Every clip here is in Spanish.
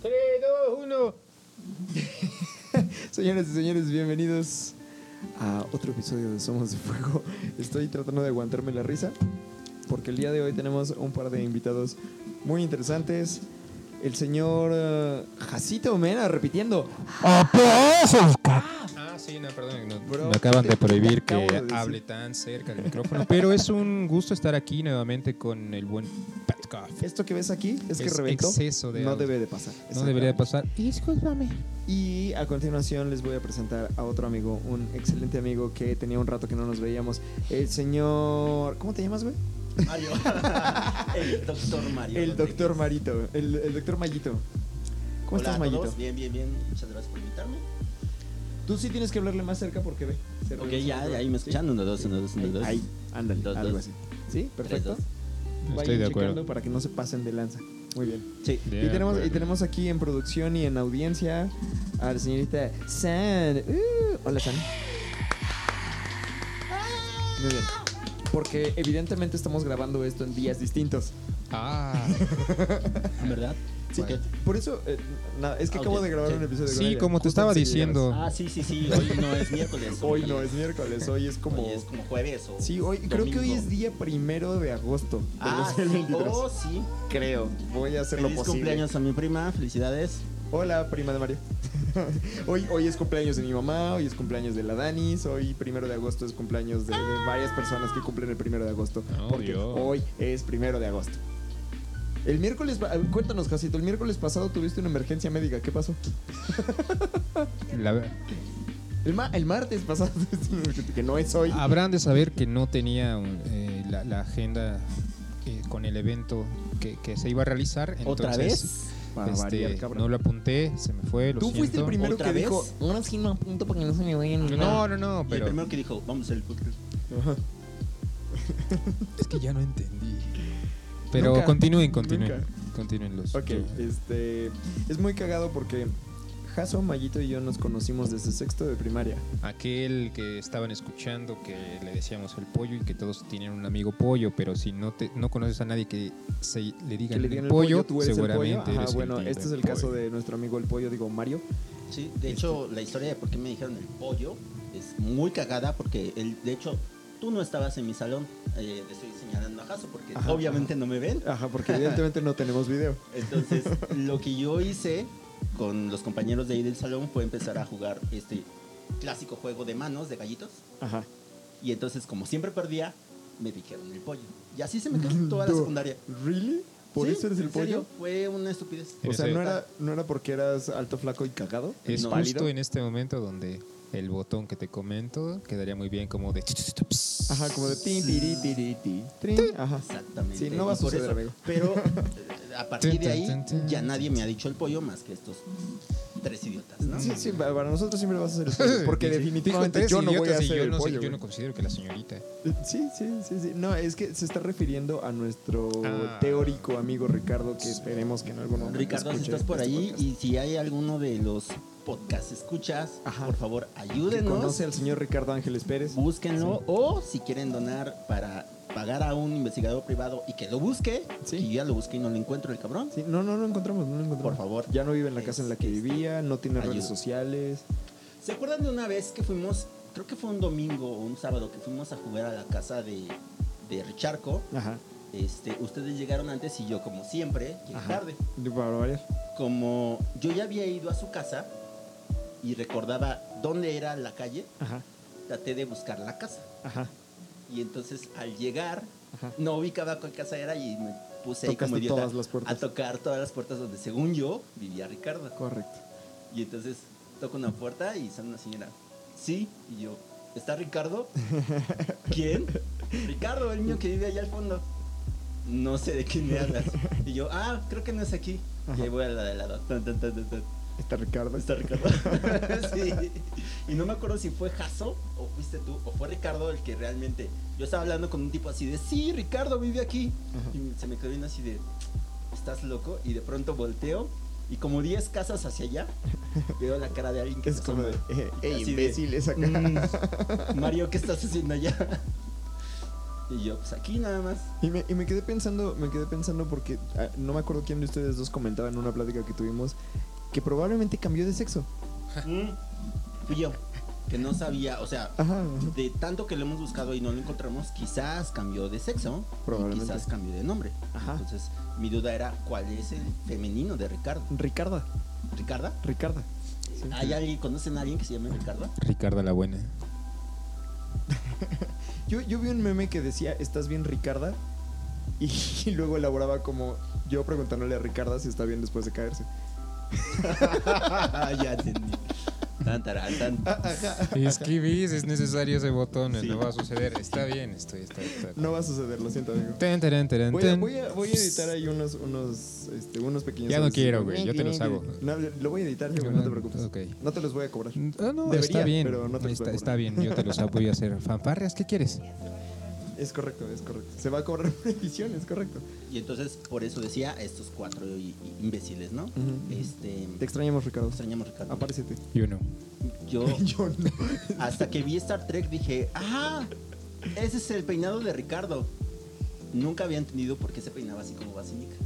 3, 2, 1. Señoras y señores, bienvenidos a otro episodio de Somos de Fuego. Estoy tratando de aguantarme la risa porque el día de hoy tenemos un par de invitados muy interesantes. El señor eh, Jacito Mena repitiendo. Ah, sí, no, perdón. no, Bro, me acaban ¿qué de prohibir que de hable tan cerca del micrófono. Pero es un gusto estar aquí nuevamente con el buen Esto que ves aquí es que reventó. exceso de no audio. debe de pasar. No debería de pasar. Discúlpame. Y a continuación les voy a presentar a otro amigo, un excelente amigo que tenía un rato que no nos veíamos. El señor. ¿Cómo te llamas, güey? Mario. el doctor Mario. El doctor Marito. El, el doctor Mayito. ¿Cómo Hola estás, a Mayito? Bien, bien, bien. Muchas gracias por invitarme. Tú sí tienes que hablarle más cerca porque ve. se Ok, ya, ahí me ¿sí? escuchan. Uno, dos, uno, dos, uno, dos. ahí, ándale, Dos, algo dos. así. ¿Sí? Perfecto. dos. Vayan Estoy de acuerdo. para que no se pasen de lanza. Muy bien. Sí. De y, tenemos, y tenemos aquí en producción y en audiencia a la señorita San. Uh, hola, San. Muy bien. Porque evidentemente estamos grabando esto en días distintos. Ah, ¿Verdad? Sí. Por eso, eh, nada, es que Ah, acabo de grabar sí. un episodio de sí, como te estaba diciendo. Ah, sí, sí, sí. Hoy no es miércoles. Hoy no es miércoles, hoy es como. Hoy es como jueves o. Sí, hoy creo que hoy es día primero de agosto. Ah, sí. 2023. Oh, sí. Creo. Voy a hacer lo posible. cumpleaños a mi prima. Felicidades. Hola, prima de Mario. hoy, hoy es cumpleaños de mi mamá, hoy es cumpleaños de la Danis, hoy primero de agosto es cumpleaños de, de varias personas que cumplen el primero de agosto. Oh, porque Dios. hoy es primero de agosto. El miércoles, cuéntanos, Casito, el miércoles pasado tuviste una emergencia médica, ¿qué pasó? la- El, ma- el martes pasado, que no es hoy. habrán de saber que no tenía un, eh, la, la agenda eh, con el evento que, que se iba a realizar. ¿Otra entonces, vez? Para este, variar, cabrón. no lo apunté, se me fue. Lo Tú fuiste el primero ¿Otra que vez? dijo, ahora sí me apunto para que no se me vayan. No, nada". no, no, Y el primero que dijo, vamos a hacer el podcast. Ajá. es que ya no entendí. Pero Nunca, continúen, continúen. nunca. Continúen los. Ok, este. Es muy cagado porque Jaso, Mayito y yo nos conocimos desde sexto de primaria. Aquel que estaban escuchando que le decíamos el pollo y que todos tienen un amigo pollo, pero si no te no conoces a nadie que se le le el, el pollo, tú eres el pollo. seguramente Ajá, eres el bueno, tío este es el caso pollo. de nuestro amigo el pollo, digo Mario. Sí, de hecho, la historia de por qué me dijeron el pollo es muy cagada porque, el, de hecho, tú no estabas en mi salón. Eh, le estoy señalando a Jaso porque Ajá, obviamente no me ven. Ajá, porque evidentemente no tenemos video. Entonces, lo que yo hice con los compañeros de ahí del salón fue empezar a jugar este clásico juego de manos, de gallitos. Ajá. Y entonces, como siempre perdía, me dijeron el pollo. Y así se me quedó toda la secundaria. ¿Really? ¿Por Sí, eso eres el en serio, pollo? Fue una estupidez. O sea, ¿no era, ¿no era porque eras alto, flaco y cagado? Es No. justo en este momento donde el botón que te comento quedaría muy bien como de Ajá, como de tin, tiri, tiri, ti. Ajá. Exactamente. Sí, no va a suceder. Pero eh, a partir de ahí ya nadie me ha dicho el pollo más que estos tres idiotas, ¿no? Sí, sí, para nosotros siempre vas a ser el pollo. Porque definitivamente yo no voy a ser yo el no sé- pollo. yo no considero que la señorita. Sí, sí, sí, sí. No, es que se está refiriendo a nuestro Ah. teórico amigo Ricardo, que esperemos que en algún momento Ricardo, si estás por este ahí podcast. y si hay alguno de los podcasts escuchas, Ajá. por favor, que ayúdenos, conoce al señor Ricardo Ángeles Pérez. búsquenlo o si quieren donar para pagar a un investigador privado y que lo busque, Sí. yo ya lo busqué y no lo encuentro el cabrón. Sí, no, no lo encontramos, no lo encontramos. Por favor. Ya no vive en la casa en la que Es- vivía, no tiene redes sociales. ¿Se acuerdan de una vez que fuimos, creo que fue un domingo o un sábado, que fuimos a jugar a la casa de, de Richarco? Ajá. Este, ustedes llegaron antes y yo, como siempre, llegué Ajá. tarde. Para variar. Como yo ya había ido a su casa y recordaba dónde era la calle, Ajá, traté de buscar la casa. ajá, Y entonces al llegar, ajá. no ubicaba cuál casa era y me puse ahí como idiota todas las puertas. a tocar todas las puertas donde según yo vivía Ricardo. Correcto. Y entonces toco una puerta y sale una señora. Sí, y yo, ¿está Ricardo? ¿Quién? Ricardo, el niño que vive allá al fondo. no sé de quién me hablas. Y yo, ah, creo que no es aquí. Ajá. Y ahí voy a la de lado. Tan, tan, tan. Está Ricardo. Está Ricardo. sí. Y no me acuerdo si fue Jaso o fuiste tú o fue Ricardo el que realmente. Yo estaba hablando con un tipo así de, sí, Ricardo vive aquí. Ajá. Y se me quedó viendo así de, ¿estás loco? Y de pronto volteo y como 10 casas hacia allá, veo la cara de alguien que Es como de, eh, de, imbécil, esa cara. "Mm, Mario, ¿qué estás haciendo allá? Y yo, pues aquí nada más. Y me, y me quedé pensando, me quedé pensando porque ah, no me acuerdo quién de ustedes dos comentaba en una plática que tuvimos que probablemente cambió de sexo. Mm, Fui yo, que no sabía, o sea, Ajá. ajá. de tanto que lo hemos buscado y no lo encontramos, quizás cambió de sexo, Probablemente. y quizás cambió de nombre. Ajá. Entonces, mi duda era cuál es el femenino de Ricardo. Ricarda, ¿Ricarda? Ricarda. Sí. ¿Hay alguien, conocen a alguien que se llame Ricardo? Ricardo la buena. Yo, yo vi un meme que decía, ¿estás bien Ricarda? Y, y luego elaboraba como yo preguntándole a Ricarda si está bien después de caerse. ya entendí. Tan, tarán, tan. Ah, ajá. Escribís, es necesario ese botón, Sí. no va a suceder. Está bien, estoy, está, está. No va a suceder, lo siento, amigo. Ten, teren, teren, Voy a, ten. voy a- voy a editar ahí unos, unos, este, unos pequeños. Ya no quiero, güey, yo te los hago. No, lo voy a editar, güey, no te preocupes. Ok. No te los voy a cobrar. Ah, no, Debería, está bien. pero no te los está, voy a está bien, yo te los voy a hacer. ¿Fanfarrias? ¿Qué quieres? Es correcto, es correcto. Se va a cobrar una edición, es correcto. Y entonces, por eso decía estos cuatro imbéciles, ¿no? Ujú. Este. Te extrañamos, Ricardo. Extrañamos Ricardo. Apárcete. Yo no. Yo, Yo no. hasta que vi Star Trek, dije, ¡ah! Ese es el peinado de Ricardo. Nunca había entendido por qué se peinaba así como basílica.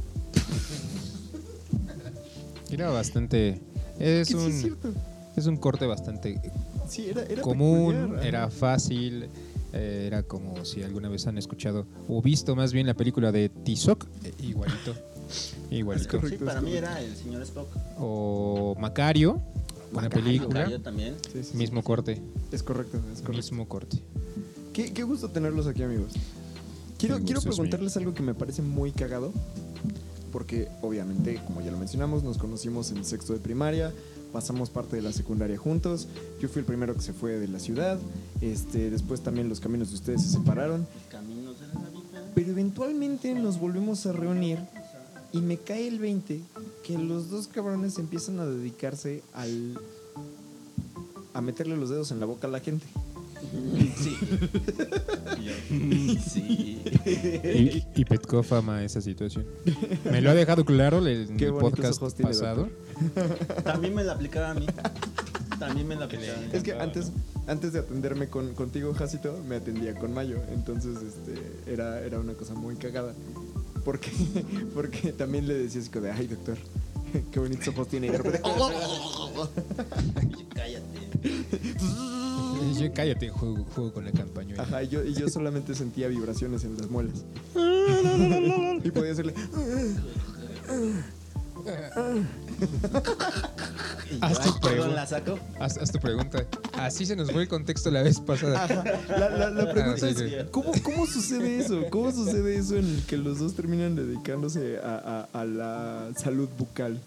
Era bastante. Es Que sí un, es cierto. es un corte bastante Sí, era, era común, peculiar, era fácil. Eh, era como si alguna vez han escuchado o visto más bien la película de Tizoc, eh, igualito. Igualito. correcto. Sí, para mí era el señor Spock. O Macario, una Macario, película. Macario también. Sí, sí, sí. Mismo corte. Es correcto, es correcto. Mismo corte. Qué, qué gusto tenerlos aquí, amigos. Quiero, quiero preguntarles algo que me parece muy cagado. Porque, obviamente, como ya lo mencionamos, nos conocimos en sexto de primaria, pasamos parte de la secundaria juntos. Yo fui el primero que se fue de la ciudad. Este, después también los caminos de ustedes se separaron. Caminos de la vida. Pero eventualmente nos volvemos a reunir y me cae el 20 que los dos cabrones empiezan a dedicarse al a meterle los dedos en la boca a la gente. Sí. Sí. Y, y Petkov ama esa situación. Me lo ha dejado claro en Qué el podcast pasado. También me la aplicaba a mí. También me la aplicaba a mí. Es que antes, antes de atenderme con, contigo, Jacito, me atendía con Mayo. Entonces, este, era, era una cosa muy cagada. Porque, porque también le decía así como de, ay, doctor, qué bonitos ojos tiene. Y de repente, Cállate. Y yo, cállate, juego, juego con la campaña. Ajá, y yo, y yo solamente sentía vibraciones en las muelas. y podía hacerle, Haz tu saco. Haz, haz tu pregunta. Así se nos fue el contexto la vez pasada. La, la- la pregunta Ah, sí, es, sí. ¿cómo, ¿cómo sucede eso? ¿Cómo sucede eso en el que los dos terminan dedicándose a, a- a la salud bucal?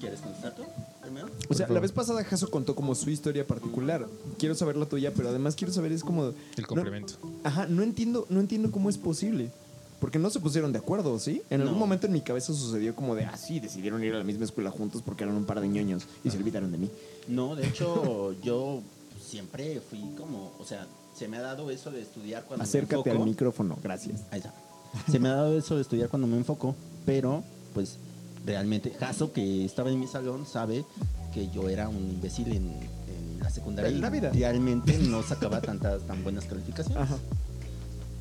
¿Quieres contestar tú primero? O sea, la vez pasada Jaso contó como su historia particular. Quiero saber la tuya, pero además quiero saber es como... El complemento. Ajá, no entiendo, no entiendo cómo es posible. Porque no se pusieron de acuerdo, ¿sí? En algún momento en mi cabeza sucedió como de, ah, sí, decidieron ir a la misma escuela juntos porque eran un par de ñoños y se olvidaron de mí. No, de hecho, yo siempre fui como, o sea, se me ha dado eso de estudiar cuando Acércate me al enfoco. micrófono, gracias. Ahí está. Se me ha dado eso de estudiar cuando me enfoco, pero pues realmente Jaso que estaba en mi salón sabe que yo era un imbécil en, en la secundaria En la y vida. realmente no sacaba tantas tan buenas calificaciones. Ajá.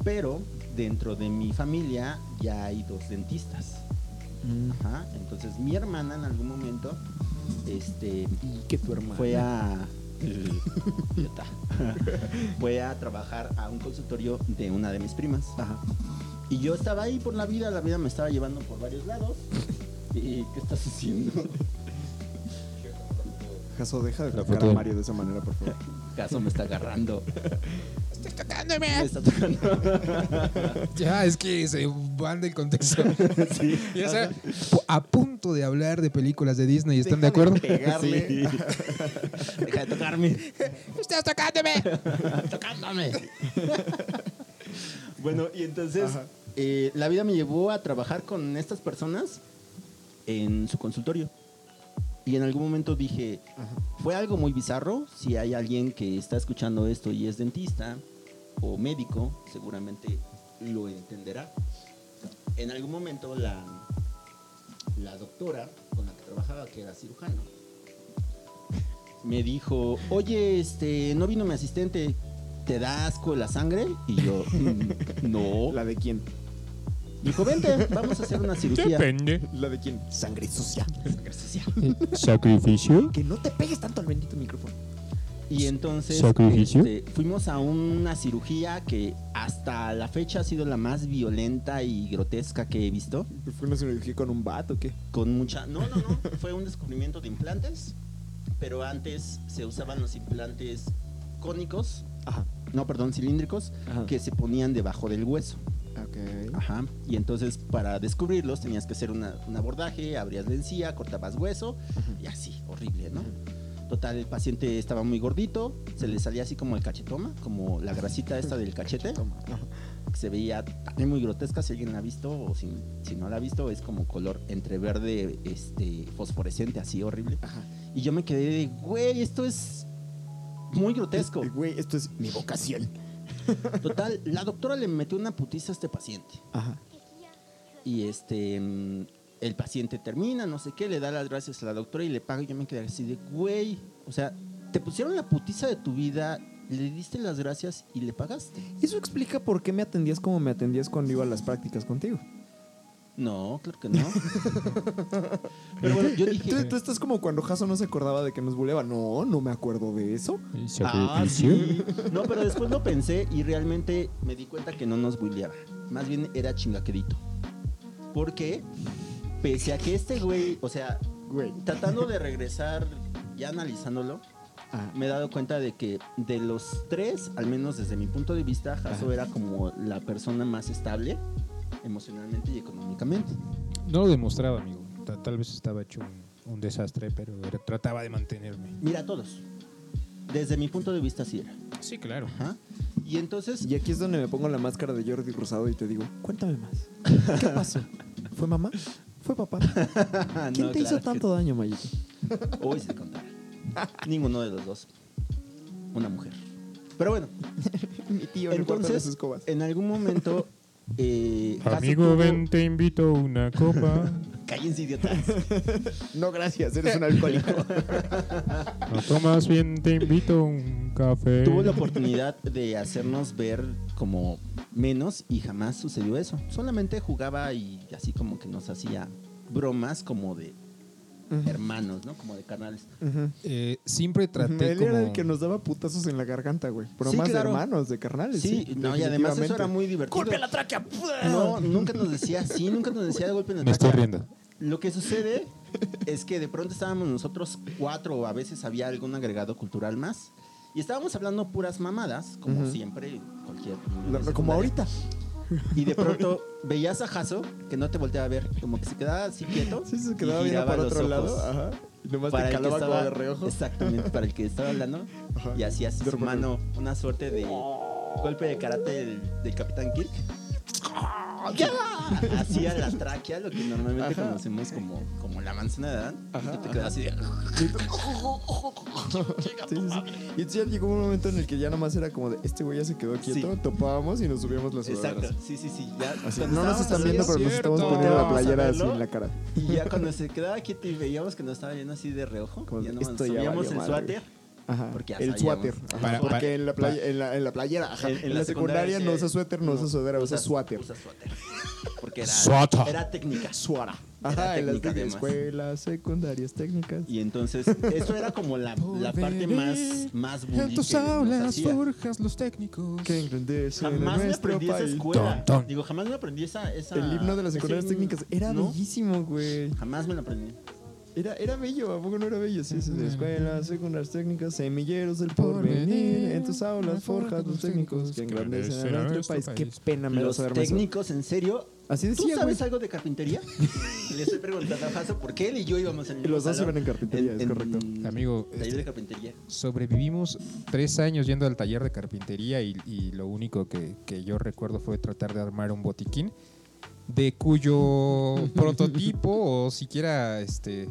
Pero dentro de mi familia ya hay dos dentistas. Ajá. Entonces mi hermana en algún momento este Y que tu hermano. fue a fue a trabajar a un consultorio de una de mis primas. Ajá. Y yo estaba ahí por la vida, la vida me estaba llevando por varios lados. ¿Y qué estás haciendo? Jaso, deja de tocar a de- Mario de esa manera, por favor. Caso me está agarrando. ¡Estás Me tocándome! está tocando. Ya, es que se van del contexto. Sí. Ya saben, a punto de hablar de películas de Disney, ¿están de acuerdo? Pegarle. Sí. Deja de tocarme. ¡Estás tocándome! Tocándome. bueno, y entonces eh, la vida me llevó a trabajar con estas personas en su consultorio. Y en algún momento dije, fue algo muy bizarro. Si hay alguien que está escuchando esto y es dentista o médico, seguramente lo entenderá. En algún momento la, la doctora con la que trabajaba, que era cirujano, me dijo, oye, este, no vino mi asistente, ¿te da asco la sangre? Y yo, "Mm, no. ¿La de quién? Dijo, vente, vamos a hacer una cirugía. Depende. ¿La de quién? Sangre sucia. ¿Sacrificio? Que no te pegues tanto al bendito micrófono. Y entonces ¿Sacrificio? este, fuimos a una cirugía que hasta la fecha ha sido la más violenta y grotesca que he visto. ¿Fue una cirugía con un vato o qué? Con mucha... No, no, no. Fue un descubrimiento de implantes. Pero antes se usaban los implantes cónicos. Ajá. No, perdón, cilíndricos. Ajá. Que se ponían debajo del hueso. Ok. Ajá. Y entonces para descubrirlos tenías que hacer una- un abordaje, abrías la encía, cortabas hueso y así, horrible, ¿no? Total, el paciente estaba muy gordito, se le salía así como el cachetoma, como la grasita esta del cachete, que se veía también muy grotesca si alguien la ha visto o si, si no la ha visto, es como color entre verde este, fosforescente, así horrible. Ajá. Y yo me quedé de, güey, esto es muy grotesco. Güey, esto es mi vocación. Total, la doctora le metió una putiza a este paciente. Ajá. Y este mm, el paciente termina, no sé qué, le da las gracias a la doctora y le paga. Y yo me quedé así de, güey, o sea, te pusieron la putiza de tu vida, le diste las gracias y le pagaste. Eso explica por qué me atendías como me atendías cuando iba a las prácticas contigo. No, claro que no. Pero bueno, yo dije, Tú, tú estás como cuando Jaso no se acordaba de que nos buleaba. No, no me acuerdo de eso. ah, sí. No, pero después lo pensé y realmente me di cuenta que no nos bulleaba. Más bien era chingaquedito. Porque, pese a que este güey, o sea, Güey. tratando de regresar, ya analizándolo, Ah, me he dado cuenta de que de los tres, al menos desde mi punto de vista, Jaso era como la persona más estable emocionalmente y económicamente. No lo demostraba, amigo. Ta- Tal vez estaba hecho un, un desastre, pero era- trataba de mantenerme. Mira, todos. Desde mi punto de vista sí era. Sí, claro. Ajá. Y entonces, Y aquí es donde me pongo la máscara de Jordi Rosado y te digo, cuéntame más. ¿Qué pasó? ¿Fue mamá? ¿Fue papá? ¿Quién No, te hizo que tanto daño, Mayito? Hoy se contará. Ninguno de los dos. Una mujer. Pero bueno, Mi tío de entonces, en algún momento. Eh, Amigo, tuvo- ven, te invito una copa. Cállense, idiotas. No, gracias, eres un alcohólico. No tomas bien, te invito un café. Tuvo la oportunidad de hacernos ver como menos y jamás sucedió eso. Solamente jugaba y así como que nos hacía bromas como de hermanos, ¿no? Como de carnales. Eh, siempre traté Él como... era el que nos daba putazos en la garganta, güey. Pero Sí, más claro. de hermanos, de carnales. Sí, Sí, no, y además eso era muy divertido. ¡Golpe a la tráquea! No, nunca nos decía así, nunca nos decía de golpe en la Me estoy tráquea. riendo. Lo que sucede es que de pronto estábamos nosotros cuatro o a veces había algún agregado cultural más. Y estábamos hablando puras mamadas, como siempre, cualquier... Como ahorita. Y de pronto veías a Jaso que no te volteaba a ver, como que se quedaba así quieto. Sí, se quedaba viendo para otro lado. Ajá. Y nomás Para te el que calaba como estaba, de reojo. exactamente, para el que estaba hablando. Ajá. Y hacía así De su mano una suerte de golpe de karate del, del Capitán Kirk. Hacía la tráquea, lo que normalmente Ajá. conocemos como, como la manzana de Adán. Ajá, y te quedas así de... Sí, sí. Y entonces ya llegó un momento en el que ya nomás era como de este güey ya se quedó quieto, Sí. topábamos y nos subíamos las sudaderas. Exacto, sí, sí, sí. Ya, Así, no nos están viendo, pero nos estamos poniendo la playera así en la cara. Y ya cuando se quedaba quieto y veíamos que nos estaba viendo así de reojo, Como ya nomás ya subíamos el madre. Ajá. Porque ya el suéter. Ajá, Para- porque para- en, la playa, en, la, en la playera, ajá. En- En, en la, la secundaria secundaria no usa suéter, no, usa sudadera, usa suéter. Usa suéter. Porque era, técnica. Suara. Ajá, en las escuelas secundarias técnicas. Y entonces, eso era como la, la parte más, más bully En tus aulas forjas los técnicos. Que en Jamás me aprendí esa escuela. Digo, jamás me aprendí esa... esa El himno de las secundarias técnicas era ¿No? bellísimo, güey. Jamás me lo aprendí. Era, era bello, ¿a poco no era bello? Sí, sí, de escuelas, secundarias técnicas, semilleros del Porvenir. En tus aulas forjas los técnicos que engrandecen a nuestro país. Qué pena me saberme eso. técnicos, en serio, Así ¿Tú decía, güey. sabes algo de carpintería? Le estoy preguntando a Jaso porque él y yo íbamos en el Los dos iban en carpintería, es correcto. Amigo, Taller este- de carpintería. Sobrevivimos tres años yendo al taller de carpintería y, y lo único que, que yo recuerdo fue tratar de armar un botiquín de cuyo prototipo o siquiera este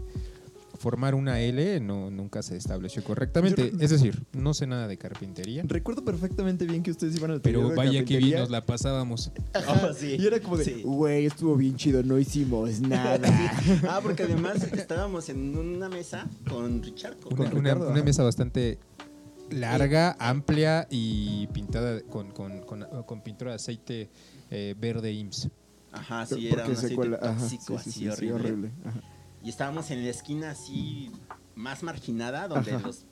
formar una L no, nunca se estableció correctamente. Yo- Es decir, no sé nada de carpintería, Recuerdo perfectamente bien que ustedes iban al taller pero de vaya que bien nos la pasábamos. Oh, sí. Y era como de, Sí. güey, estuvo bien chido, no hicimos nada. Ah, porque además estábamos en una mesa con Richard. con- Una, Con una- Ricardo, una ajá. mesa bastante larga, amplia y pintada con, con- con- con pintura de aceite eh, verde IMSS. Ajá, sí, era un aceite ajá, tóxico, sí, sí, así sí, sí, horrible. horrible. Ajá. Y estábamos en la esquina así más marginada, donde Ajá. los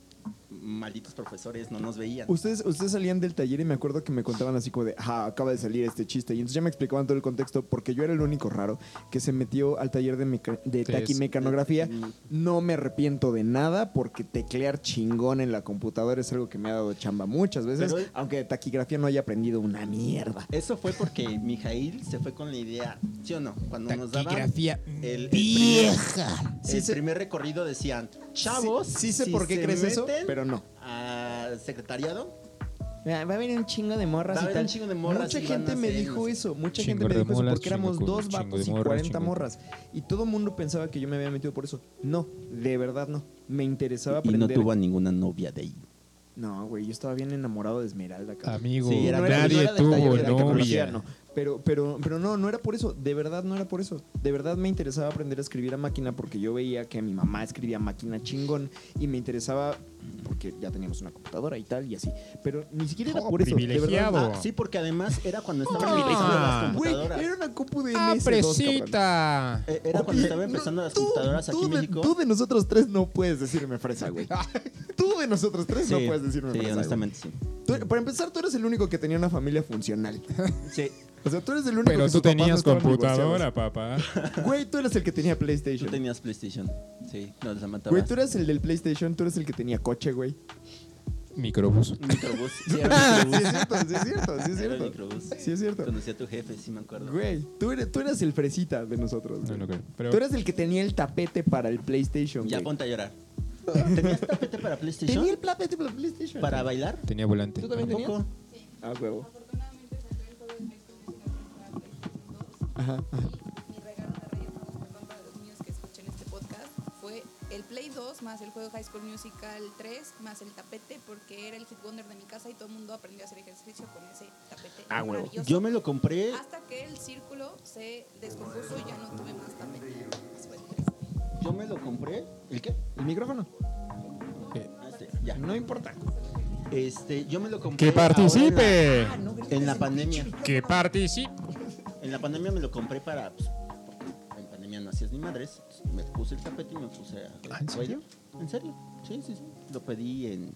malditos profesores no nos veían. Ustedes, ustedes salían del taller y me acuerdo que me contaban así como de, ah, acaba de salir este chiste. Y entonces ya me explicaban todo el contexto porque yo era el único raro que se metió al taller de, taquimecanografía. No me arrepiento de nada porque teclear chingón en la computadora es algo que me ha dado chamba muchas veces, Pero- aunque de taquigrafía no haya aprendido una mierda. Eso fue porque Mijail se fue con la idea, ¿sí o no? Cuando nos daban Taquigrafía el, el vieja. primer, Sí el primer recorrido decían, chavos, Sí, sí sé si por qué crees eso, pero no. al secretariado, Va a haber un chingo de morras Va a y haber tal. un chingo de morras Mucha y van gente a me hacer, dijo no eso, mucha Chingo gente me de dijo eso molas, porque éramos dos chingo de vatos y morras, 40 chingo de- morras. Y todo el mundo pensaba que yo me había metido por eso. No, de verdad no. Me interesaba y no aprender. tuvo a ninguna novia de ahí. No, güey, yo estaba bien enamorado de Esmeralda. cabrón. Amigo, Sí, era- No era- no nadie era taller tuvo novia. no. Pero, pero, pero no, no era por eso. De verdad no era por eso. De verdad me interesaba aprender a escribir a máquina porque yo veía que mi mamá escribía a máquina chingón y me interesaba porque ya teníamos una computadora y tal y así. Pero ni siquiera era Oh, por eso. De privilegiado. Ah, sí, porque además era cuando estaban Ah, empezando las Güey, computadoras. era una compu de ¡Ah, MS2, cabrón. presita! Eh, Era cuando estaban empezando las Tú- computadoras aquí tú en de- México. Tú de nosotros tres no puedes decirme fresa, güey. tú de nosotros tres no puedes decirme sí, fresa. güey. honestamente sí. Tú- para empezar, tú eres el único que tenía una familia funcional. Sí. O sea, tú eres el único Pero que tú sus papás no tenías estaban computadora, papá. divorciados. Güey, tú eres el que tenía Tú PlayStation. tenías PlayStation. Sí, no les Güey, matabas. tú eres el del PlayStation, tú eres el que tenía coche, güey. Microbús. Microbús. Sí, Sí, es cierto, sí es cierto, sí es Era cierto. microbús. Sí es cierto. Conocí a tu jefe, sí me acuerdo. Güey, tú eres, tú eres el fresita de nosotros. No, güey. no creo. Pero Tú eres el que tenía el tapete para el PlayStation, Ya güey. ponte a llorar. ¿Tenías tapete para PlayStation? Tenía el tapete para PlayStation. ¿Para bailar? tenía volante. ¿Tú también tenías? Tampoco. Ah, huevo. Afortunadamente salió el juego de Xbox One Ajá, el Play 2 más el juego High School Musical 3 más el tapete porque era el hit wonder de mi casa y todo el mundo aprendió a hacer ejercicio con ese tapete Ah, huevo. maravilloso. Yo me lo compré. Hasta que el círculo se descompuso y ya no tuve más tapete. Yo me lo compré. ¿El qué? ¿El micrófono? Ah, Este, ya. No importa. Este, yo me lo compré. ¡Que participe! En la, en la pandemia. ¡Que participe! En la pandemia me lo compré para. Pues, no hacías ni madres. Me puse el tapete y me puse a. Ah, ¿en serio? ¿En serio? Sí, sí, sí. Lo pedí en.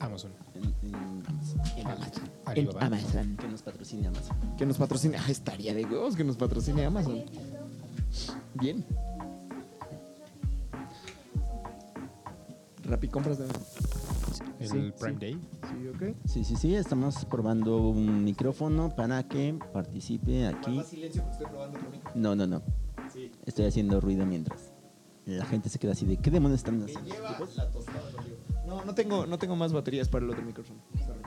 Amazon. En, en Amazon. En Amazon. Alibaba. Amazon. Que nos patrocine Amazon. Que nos patrocine. Ah, estaría de huevos que nos patrocine Amazon. Bien. Rappi compras de. El Sí, Prime sí. Day. Sí, ok. Sí, sí, sí. Estamos probando un micrófono para que participe aquí. silencio porque estoy probando otro micrófono. No, no, no. Estoy haciendo ruido mientras. La gente se queda así de ¿qué demonios están haciendo? No, no tengo, no tengo más baterías para el otro micrófono. Sorry.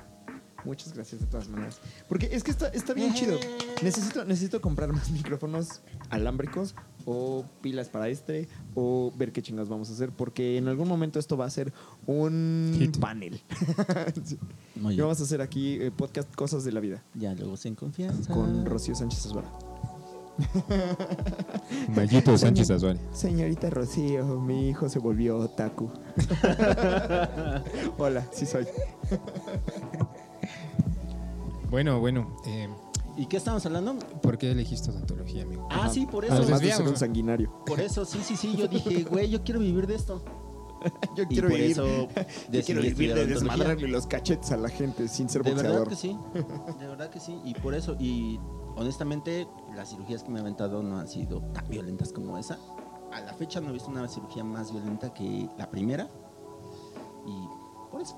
Muchas gracias de todas maneras. Porque es que está, está bien chido. Necesito, necesito comprar más micrófonos alámbricos o pilas para este o ver qué chingas vamos a hacer porque en algún momento esto va a ser un Hit. panel. Y vamos a hacer aquí eh, podcast Cosas de la Vida Diálogos en confianza. con Rocío Sánchez Azuara. Mayito Sánchez Azuare. Señorita Rocío, mi hijo se volvió otaku. Hola, sí soy. Bueno, bueno. eh, ¿Y qué estamos hablando? ¿Por qué elegiste odontología, amigo? Ah, sí, por eso. Nos Además de ser un sanguinario. Por eso, sí, sí, sí. Yo dije, güey, yo quiero vivir de esto. Yo Y quiero por vivir. eso Yo quiero vivir de desmadrarle los cachetes a la gente sin ser De verdad boxeador. que sí. De verdad que sí. Y por eso, y honestamente, las cirugías que me he aventado no han sido tan violentas como esa. A la fecha no he visto una cirugía más violenta que la primera. Y por eso.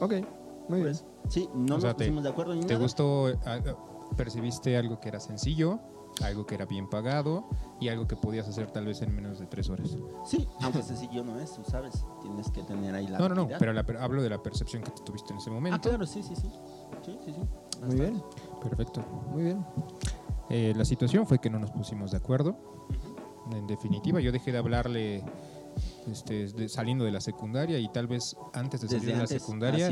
Ok, muy Por bien. eso. Sí, no O sea, nos te- pusimos de acuerdo ni ¿Te nada. gustó? ah, ah, ¿Percibiste algo que era sencillo? algo que era bien pagado y algo que podías hacer tal vez en menos de tres horas. Sí, aunque sencillo no es, tú sabes. Tienes que tener ahí la. No, no, no, pero la per- hablo de la percepción que tuviste en ese momento. Ah, claro, sí, sí, sí. Sí, sí, sí. Muy bien, Perfecto. muy bien. Eh, la situación fue que no nos pusimos de acuerdo. En definitiva, yo dejé de hablarle este, de- saliendo de la secundaria y tal vez antes de salir Desde de la antes, secundaria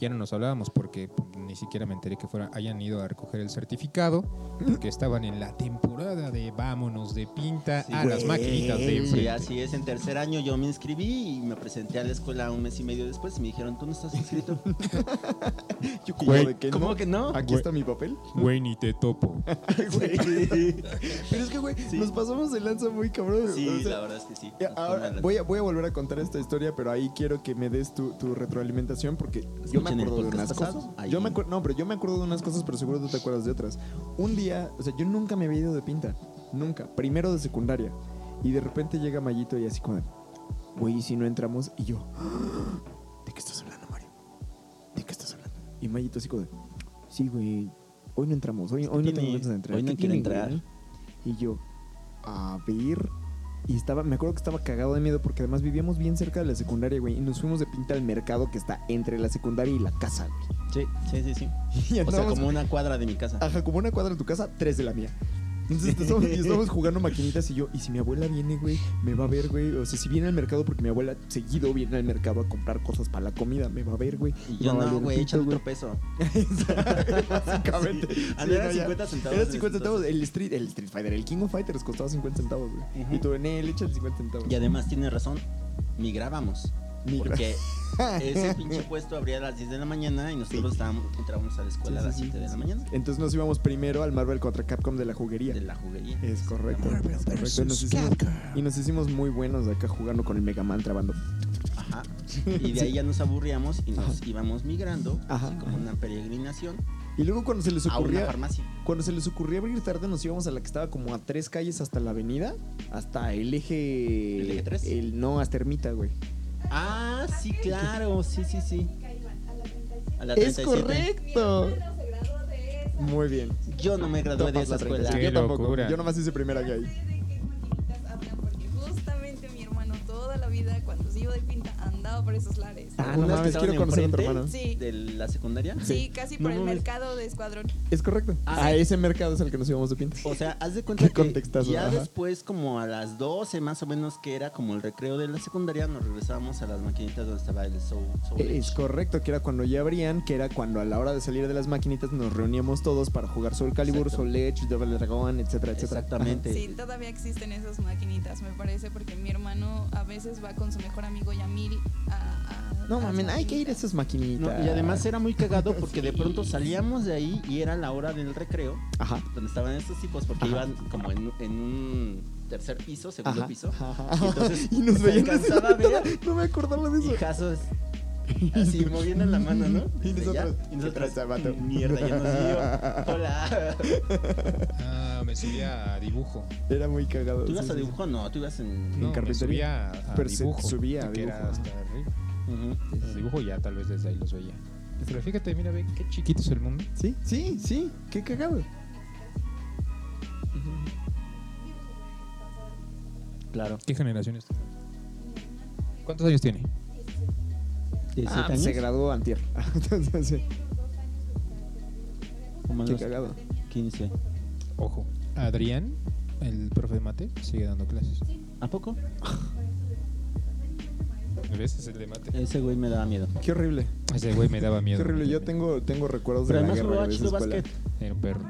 ya no nos hablábamos porque pues, ni siquiera me enteré que fuera, hayan ido a recoger el certificado porque estaban en la temporada de vámonos de pinta Sí, a las maquinitas de Sí, enfrente. así es. En tercer año yo me inscribí y me presenté a la escuela un mes y medio después y me dijeron, ¿tú no estás inscrito? Yo Güey, que ¿Cómo no. que no? Aquí Güey. está mi papel. Güey, ni te topo. Pero es que, güey, Sí. nos pasamos de lanza muy cabrón. Sí, o sea, la verdad es que sí. ahora voy a, voy a volver a contar esta historia, pero ahí quiero que me des tu, tu retroalimentación porque yo me acuerdo de unas cosas. ahí. Yo me no, pero yo me acuerdo de unas cosas, pero seguro tú te acuerdas de otras. Un día, o sea, yo nunca me había ido de pinta. Nunca. Primero de secundaria. Y de repente llega Mayito y así como güey, ¿y si no entramos? Y yo, ¿de qué estás hablando, Mario? ¿De qué estás hablando? Y Mayito así como sí, güey, hoy no entramos, hoy, hoy no tengo ganas de entrar. Hoy no ¿Qué quiere tiene, entrar. güey?" Y yo, a ver. Y estaba, me acuerdo que estaba cagado de miedo porque además vivíamos bien cerca de la secundaria, güey. Y nos fuimos de pinta al mercado que está entre la secundaria y la casa, güey. Sí, sí, sí, sí. Y O sea, como una cuadra de mi casa. Ajá, como una cuadra de tu casa, tres de la mía. Entonces estábamos jugando maquinitas y yo, y si mi abuela viene, güey, me va a ver, güey. O sea, si viene al mercado, porque mi abuela seguido viene al mercado a comprar cosas para la comida, me va a ver, güey. Y yo no, güey, güey. otro peso. Básicamente. Sí. Sí, no, ya. 50 centavos Era en 50 ese centavos. El Street, el Street Fighter, el King of Fighters costaba 50 centavos, güey. Y tú, en él, échale 50 centavos. Y además tiene razón, migrábamos. Porque ese pinche puesto abría a las 10 de la mañana y nosotros estábamos, entrábamos a la escuela a Sí, las sí, 7 de la mañana. Entonces nos íbamos primero al Marvel contra Capcom de la juguería. De la juguería. Es correcto. Marvel es correcto. Y nos, hicimos, y nos hicimos muy buenos acá jugando con el Mega Man trabando. Ajá. Y de ahí ya nos aburríamos y nos íbamos migrando, Ajá, así como una peregrinación, Y luego cuando se les a una ocurría, farmacia. cuando se les ocurría abrir tarde, nos íbamos a la que estaba como a tres calles hasta la avenida, hasta el eje. ¿El eje tres? el- no, hasta Ermita, güey. Ah, sí, claro, sí, sí, sí. A la Es 37. correcto. Muy bien. Yo no me gradué de esa la escuela. 37. Qué Yo tampoco. locura. Yo nomás hice primera gay. Por esos lares. Ah, no mames, quiero conocer a tu hermano. Sí. De la secundaria. Sí, casi No por el mames. mercado de Escuadrón. Es correcto. Ah, a sí. ese mercado es al que nos íbamos de pinta. O sea, haz de cuenta Qué que contextazo, ya ajá. después, como a las 12 más o menos, que era como el recreo de la secundaria, nos regresábamos a las maquinitas donde estaba el Soul, Soul Es Edge. correcto, que era cuando ya abrían, que era cuando a la hora de salir de las maquinitas nos reuníamos todos para jugar Soul Calibur, Exacto. Soul Edge, Double Dragon, etcétera, etcétera. Exactamente. Sí, todavía existen esas maquinitas, me parece, porque mi hermano a veces va con su mejor amigo Yamil a. a- No mames, hay que ir a esas maquinitas. No, y además era muy cagado porque de pronto salíamos de ahí y era la hora del recreo, Ajá. donde estaban estos tipos, porque Ajá. iban como en, en un tercer piso, segundo Ajá. piso. ajá, Y entonces y nos se veían alcanzaba a ver No me acordaba de eso. Así moviendo la mano, ¿no? Y nosotros, y nosotros, mierda, ya nos vio. Hola. Ah, me subía a dibujo. Era muy cagado. ¿Tú ibas sí, a sí, dibujo? No, tú ibas en... No, me carpintería? subía a, dibujo. subía a que era dibujo, hasta arriba. A dibujo y ya tal vez desde ahí los veía. Pero fíjate, mira, ve qué chiquito es el mundo. Sí, sí, sí, qué cagado. Claro. ¿Qué generación es? ¿Cuántos años tiene? 17 Ah, años. se graduó antier. Entonces, sí, Como qué cagado. 15. Ojo. Adrián, el profe de mate, sigue dando clases. ¿A poco? ¿Ves? Es el de mate. Ese güey me daba miedo. Qué horrible. Ese güey me daba miedo. Qué horrible. Yo tengo, tengo recuerdos de Pero la además guerra jugaba de esa chido escuela. básquet. Era un perro.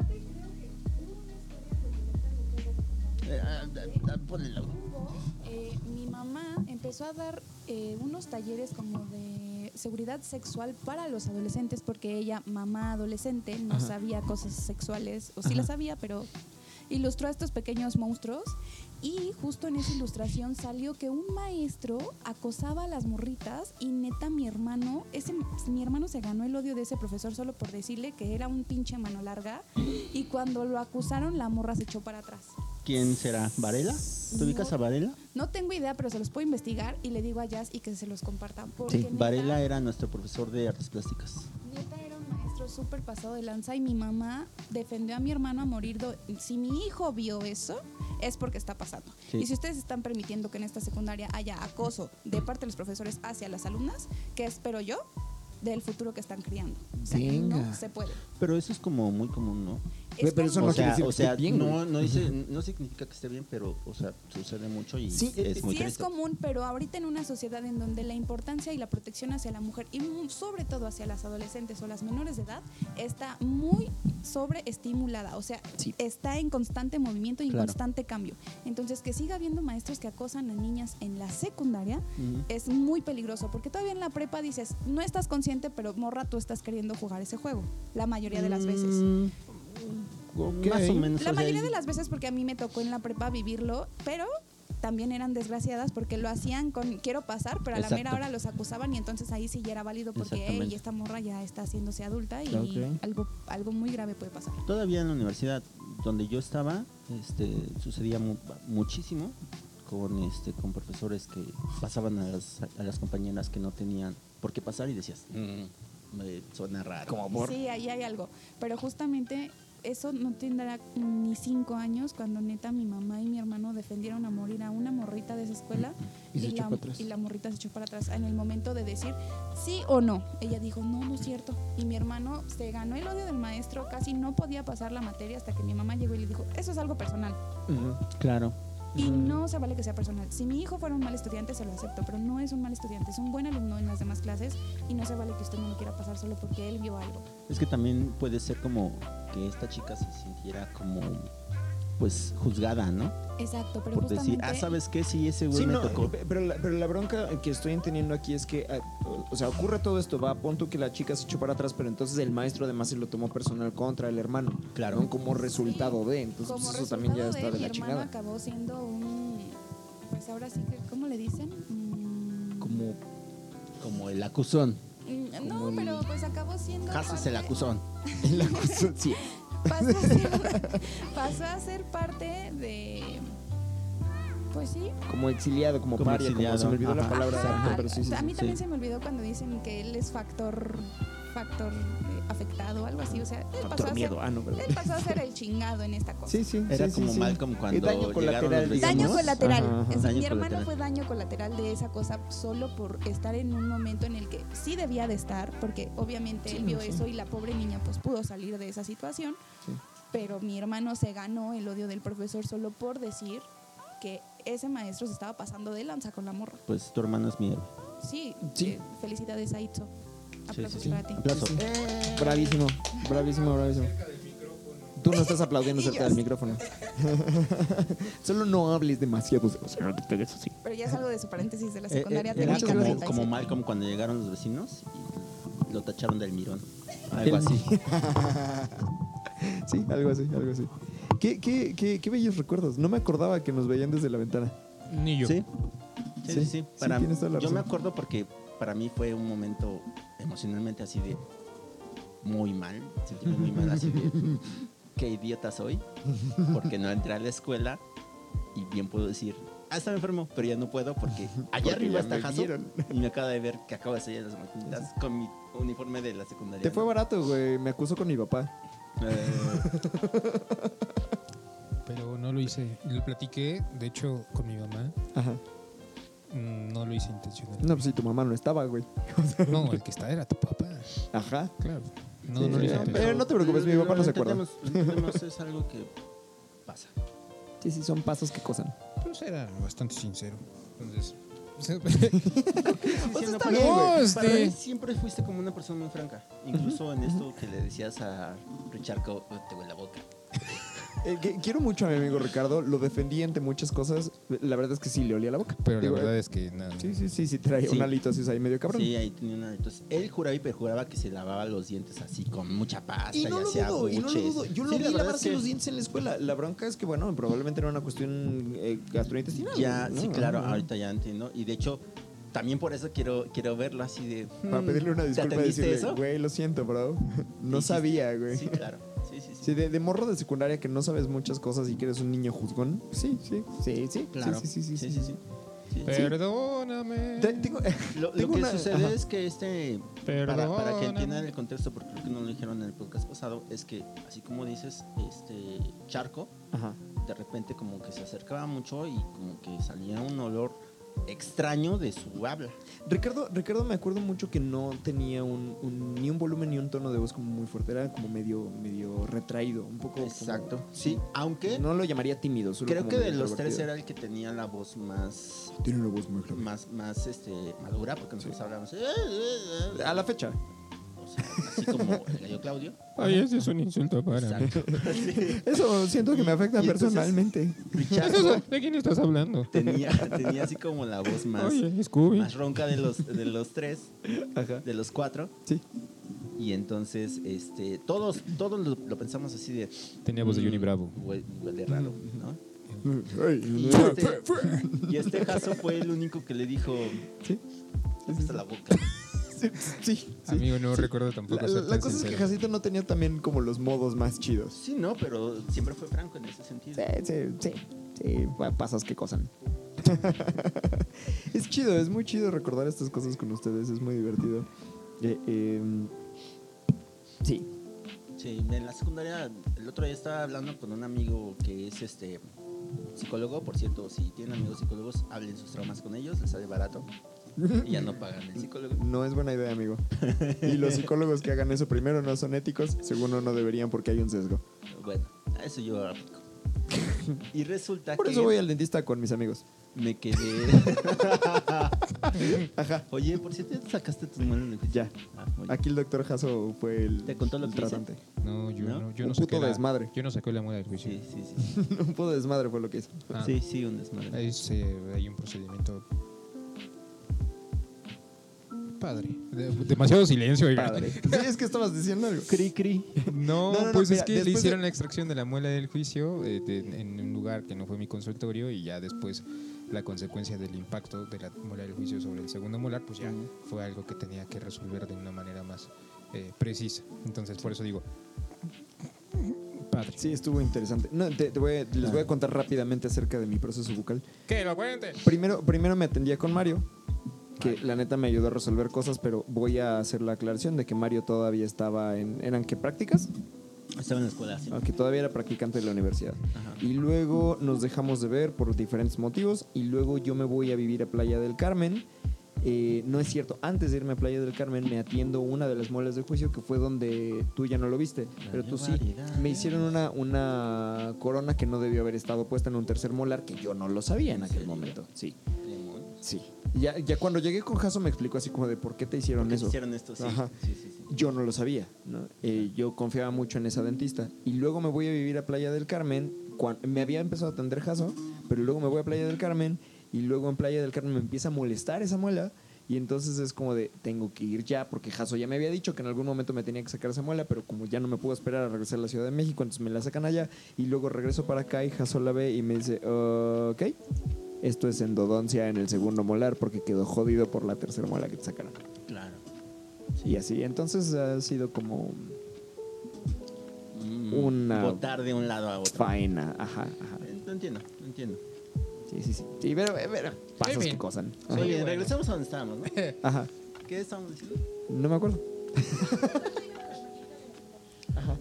Eh, ah, ah. Eh, mi mamá empezó a dar eh, unos talleres como de seguridad sexual para los adolescentes porque ella, mamá adolescente, no Ajá. sabía cosas sexuales, o sí Ajá. las sabía, pero ilustró a estos pequeños monstruos y justo en esa ilustración salió que un maestro acosaba a las morritas y neta mi hermano, ese mi hermano se ganó el odio de ese profesor solo por decirle que era un pinche mano larga y cuando lo acusaron la morra se echó para atrás. ¿Quién será? ¿Varela? ¿Tú ubicas No. a Varela? No tengo idea, pero se los puedo investigar y le digo a Jazz y que se los compartan. Porque Sí, neta, Varela era nuestro profesor de artes plásticas. neta era maestro súper pasado de lanza y mi mamá defendió a mi hermano a morir. Si mi hijo vio eso, es porque está pasando. Sí. Y si ustedes están permitiendo que en esta secundaria haya acoso de parte de los profesores hacia las alumnas, ¿qué espero yo? Del futuro que están criando. O sea, Venga. no se puede. Pero eso es como muy común, ¿no? Es Pero eso como- no o quiere sea, decir o que sea esté bien, no, dice, no significa que esté bien, pero, o sea, sucede mucho y Sí, es muy sí es común, pero ahorita en una sociedad en donde la importancia y la protección hacia la mujer y sobre todo hacia las adolescentes o las menores de edad está muy sobreestimulada, o sea, Sí. está en constante movimiento y en Claro. constante cambio. Entonces, que siga habiendo maestros que acosan a niñas en la secundaria es muy peligroso, porque todavía en la prepa dices, no estás consciente, pero morra, tú estás queriendo jugar ese juego, la mayoría de las veces. Mm, Ok. Más o menos. La o sea, mayoría de las veces porque a mí me tocó en la prepa vivirlo, pero también eran desgraciadas porque lo hacían con quiero pasar, pero a la mera hora los acusaban y entonces ahí sí ya era válido porque Exactamente. "Ey, esta morra ya está haciéndose adulta y algo algo muy grave puede pasar. Todavía en la universidad donde yo estaba, este, sucedía mu- muchísimo con este con profesores que pasaban a las, a las compañeras que no tenían por qué pasar y decías, "Mm, me suena raro. Como Sí, ahí hay algo, pero justamente eso no tendrá ni cinco años cuando neta mi mamá y mi hermano defendieron a morir a una morrita de esa escuela Y se echó la, para atrás. y la morrita se echó para atrás en el momento de decir sí o no. Ella dijo, no, no es cierto. Y mi hermano se ganó el odio del maestro, casi no podía pasar la materia hasta que mi mamá llegó y le dijo, eso es algo personal. Claro. Y no se vale que sea personal. Si mi hijo fuera un mal estudiante, se lo acepto, pero no es un mal estudiante, es un buen alumno en las demás clases y no se vale que usted no lo quiera pasar solo porque él vio algo. Es que también puede ser como que esta chica se sintiera como pues juzgada, ¿no? Exacto, pero Por decir, ah, ¿sabes qué? Sí, ese güey Sí, me no, tocó. pe- pero la, pero la bronca que estoy entendiendo aquí es que, ah, o- sea, ocurre todo esto, va, pon que la chica se echó para atrás, pero entonces el maestro además se lo tomó personal contra el hermano. Claro. ¿no? Como resultado de, entonces pues, eso también ya está de la hermano chingada. acabó siendo un... Pues ahora sí que, ¿cómo le dicen? Mm, Como, como el acusón. mm, No, el- pero pues acabó siendo... Haces parte- el acusón. La cosa- sí. Pasó a, ser, pasó a ser parte de... Pues sí. Como exiliado, como, Como paria, exiliado, como se me olvidó la palabra Ajá, pero sí, sí, a mí también sí. se me olvidó cuando dicen que él es factor factor eh, afectado, algo así. O sea, él pasó, a ser, ah, no, él pasó a ser el chingado en esta cosa. Sí, sí. Era sí, como sí. Malcolm cuando daño colateral, los. Daño colateral. Ajá, ajá. Es- Daño mi hermano colateral. fue daño colateral de esa cosa solo por estar en un momento en el que sí debía de estar, porque obviamente Sí, él vio sí. eso y la pobre niña pues pudo salir de esa situación. Sí. Pero mi hermano se ganó el odio del profesor solo por decir que ese maestro se estaba pasando de lanza con la morra. Pues tu hermano es mi héroe. Sí, Sí. eh, felicidades a Itzo. Aplausos sí, sí. para ti. Aplauso. Bravísimo, bravísimo, bravísimo. Tú no estás aplaudiendo cerca del micrófono. Solo no hables demasiado. O sea, no te pegues así. Pero ya es algo de su paréntesis de la Eh, secundaria eh, era técnica como, 97. como Malcolm cuando llegaron los vecinos y lo tacharon del mirón. Algo El- así. Sí, algo así, algo así. ¿Qué, qué, qué, qué bellos recuerdos. No me acordaba que nos veían desde la ventana. Ni yo. Sí. Sí, sí, Sí, sí. sí, Para, tienes toda la yo me acuerdo porque para mí fue un momento emocionalmente así de muy mal, sentí muy mal, así de qué idiota soy, porque no entré a la escuela y bien puedo decir, ah, estaba enfermo, pero ya no puedo porque allá Porque arriba está Jaso y me acaba de ver que acabo de salir de las maquinitas con mi uniforme de la secundaria. Te fue barato, güey. Me acusó con mi papá. Eh, Pero no lo hice. Lo platiqué, de hecho, con mi mamá. Ajá. No lo hice intencional. No, pues si tu mamá no estaba, güey. No, el que está era tu papá. Ajá. Claro. No, Sí, no lo hice eh, intencional. pero no te preocupes, mi papá no se acuerda. entendemos, es algo que pasa. Sí, sí, son pasos que cosan. Pues era bastante sincero. Entonces. Diciendo, para bien, mí-. Para mí siempre fuiste como una persona muy franca. Incluso en esto que le decías a Richard te huele la boca. Eh, que- quiero mucho a mi amigo Ricardo. Lo defendí ante muchas cosas. La verdad es que sí le olía la boca. Pero la verdad eh, es que nada. Sí, sí, sí, sí, traía Sí. un alito así ahí medio cabrón. Sí, ahí tenía una. Entonces, él juraba y perjuraba que se lavaba los dientes así con mucha pasta Y no lo hacía dudo, y no lo dudo. Yo Sí, lo vi la lavarse es que los dientes en la escuela. La bronca es que, bueno, probablemente era una cuestión eh, gastrointestinal. Ya, ¿no? sí, claro, ahorita ya entiendo. Y de hecho, también por eso quiero, quiero verlo así de. Para mm, pedirle una ¿te disculpa y decirle, eso? güey, lo siento, bro. No sabía, güey. Sí, claro. Sí, de, de morro de secundaria que no sabes muchas cosas y que eres un niño juzgón. Sí, sí, sí, sí. Claro. Sí, sí, sí. sí, sí, sí, sí. Sí. Perdóname. Te- tengo- Lo, que una- sucede ajá. es que este, para, para que entiendan el contexto, porque creo que no lo dijeron en el podcast pasado, es que, así como dices, este charco, Ajá. de repente como que se acercaba mucho y como que salía un olor extraño de su habla. Ricardo, Ricardo me acuerdo mucho que no tenía un, un- ni un volumen ni un tono de voz como muy fuerte, era como medio, medio retraído, un poco. como- Exacto. Sí, aunque No lo llamaría tímido, solo creo como que de los tres era el que tenía la voz más Tiene una voz muy grave. más, más este, madura, porque nosotros hablamos. A la fecha. Sea, así como el gallo Claudio. Ay, ese es un insulto para mí. Exacto. Sí. Eso siento que me afecta Y entonces- personalmente. Richardo ¿De quién estás hablando? tenía, tenía así como la voz más, Oye, Scooby. más ronca de los, de los tres, Ajá. de los cuatro. Sí. Y entonces, este, todos, todos lo, lo pensamos así de. Tenía voz de Johnny mm, Bravo. hue- Huele raro, ¿no? Y este, y este Jaso fue el único que le dijo. Sí. Hasta la boca. Sí. Amigo, no recuerdo tampoco La, ser la cosa es que. Jacito no tenía también como los modos más chidos. Sí, no, pero siempre fue franco en ese sentido. Sí, sí, sí. Sí, pa- pasas que cosan. es chido, es muy chido recordar estas cosas con ustedes, es muy divertido. Eh, em, sí. Sí, en la secundaria, el otro día estaba hablando con un amigo que es este psicólogo, por cierto, si tienen amigos psicólogos, hablen sus traumas con ellos, les sale barato y ya no pagan el psicólogo. No es buena idea, amigo. Y los psicólogos que hagan eso primero no son éticos, segundo no deberían porque hay un sesgo. Bueno, a eso yo aplico. Y resulta Por que eso voy al dentista con mis amigos. me quedé. Ajá. Oye, por cierto, ¿ya sacaste tus manos del juicio? Ya. Ah. Aquí el doctor Jasso fue el, ¿Te contó lo el que hice? tratante. No, yo ¿No? no, yo Un no saqué puto la, desmadre. Yo no saqué la muela del juicio. Sí, sí, sí. un puto desmadre fue lo que hizo. Ah, Sí, sí, un desmadre. Es, eh, hay un procedimiento padre. De- demasiado silencio. oiga. Padre. Sí, es que estabas diciendo algo. Cri, cri. No, No, no, no, pues mira, es que le después de- hicieron la extracción de la muela del juicio eh, de- en un lugar que no fue mi consultorio y ya después la consecuencia del impacto de la muela del juicio sobre el segundo molar, pues ya fue algo que tenía que resolver de una manera más eh, precisa. Entonces, por eso digo, padre. Sí, estuvo interesante. No, te- te voy a- les Ah. voy a contar rápidamente acerca de mi proceso bucal. ¡Que lo cuente! Primero, primero me atendía con Mario, que la neta me ayudó a resolver cosas, pero voy a hacer la aclaración de que Mario todavía estaba en... ¿Eran qué prácticas? Estaba en la escuela, sí. Aunque todavía era practicante de la universidad. Ajá. Y luego nos dejamos de ver por diferentes motivos y luego yo me voy a vivir a Playa del Carmen. Eh, no es cierto, antes de irme a Playa del Carmen me atiendo una de las muelas de juicio que fue donde tú ya no lo viste, pero tú sí. Me hicieron una, una corona que no debió haber estado puesta en un tercer molar que yo no lo sabía en ¿En aquel momento. Sí. Sí. Ya, ya cuando llegué con Jaso me explicó así como de por qué te hicieron ¿Por qué eso. hicieron esto? Sí, Ajá. sí, sí. sí. Yo no lo sabía, ¿no? Eh, yo confiaba mucho en esa dentista. Y luego me voy a vivir a Playa del Carmen. me había empezado a atender Jaso, pero luego me voy a Playa del Carmen y luego en Playa del Carmen me empieza a molestar esa muela. Y entonces es como de, tengo que ir ya, porque Jaso ya me había dicho que en algún momento me tenía que sacar esa muela, pero como ya no me puedo esperar a regresar a la Ciudad de México, entonces me la sacan allá. Y luego regreso para acá y Jaso la ve y me dice, ok, esto es endodoncia en el segundo molar porque quedó jodido por la tercera muela que te sacaron. Claro. Y así, entonces ha sido como Mm, Una- Botar de un lado a otro. faena. Ajá, ajá. Lo entiendo, lo entiendo. Sí, sí, sí. Sí, pero, eh, pero pasos bien. que cosan. Muy Ajá. bien, regresamos a donde estábamos, ¿no? Ajá. ¿Qué estábamos diciendo? No me acuerdo.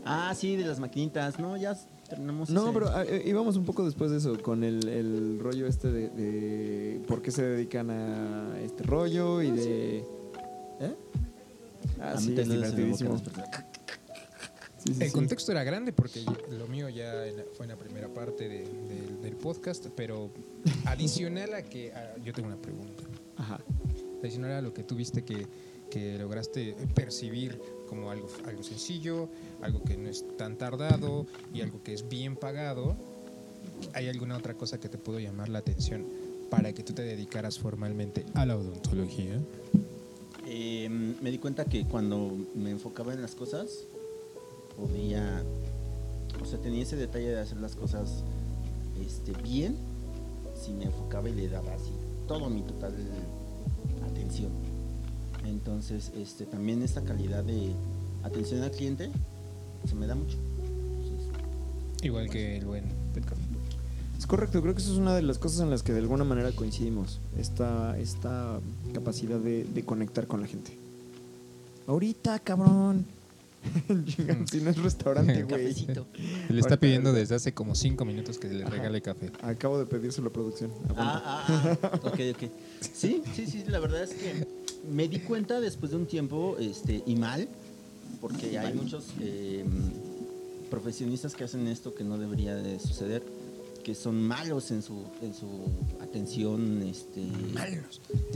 Ah, sí, de las maquinitas. No, ya terminamos. No, ese- pero ah, eh, íbamos un poco después de eso, con el, el rollo este de, de por qué se dedican a este rollo y de... ¿Eh? Ah, sí, es divertidísimo. Sí, sí, El sí. contexto era grande porque lo mío ya en la- fue en la primera parte de- del- del podcast, pero adicional a que a- yo tengo una pregunta. Ajá. Adicional a lo que tuviste que, que lograste percibir como algo, algo sencillo, algo que no es tan tardado y algo que es bien pagado, ¿hay alguna otra cosa que te pudo llamar la atención para que tú te dedicaras formalmente a la odontología? Eh, me di cuenta que cuando me enfocaba en las cosas, podía. O sea, tenía ese detalle de hacer las cosas este, bien, si me enfocaba y le daba así todo mi total atención. Entonces, este, también esta calidad de atención al cliente se me da mucho. Entonces, Igual que el buen. Es correcto, creo que eso es una de las cosas en las que de alguna manera coincidimos. Esta, esta capacidad de, de conectar con la gente. Ahorita, cabrón. Chinga, si no es restaurante, güey. Le está pidiendo desde hace como cinco minutos que le Ajá. regale café. Acabo de pedírselo a producción. Apunta. Ah, ah, ah, ok, ok. Sí, sí, sí, la verdad es que me di cuenta después de un tiempo, este, y mal, porque hay muchos eh, profesionistas que hacen esto que no debería de suceder, que son malos en su, en su atención este,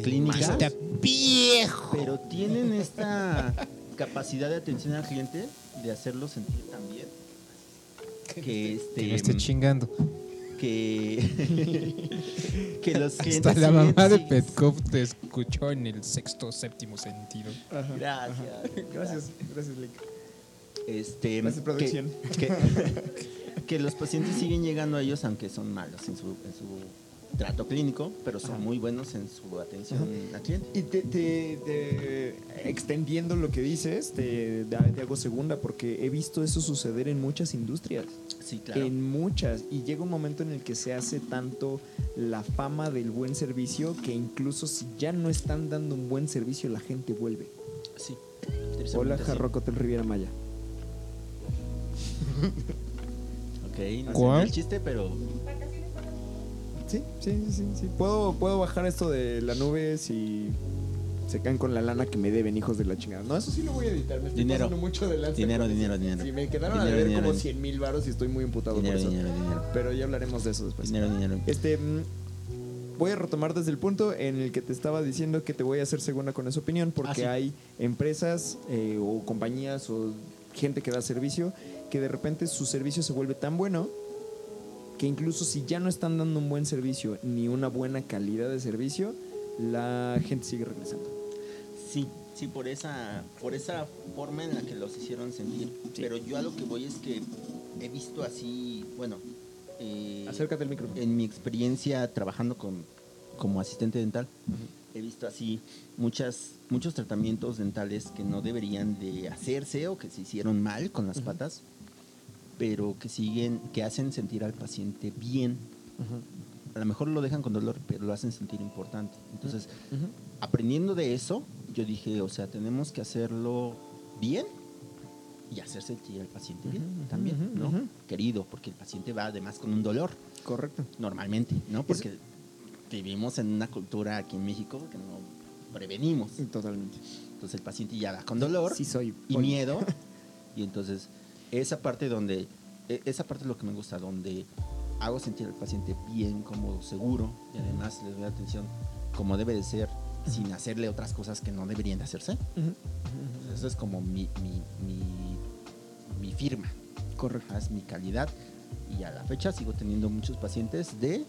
clínica, Está viejo. pero tienen esta capacidad de atención al cliente de hacerlo sentir tan bien. Que, este, Que no esté chingando. Que, que los Hasta clientes la siguen- mamá de Petkov te escuchó en el sexto, séptimo sentido. Ajá. Gracias. Gracias, gracias, Lick. Este, Gracias, producción. Que, que, que los pacientes siguen llegando a ellos aunque son malos en su, en su trato clínico, pero son Ajá. muy buenos en su atención al cliente. Y te, te- te- extendiendo lo que dices, te, te hago segunda porque he visto eso suceder en muchas industrias. Sí, claro. En muchas. Y llega un momento en el que se hace tanto la fama del buen servicio que incluso si ya no están dando un buen servicio, la gente vuelve. Sí. Hola, tristemente sí. Riviera Maya. Ok, no ¿Cuál? sé el chiste, pero Sí, sí, sí, sí. Puedo, puedo bajar esto de la nube si se caen con la lana que me deben, hijos de la chingada. No, eso sí lo voy a editar. Me estoy Dinero. mucho de lanza Dinero, dinero, dinero. Sí, me quedaron a Dinero, deber dinero, como dinero. 100 mil varos y estoy muy imputado dinero, por eso. dinero, dinero. Pero ya hablaremos de eso después. Dinero, dinero. Este, mm, voy a retomar desde el punto en el que te estaba diciendo que te voy a hacer segunda con esa opinión, porque Ah, sí. hay empresas eh, o compañías o gente que da servicio que de repente su servicio se vuelve tan bueno que incluso si ya no están dando un buen servicio ni una buena calidad de servicio, la gente sigue regresando. Sí, sí, por esa, por esa forma en la que los hicieron sentir. Pero yo a lo que voy es que he visto así, bueno, eh, Acércate al micrófono. en mi experiencia trabajando con, como asistente dental, he visto así muchas, muchos tratamientos dentales que no deberían de hacerse o que se hicieron mal con las patas, pero que siguen, que hacen sentir al paciente bien. A lo mejor lo dejan con dolor, pero lo hacen sentir importante. Entonces, aprendiendo de eso, yo dije, o sea, tenemos que hacerlo bien y hacer sentir al paciente bien Ujú, también, ujú, ¿no? Querido, porque el paciente va además con un dolor, Correcto. normalmente, ¿no? Porque vivimos en una cultura aquí en México que no prevenimos. Totalmente. Entonces el paciente ya va con dolor Sí soy. y miedo. Y entonces, esa parte donde, e- esa parte es lo que me gusta, donde hago sentir al paciente bien, cómodo, seguro, y además le doy atención como debe de ser, sin hacerle otras cosas que no deberían de hacerse. Ujú, Entonces, eso es como mi, mi, mi, mi firma, Correcto. es mi calidad. Y a la fecha sigo teniendo muchos pacientes de,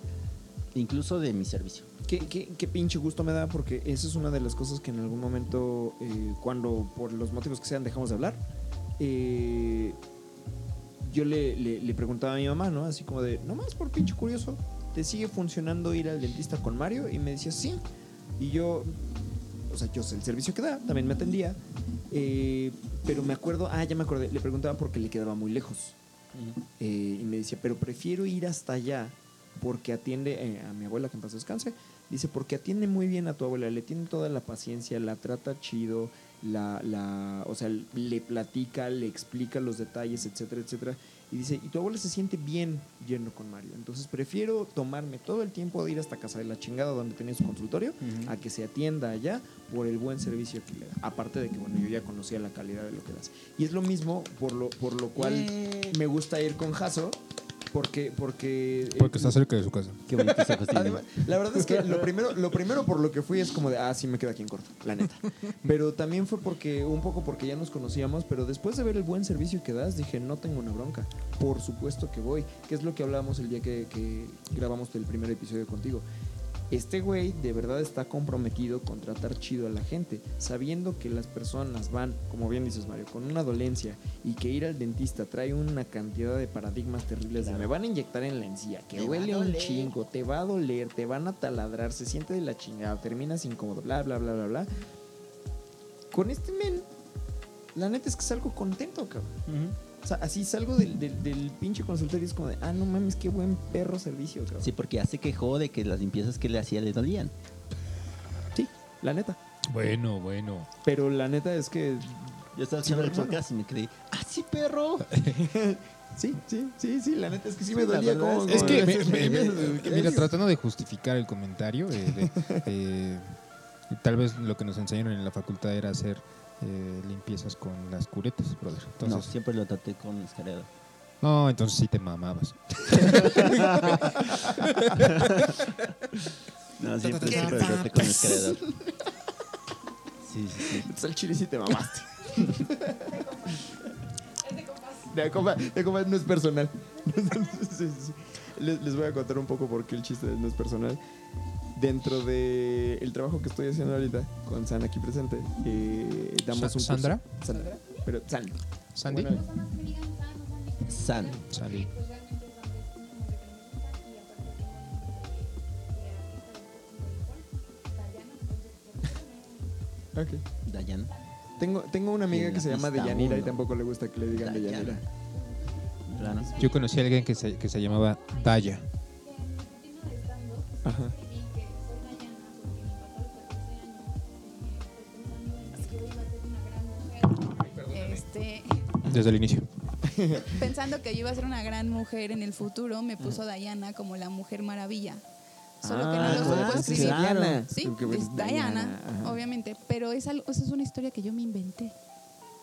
incluso de mi servicio. ¿Qué, qué, qué pinche gusto me da porque esa es una de las cosas que en algún momento, eh, cuando por los motivos que sean dejamos de hablar, eh, yo le, le- le preguntaba a mi mamá, ¿no? Así como de, nomás por pinche curioso, ¿te sigue funcionando ir al dentista con Mario? Y me decía, sí. Y yo, o sea, yo sé el servicio que da, también me atendía, eh, pero me acuerdo, ah, ya me acordé, le preguntaba porque le quedaba muy lejos. Eh, y me decía, pero prefiero ir hasta allá porque atiende eh, a mi abuela, que en paz descanse. Dice, porque atiende muy bien a tu abuela, le tiene toda la paciencia, la trata chido, la, la, o sea, le platica, le explica los detalles, etcétera, etcétera. Y dice, y tu abuela se siente bien yendo con Mario. Entonces prefiero tomarme todo el tiempo de ir hasta casa de la chingada donde tenía su consultorio a que se atienda allá por el buen servicio que le da. Aparte de que, bueno, yo ya conocía la calidad de lo que das. Y es lo mismo por lo, por lo cual me gusta ir con Jaso, porque... Porque, Porque está cerca de su casa. Qué bonito. Además, la verdad es que lo primero, lo primero por lo que fui es como de, ah, sí me queda aquí en corto, la neta. Pero también fue porque, un poco porque ya nos conocíamos, pero después de ver el buen servicio que das, dije, no tengo una bronca. Por supuesto que voy. Que es lo que hablábamos el día que, que grabamos el primer episodio contigo. Este güey de verdad está comprometido con tratar chido a la gente, sabiendo que las personas van, como bien dices Mario, con una dolencia y que ir al dentista trae una cantidad de paradigmas terribles de me van a inyectar en la encía, que Te huele un chingo, te va a doler, te van a taladrar, se siente de la chingada, terminas incómodo, bla, bla, bla, bla, bla. Con este men, la neta es que salgo contento, cabrón. O sea, así salgo del, del, del pinche consultorio y es como de, ah, no mames, qué buen perro servicio, cabrón. Sí, porque ya se quejó de que las limpiezas que le hacía le dolían. Sí, la neta. Bueno, bueno. Pero la neta es que Yo estaba haciendo el podcast y me creí, ¡ah, sí, perro! sí, sí, sí, sí, la neta es que sí me Sí, dolía como... Es que, me- me- me- estrellas, ¿qué mira, tratando de justificar el comentario, eh, de- eh, tal vez lo que nos enseñaron en la facultad era hacer eh, limpiezas con las curetas, brother. no, Entonces, siempre lo traté con escalera. no, entonces sí te mamabas. No, siempre, siempre lo traté con escalera. Sí, sí, sí. Entonces al chile sí te mamaste. De compa, de no es personal. Sí, sí, sí. Les, les voy a contar un poco por qué el chiste no es personal. Dentro de el trabajo que estoy haciendo ahorita con San aquí presente, eh, damos Sa- un curso- ¿Sandra? Sandra. Pero San. Sandy. Bueno, San. Sandy. ok. Dayan. Tengo, tengo una amiga que se llama Deyanira y uno. tampoco le gusta que le digan Dayana. Deyanira. Yo conocí a alguien que se, que se llamaba Daya. Ajá. Este, Desde el inicio. pensando que yo iba a ser una gran mujer en el futuro, me puso Diana como la mujer maravilla. Solo que no Ah, lo supo es que escribir. Diana. Sí, es Diana, ajá. obviamente. Pero es algo, esa es una historia que yo me inventé.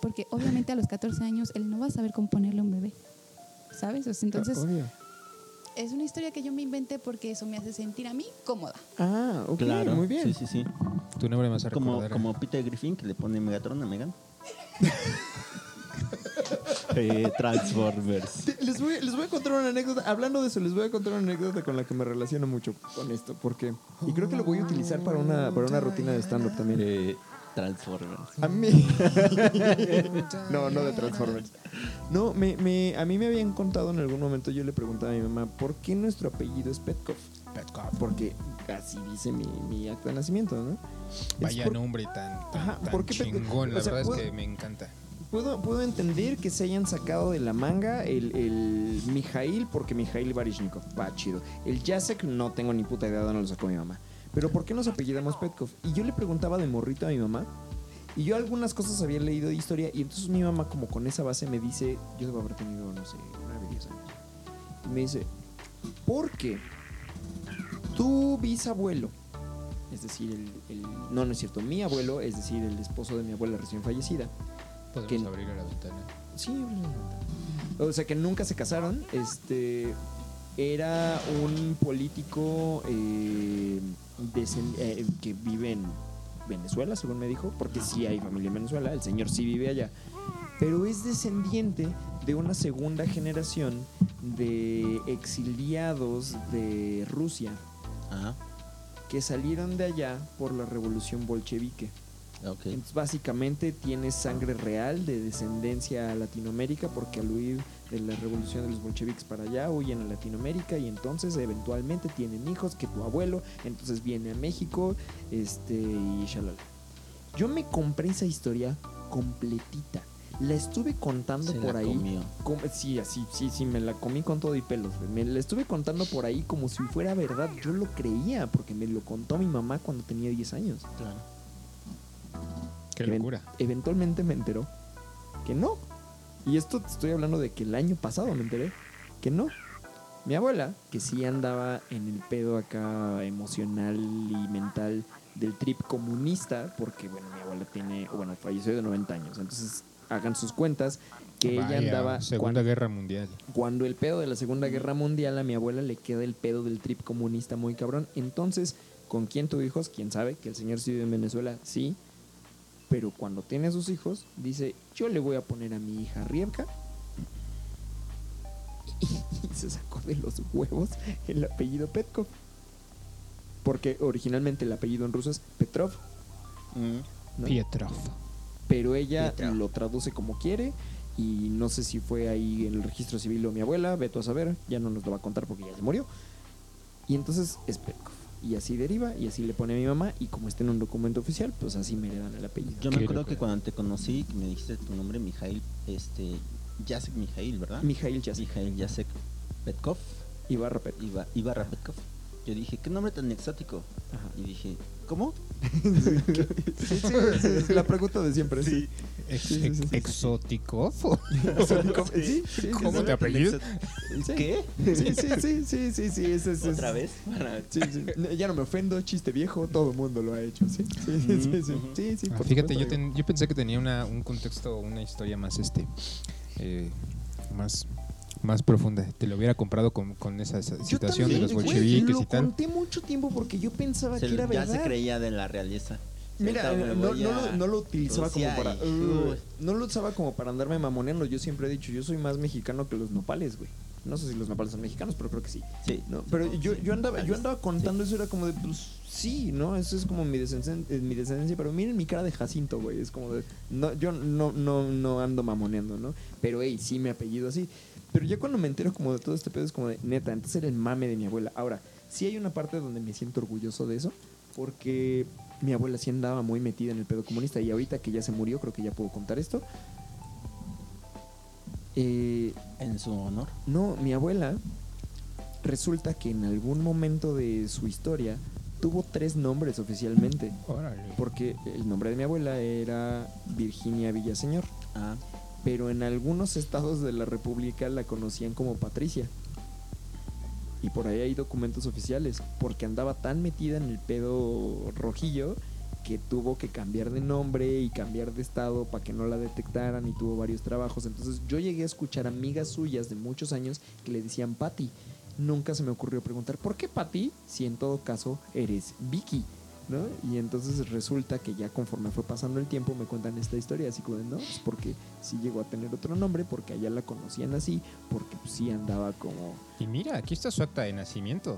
Porque obviamente a los 14 años él no va a saber cómo ponerle a un bebé. ¿Sabes? Entonces Obvio. es una historia que yo me inventé porque eso me hace sentir a mí cómoda. Ah, ok, Claro. muy bien. Sí, sí, sí. Tu nombre me a Como, como Peter Griffin que le pone Megatron a Megan. Eh, Transformers. Les voy, les voy a contar una anécdota. Hablando de eso, les voy a contar una anécdota con la que me relaciono mucho con esto. Porque, y creo que lo voy a utilizar para una, para una rutina de stand-up también. Eh, Transformers. A mí. no, no de Transformers. No, me, me, a mí me habían contado en algún momento, yo le preguntaba a mi mamá, ¿por qué nuestro apellido es Petkov? Porque así dice mi, mi acta de nacimiento, ¿no? Vaya por- nombre tan, tan, Ajá, tan ¿por qué te- chingón. La o sea, verdad puedo- es que me encanta. Puedo, puedo entender que se hayan sacado de la manga el, el Mijail porque Mijail Barishnikov va chido. El Jacek no tengo ni puta idea de dónde lo sacó mi mamá. Pero ¿por qué nos apellidamos Petkov? Y yo le preguntaba de morrito a mi mamá. Y yo algunas cosas había leído de historia. Y entonces mi mamá como con esa base me dice, yo debo haber tenido, no sé, 9, 10 años. Y me dice, porque tu bisabuelo, es decir, el, el- no, no es cierto, mi abuelo, es decir, el esposo de mi abuela recién fallecida, Podemos abrir la ventana. Sí, la ventana. O sea, que nunca se casaron. Este. Era un político eh, eh, que vive en Venezuela, según me dijo, porque sí hay familia en Venezuela, el señor sí vive allá. Pero es descendiente de una segunda generación de exiliados de Rusia Ajá. que salieron de allá por la revolución bolchevique. Entonces, básicamente tiene sangre real de descendencia a Latinoamérica porque al huir de la revolución de los bolcheviques para allá huyen a Latinoamérica y entonces eventualmente tienen hijos que tu abuelo entonces viene a México este y shalala. Yo me compré esa historia completita. La estuve contando Se por la ahí. comió. como- sí, así, sí, sí, me la comí con todo y pelos. Me la estuve contando por ahí como si fuera verdad. Yo lo creía porque me lo contó mi mamá cuando tenía 10 años. Claro. Qué Even- locura. Eventualmente me enteró que no. Y esto te estoy hablando de que el año pasado me enteré que no. Mi abuela, que sí andaba en el pedo acá emocional y mental del trip comunista, porque bueno, mi abuela tiene, o bueno, falleció de 90 años, entonces hagan sus cuentas que Vaya, ella andaba Segunda cuando, Guerra Mundial. cuando el pedo de la Segunda Guerra Mundial a mi abuela le queda el pedo del trip comunista muy cabrón. Entonces, ¿con quién tuvo hijos? ¿Quién sabe? Que el señor sí vive en Venezuela, sí. Pero cuando tiene a sus hijos, dice, yo le voy a poner a mi hija Rievka. Y se sacó de los huevos el apellido Petkov. Porque originalmente el apellido en ruso es Petrov. Mm. ¿no? Pietrov. Pero ella lo traduce como quiere y no sé si fue ahí en el registro civil o mi abuela, veto a saber, ya no nos lo va a contar porque ya se murió. Y entonces es Petkov. Y así deriva y así le pone a mi mamá y como está en un documento oficial, pues así me heredan el apellido. Yo me acuerdo que cuando te conocí, que me dijiste tu nombre, Mijail, este, Jacek Mijail, ¿verdad? Mijail Jacek. Mijail Jacek Petkov. Ibarra Pet. Iba, Ibarra Petkov. Yo dije, qué nombre tan exótico. Ajá. Y dije, ¿cómo? Sí, sí, es la pregunta de siempre. Sí. Ex- sí. ¿Exótico? Sí, sí, ¿Cómo sí, te apellidas? Sí. ¿Qué? Sí, sí, sí, sí, sí, es- es- ¿Otra vez? Para- Sí, sí. Ya no me ofendo, chiste viejo, todo el mundo lo ha hecho, sí. Sí, sí, sí. sí. Ujú. Sí, sí, Ah, fíjate, yo, ten- yo pensé que tenía una, un contexto, una historia más, este, eh, más, más profunda. Te lo hubiera comprado con, con esa situación de los bolcheviques lo y tal. conté mucho tiempo porque yo pensaba Se- que era ya verdad. se creía de la realeza. Mira, eh, no, no lo, no lo utilizaba como para. y- uh, no lo usaba como para andarme mamoneando. Yo siempre he dicho, yo soy más mexicano que los nopales, güey. No sé si los nopales son mexicanos, pero creo que sí. Sí, ¿no? sí, Pero sí, yo, sí. yo andaba, yo andaba Sí. contando eso, era como de, pues sí, ¿no? Eso es como mi descendencia, mi descendencia pero miren mi cara de Jacinto, güey. Es como de, no, yo no, no, no ando mamoneando, ¿no? Pero, hey, sí, mi apellido así. Pero ya cuando me entero como de todo este pedo es como de, neta, entonces era el mame de mi abuela. Ahora, sí hay una parte donde me siento orgulloso de eso, porque mi abuela sí andaba muy metida en el pedo comunista y ahorita que ya se murió, creo que ya puedo contar esto. Eh, En su honor. no, mi abuela resulta que en algún momento de su historia tuvo tres nombres oficialmente. Órale. Porque el nombre de mi abuela era Virginia Villaseñor, Ah, pero en algunos estados de la República la conocían como Patricia. Y por ahí hay documentos oficiales, porque andaba tan metida en el pedo rojillo que tuvo que cambiar de nombre y cambiar de estado para que no la detectaran y tuvo varios trabajos. Entonces yo llegué a escuchar amigas suyas de muchos años que le decían Patty. Nunca se me ocurrió preguntar, ¿por qué Patty? Si en todo caso eres Vicky. ¿No? Y entonces resulta que ya conforme fue pasando el tiempo me cuentan esta historia, así como de, no, pues porque sí llegó a tener otro nombre, porque allá la conocían así, porque pues, sí andaba como, Y mira, aquí está su acta de nacimiento.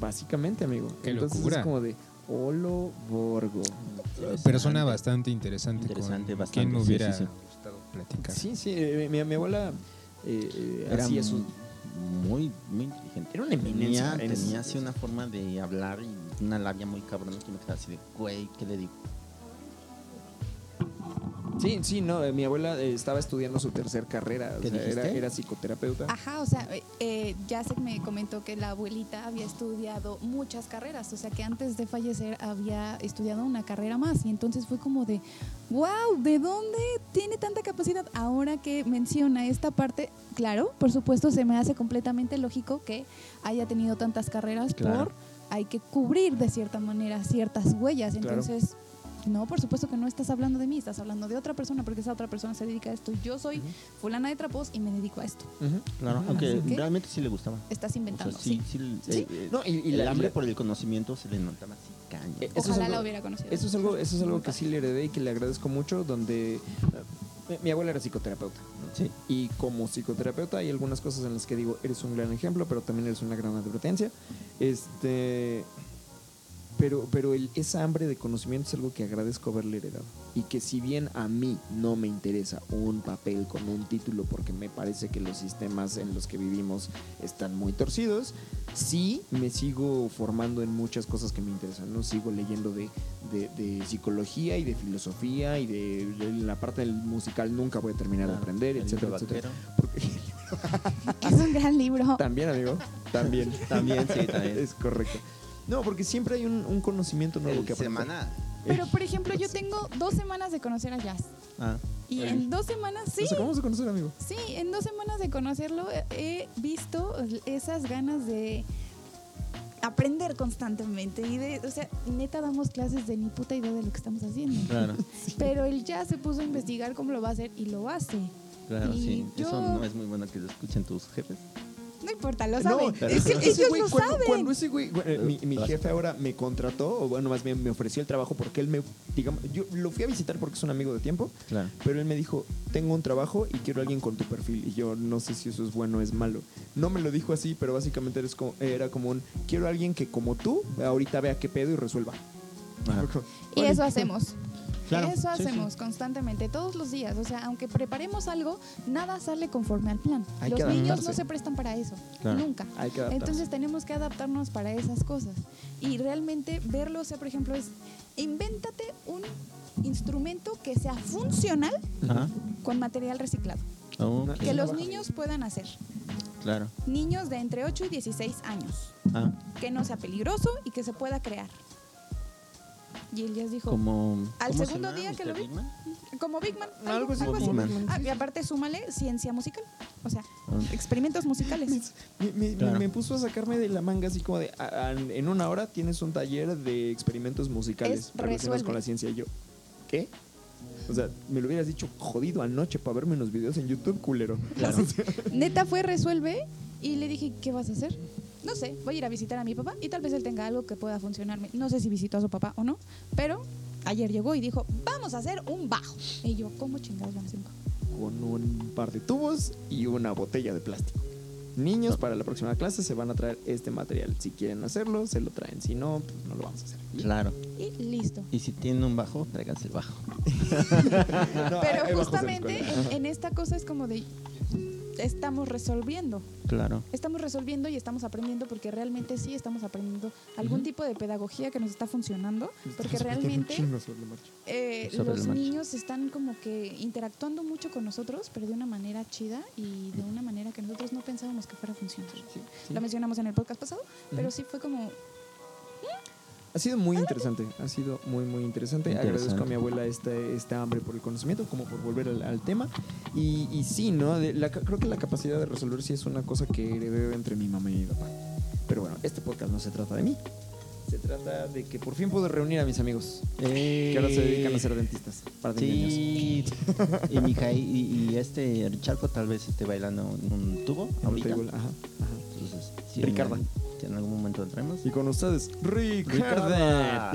básicamente, amigo. Qué entonces locura. es como de, Olo Borgo. Persona bastante interesante. Interesante, con bastante, quien me sí, hubiera sí, sí. gustado platicar. Sí, sí, eh, mi, mi abuela eh, eh, Era hacía su... muy, muy inteligente. Era una eminencia Tenía, tenía así una forma de hablar y una labia muy cabrona que me quedaba así de, güey, ¿qué le digo? Sí, sí, no, eh, mi abuela eh, estaba estudiando su tercer carrera, o ¿Qué sea, era, dijiste? era psicoterapeuta. Ajá, o sea, eh, eh, Jacek me comentó que la abuelita había estudiado muchas carreras, o sea que antes de fallecer había estudiado una carrera más y entonces fue como de, wow, ¿de dónde tiene tanta capacidad? Ahora que menciona esta parte, claro, por supuesto se me hace completamente lógico que haya tenido tantas carreras Claro. por, hay que cubrir de cierta manera ciertas huellas, Claro. entonces... No, por supuesto que no estás hablando de mí, estás hablando de otra persona porque esa otra persona se dedica a esto. Yo soy fulana de trapos y me dedico a esto. Claro, Ujú. aunque realmente sí le gustaba. Estás O sea, inventando. sí, sí. sí, Sí. eh, eh, No, y- y el hambre por el conocimiento se le notaba así caño. Eh, es Ojalá algo- la hubiera conocido. Eso es algo, eso es algo que sí le heredé y que le agradezco mucho, donde eh, mi abuela era psicoterapeuta. Sí. Y como psicoterapeuta hay algunas cosas en las que digo, eres un gran ejemplo, pero también eres una gran advertencia. Este, pero pero el, esa hambre de conocimiento es algo que agradezco haberle heredado. Y que si bien a mí no me interesa un papel con un título porque me parece que los sistemas en los que vivimos están muy torcidos, sí me sigo formando en muchas cosas que me interesan. ¿no? Sigo leyendo de, de- de psicología y de filosofía y de, de la parte del musical nunca voy a terminar de Claro, aprender, el etcétera, etcétera. Porque- Es un gran libro. también, amigo, también. También, sí, también. es correcto. No, porque siempre hay un, un conocimiento nuevo El que aprender. semana. Pero, por ejemplo, yo tengo dos semanas de conocer a Jazz. Ah, Y en dos semanas, sí, Nos acabamos de conocer, amigo. sí, en dos semanas de conocerlo eh, he visto esas ganas de aprender constantemente. Y de, o sea, neta damos clases de ni puta idea de lo que estamos haciendo. claro, Pero él ya se puso a investigar cómo lo va a hacer y lo hace. claro, Y sí. yo- Eso no es muy bueno que lo escuchen tus jefes. No importa, lo saben. Es que ese ellos güey, lo cuando, saben. cuando ese güey, bueno, mi, mi jefe ahora me contrató, o bueno, más bien me ofreció el trabajo porque él me, digamos, yo lo fui a visitar porque es un amigo de tiempo, Claro. pero él me dijo, tengo un trabajo y quiero a alguien con tu perfil. Y yo no sé si eso es bueno o es malo. No me lo dijo así, pero básicamente eres como- era como un, quiero a alguien que como tú, ahorita vea qué pedo y resuelva. Ajá. Y eso hacemos. Claro, Eso sí, sí. hacemos constantemente, todos los días. O sea, aunque preparemos algo, nada sale conforme al plan. Hay los niños no se prestan para eso. Claro. Nunca. Hay que. Entonces tenemos que adaptarnos para esas cosas. Y realmente verlo, o sea, por ejemplo, es invéntate un instrumento que sea funcional Ajá. con material reciclado. Ok, Que los niños puedan hacer. Claro. Niños de entre 8 y 16 años. Ah, Que no sea peligroso y que se pueda crear. Y él ya dijo, como. Al ¿cómo se segundo llama, día que lo vi. Bigman? como Big Man. Algo así. Man. Ah, y aparte súmale ciencia musical. O sea, Ah. experimentos musicales. Me, me- Claro. me puso a sacarme de la manga así como de, "Ah, ah, en una hora tienes un taller de experimentos musicales Es relacionados resuelve. con la ciencia. Y yo, ¿qué? O sea, me lo hubieras dicho jodido anoche para verme unos videos en YouTube, culero. Claro. Neta fue resuelve y le dije, ¿qué vas a hacer? No sé, voy a ir a visitar a mi papá y tal vez él tenga algo que pueda funcionarme. No sé si visitó a su papá o no, pero ayer llegó y dijo, vamos a hacer un bajo. Y yo, ¿cómo chingados van a hacer un bajo? Con un par de tubos y una botella de plástico. Niños, para la próxima clase se van a traer este material. Si quieren hacerlo, se lo traen. Si no, pues no lo vamos a hacer. Claro. Y listo. Y si tienen un bajo, tráiganse el bajo. No, Pero justamente en, en esta cosa es como de, estamos resolviendo. Claro. Estamos resolviendo y estamos aprendiendo porque realmente sí estamos aprendiendo algún tipo de pedagogía que nos está funcionando. Porque realmente... eh, los niños están como que interactuando mucho con nosotros, pero de una manera chida y de una manera que nosotros no pensábamos que fuera funcionar. Lo mencionamos en el podcast pasado, pero sí fue como, Ha sido muy interesante, ha sido muy, muy interesante. Interesante. Agradezco a mi abuela este, este hambre por el conocimiento, como por volver al, al tema. Y, y sí, ¿no? De la creo que la capacidad de resolver sí es una cosa que heredé entre mi mamá y mi papá. Pero bueno, este podcast no se trata de mí. Se trata de que por fin puedo reunir a mis amigos que ahora se dedican a ser dentistas. Para. Sí. y Mijail y, y este Charco tal vez esté bailando en un tubo En un ahorita. table, ajá, ajá. Entonces, Ricarda. En, si en algún momento entremos. Y con ustedes, Ricarda.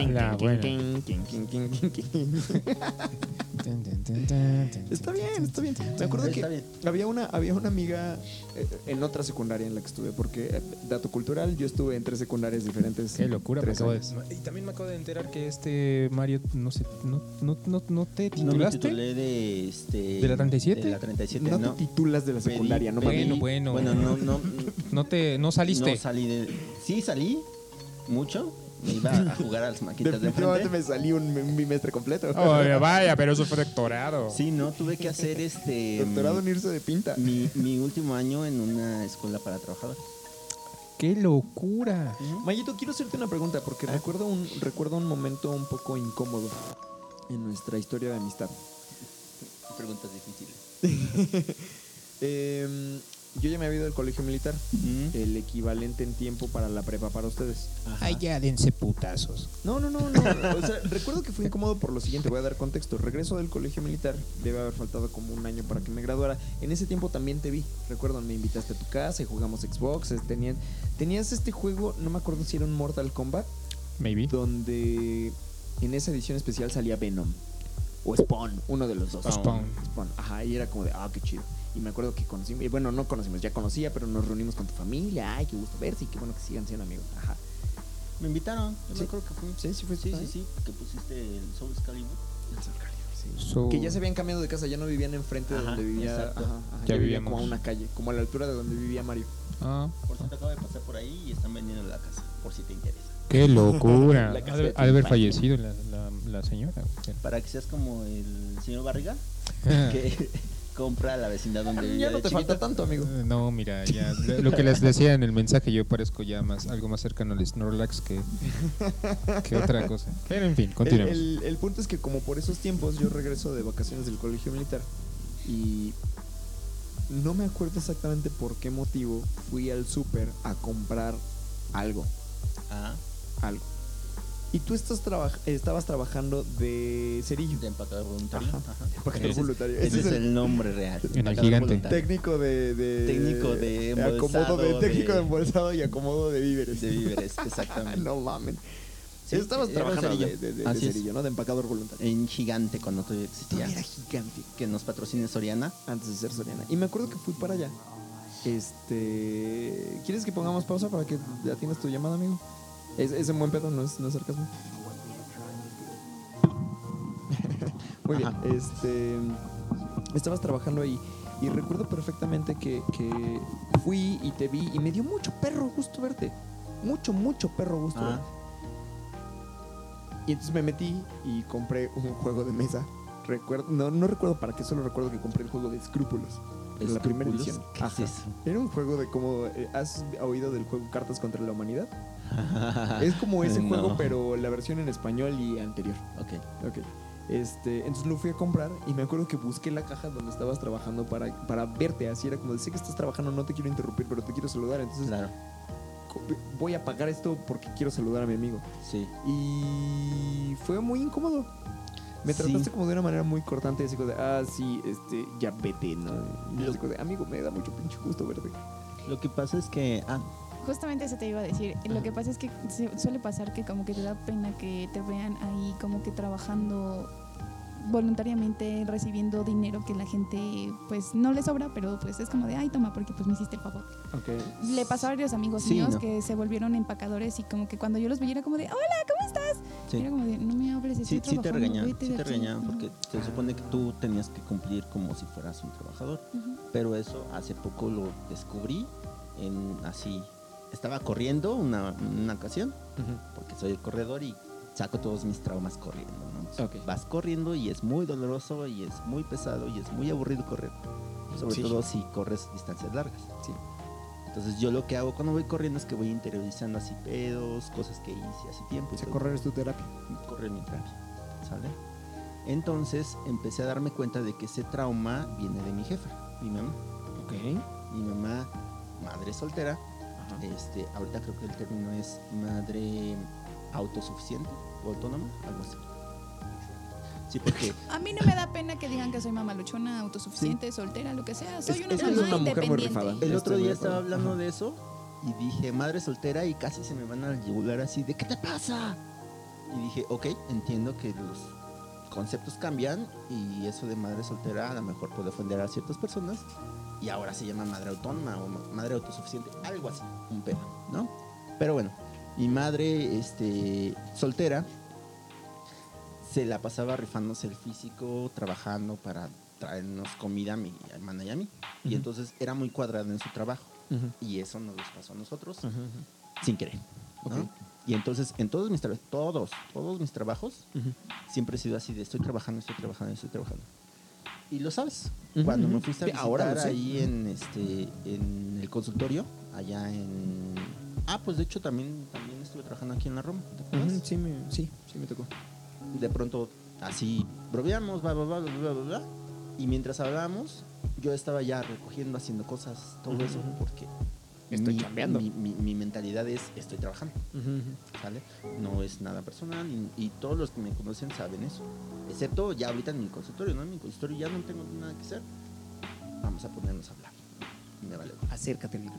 Está bien, está bien. Me acuerdo que Está bien. había una, había una amiga eh, en otra secundaria en la que estuve, porque eh, dato cultural, yo estuve en tres secundarias diferentes. Qué locura, me Tres acabo de- años. Y también me acabo de enterar que este Mario, no sé, no, no, no, no te No me titulaste. titulé de este ¿De la 37? De la 37, No no. te titulas de la Pedí- secundaria, no Bueno, mames. bueno. Bueno, no, no, no te, no saliste. no salí de. Sí salí mucho. Me iba a jugar a las maquitas de Definitivamente enfrente. me salí un, un bimestre completo. Oye, vaya, pero eso fue doctorado. Sí, no, tuve que hacer este. Doctorado en irse de pinta. mi, mi último año en una escuela para trabajadores. ¡Qué locura! Mayito, quiero hacerte una pregunta, porque recuerdo un, recuerdo un momento un poco incómodo en nuestra historia de amistad. Preguntas difíciles. Em, yo ya me había ido del colegio militar, el equivalente en tiempo para la prepa para ustedes. Ay, ya dense putazos. No, no, no, no. O sea, recuerdo que fue incómodo por lo siguiente. Voy a dar contexto. Regreso del colegio militar. Debe haber faltado como un año para que me graduara. En ese tiempo también te vi. Recuerdo, me invitaste a tu casa y jugamos Xbox. Tenían, tenías este juego, no me acuerdo si era un Mortal Kombat, Maybe. donde en esa edición especial salía Venom. O Spawn, uno de los dos. Spawn. Spawn. Ajá, y era como de, ah, qué chido. Y me acuerdo que conocimos, y bueno, no conocimos, ya conocía, pero nos reunimos con tu familia. Ay, qué gusto verse y qué bueno que sigan siendo amigos. Ajá. Me invitaron. Yo Sí. me acuerdo que fui. Sí, sí fue. Sí, ¿Ah? sí, sí. Que pusiste el Soul Calibur. So- Que ya se habían cambiado de casa, ya no vivían enfrente de Ajá, donde vivía. exacto. ajá, ajá, Ya ya vivían vivíamos. como a una calle, como a la altura de donde vivía Mario. Ah, Por cierto, acabo de pasar por ahí y están vendiendo la casa. Por si te interesa. ¡Qué locura! La Ha casa de de ha de haber fallecido la, la, la señora. Para que seas como el señor Barriga. Ah. Que compra la vecindad donde vivía Ya no de te chiquito. falta tanto, amigo. No, mira, ya lo que les decía en el mensaje, yo parezco ya más algo más cercano al Snorlax que, que otra cosa. Pero en fin, El, continuemos. el- el punto es que como por esos tiempos yo regreso de vacaciones del colegio militar y no me acuerdo exactamente por qué motivo fui al súper a comprar algo, Ah, algo. Y tú estás traba- estabas trabajando de cerillo. de empacador voluntario. Ajá. Ajá. Empacador Ese, voluntario. ese Ese es es el- el nombre real. el empacador gigante. voluntario. Técnico de, de- Técnico de acomodo de embolsado, técnico de embolsado y acomodo de víveres. De víveres, exactamente. no mames. Sí, estabas trabajando cerillo. de, cerillo, ¿no? De empacador voluntario. En Gigante cuando todavía existía. Todavía era gigante Que nos patrocine Soriana. antes de ser Soriana. Y me acuerdo que fui para allá. Este, ¿quieres que pongamos pausa para que atiendas tu llamada, amigo? Es, es un buen pedo, no es, no es sarcasmo. Muy bien, Ajá. este, estabas trabajando ahí y recuerdo perfectamente que, que fui y te vi y me dio mucho perro gusto verte. Mucho, mucho perro gusto Ah. verte. y entonces me metí y compré un juego de mesa. Recuerdo, no, no recuerdo para qué, solo recuerdo que compré el juego de Escrúpulos. En la primera edición. ¿Qué es Ajá. eso? Era un juego de cómo. eh, ¿Has oído del juego Cartas contra la Humanidad? es como ese No. juego, pero la versión en español y anterior. Ok. Ok. Este, entonces lo fui a comprar y me acuerdo que busqué la caja donde estabas trabajando para, para verte. Así era como, de, sé que estás trabajando, no te quiero interrumpir, pero te quiero saludar. Entonces Claro. voy a pagar esto porque quiero saludar a mi amigo. Sí. Y fue muy incómodo. Me Sí. trataste como de una manera muy cortante, así como de, ah, sí, este, ya vete, ¿no? Y así como de, amigo, me da mucho pinche gusto verte. Lo que pasa es que. Ah, Justamente eso te iba a decir. Lo que pasa es que suele pasar que como que te da pena que te vean ahí como que trabajando voluntariamente recibiendo dinero que la gente pues no le sobra, pero pues es como de, ay, toma, porque pues me hiciste el favor. Le pasó a varios amigos Sí, míos no. que se volvieron empacadores y como que cuando yo los veía era como de, hola, ¿cómo estás? sí. Era como de, no me hables, estoy Sí, sí te regañaban, sí te aquí". regañaban porque se supone que tú tenías que cumplir como si fueras un trabajador. Pero eso hace poco lo descubrí en así. Estaba corriendo una, una ocasión, porque soy el corredor y saco todos mis traumas corriendo. ¿no? Vas corriendo y es muy doloroso y es muy pesado y es muy aburrido correr. Sobre Sí. todo si corres distancias largas. Sí. Entonces yo lo que hago cuando voy corriendo es que voy interiorizando así pedos, cosas que hice hace tiempo. O sea, correr es tu terapia. correr mi terapia, ¿sale? Entonces empecé a darme cuenta de que ese trauma viene de mi jefa, mi mamá. Ok. Mi mamá, madre soltera, este, ahorita creo que el término es madre autosuficiente o autónoma, algo así. Sí, porque A mí no me da pena que digan que soy mamá luchona, autosuficiente, soltera, lo que sea. Soy Es- una es mamá una mujer muy independiente. rifada. el otro día estaba hablando Ajá. de eso y dije, madre soltera y casi se me van a yugular así de, ¿qué te pasa? Y dije, ok, entiendo que los conceptos cambian y eso de madre soltera a lo mejor puede ofender a ciertas personas y ahora se llama madre autónoma o ma- madre autosuficiente, algo así, un pedo, ¿no? Pero bueno, mi madre este, soltera se la pasaba rifándose el físico, trabajando para traernos comida a mi hermana y a mí. Y Ujú. entonces era muy cuadrada en su trabajo. Ujú. Y eso nos pasó a nosotros sin querer. ¿no? Ok. Y entonces en todos mis trabajos, todos, todos mis trabajos, siempre he sido así de estoy trabajando, estoy trabajando, estoy trabajando. Y lo sabes. Cuando me fuiste a visitar ahora ahí en este en el consultorio, allá en Ah, pues de hecho también también estuve trabajando aquí en la Roma. ¿te acuerdas? Ujú, Sí, me, sí, sí me tocó. de pronto así bromeamos, bla, bla, bla, bla, bla, bla, y mientras hablábamos, yo estaba ya recogiendo, haciendo cosas, todo eso, porque Estoy mi, chambeando. Mi, mi- mi mentalidad es estoy trabajando, ¿sale? No es nada personal y, y todos los que me conocen saben eso, excepto ya ahorita en mi consultorio, ¿no? En mi consultorio ya no tengo nada que hacer, vamos a ponernos a hablar. Y me vale. Acércate al libro.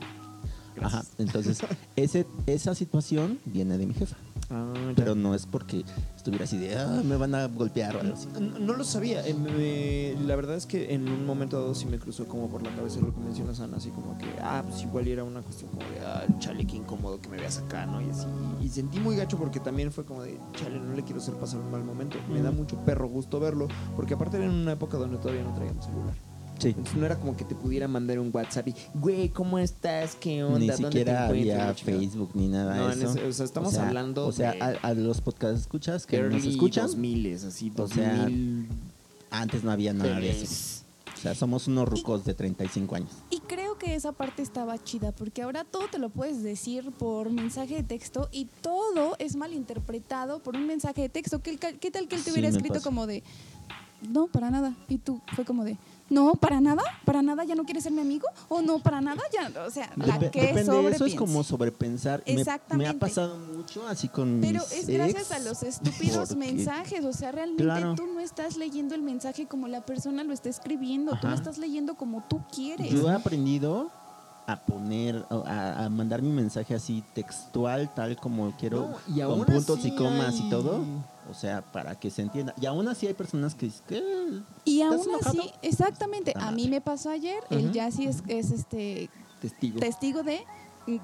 Ajá, entonces ese, esa situación viene de mi jefa, Ah, pero no es porque estuviera así de, "Ah, me van a golpear o algo así. No, no lo sabía. eh, me- la verdad es que en un momento dado sí me cruzó como por la cabeza lo que mencionas, Ana, así como que, ah, pues igual era una cuestión como de, ah, chale, qué incómodo que me veas acá, ¿no? Y así. Y sentí muy gacho porque también fue como de, chale, no le quiero hacer pasar un mal momento. Me da mucho perro gusto verlo, porque aparte era en una época donde todavía no traíamos celular. Sí. Entonces no era como que te pudiera mandar un WhatsApp y, güey, ¿cómo estás? ¿Qué onda? Ni ¿Dónde te siquiera encuentras?" había. Facebook ni nada No, de eso. ese- o sea, estamos hablando O sea, de- a, a los podcast escuchas que nos Early escuchan, 2000, así, O sea, 2000. antes no había nada de eso. O sea, somos unos rucos de 35 años. Y creo que esa parte estaba chida, porque ahora todo te lo puedes decir por mensaje de texto y todo es malinterpretado por un mensaje de texto. ¿Qué, qué tal que él te hubiera escrito pasa. como de, no, para nada? Y tú fue como de, no, para nada, para nada, ya no quieres ser mi amigo, o no, para nada, ya, o sea, la Dep- que depende, eso es como sobrepensar. Me- Me, Exactamente. ha pasado mucho así con Pero mis es gracias ex, a los estúpidos porque- mensajes, o sea, realmente Claro. tú no estás leyendo el mensaje como la persona lo está escribiendo, tú lo estás leyendo como tú quieres. Yo he aprendido a poner, a, a mandar mi mensaje así textual, tal como quiero, No, y aún con puntos así y comas hay- y todo. O sea, para que se entienda. Y aún así hay personas que dicen, ¿qué? Y ¿Estás aún enojado? así, exactamente, Ah, a mí me pasó ayer, él ya sí es, es este Testigo. testigo de,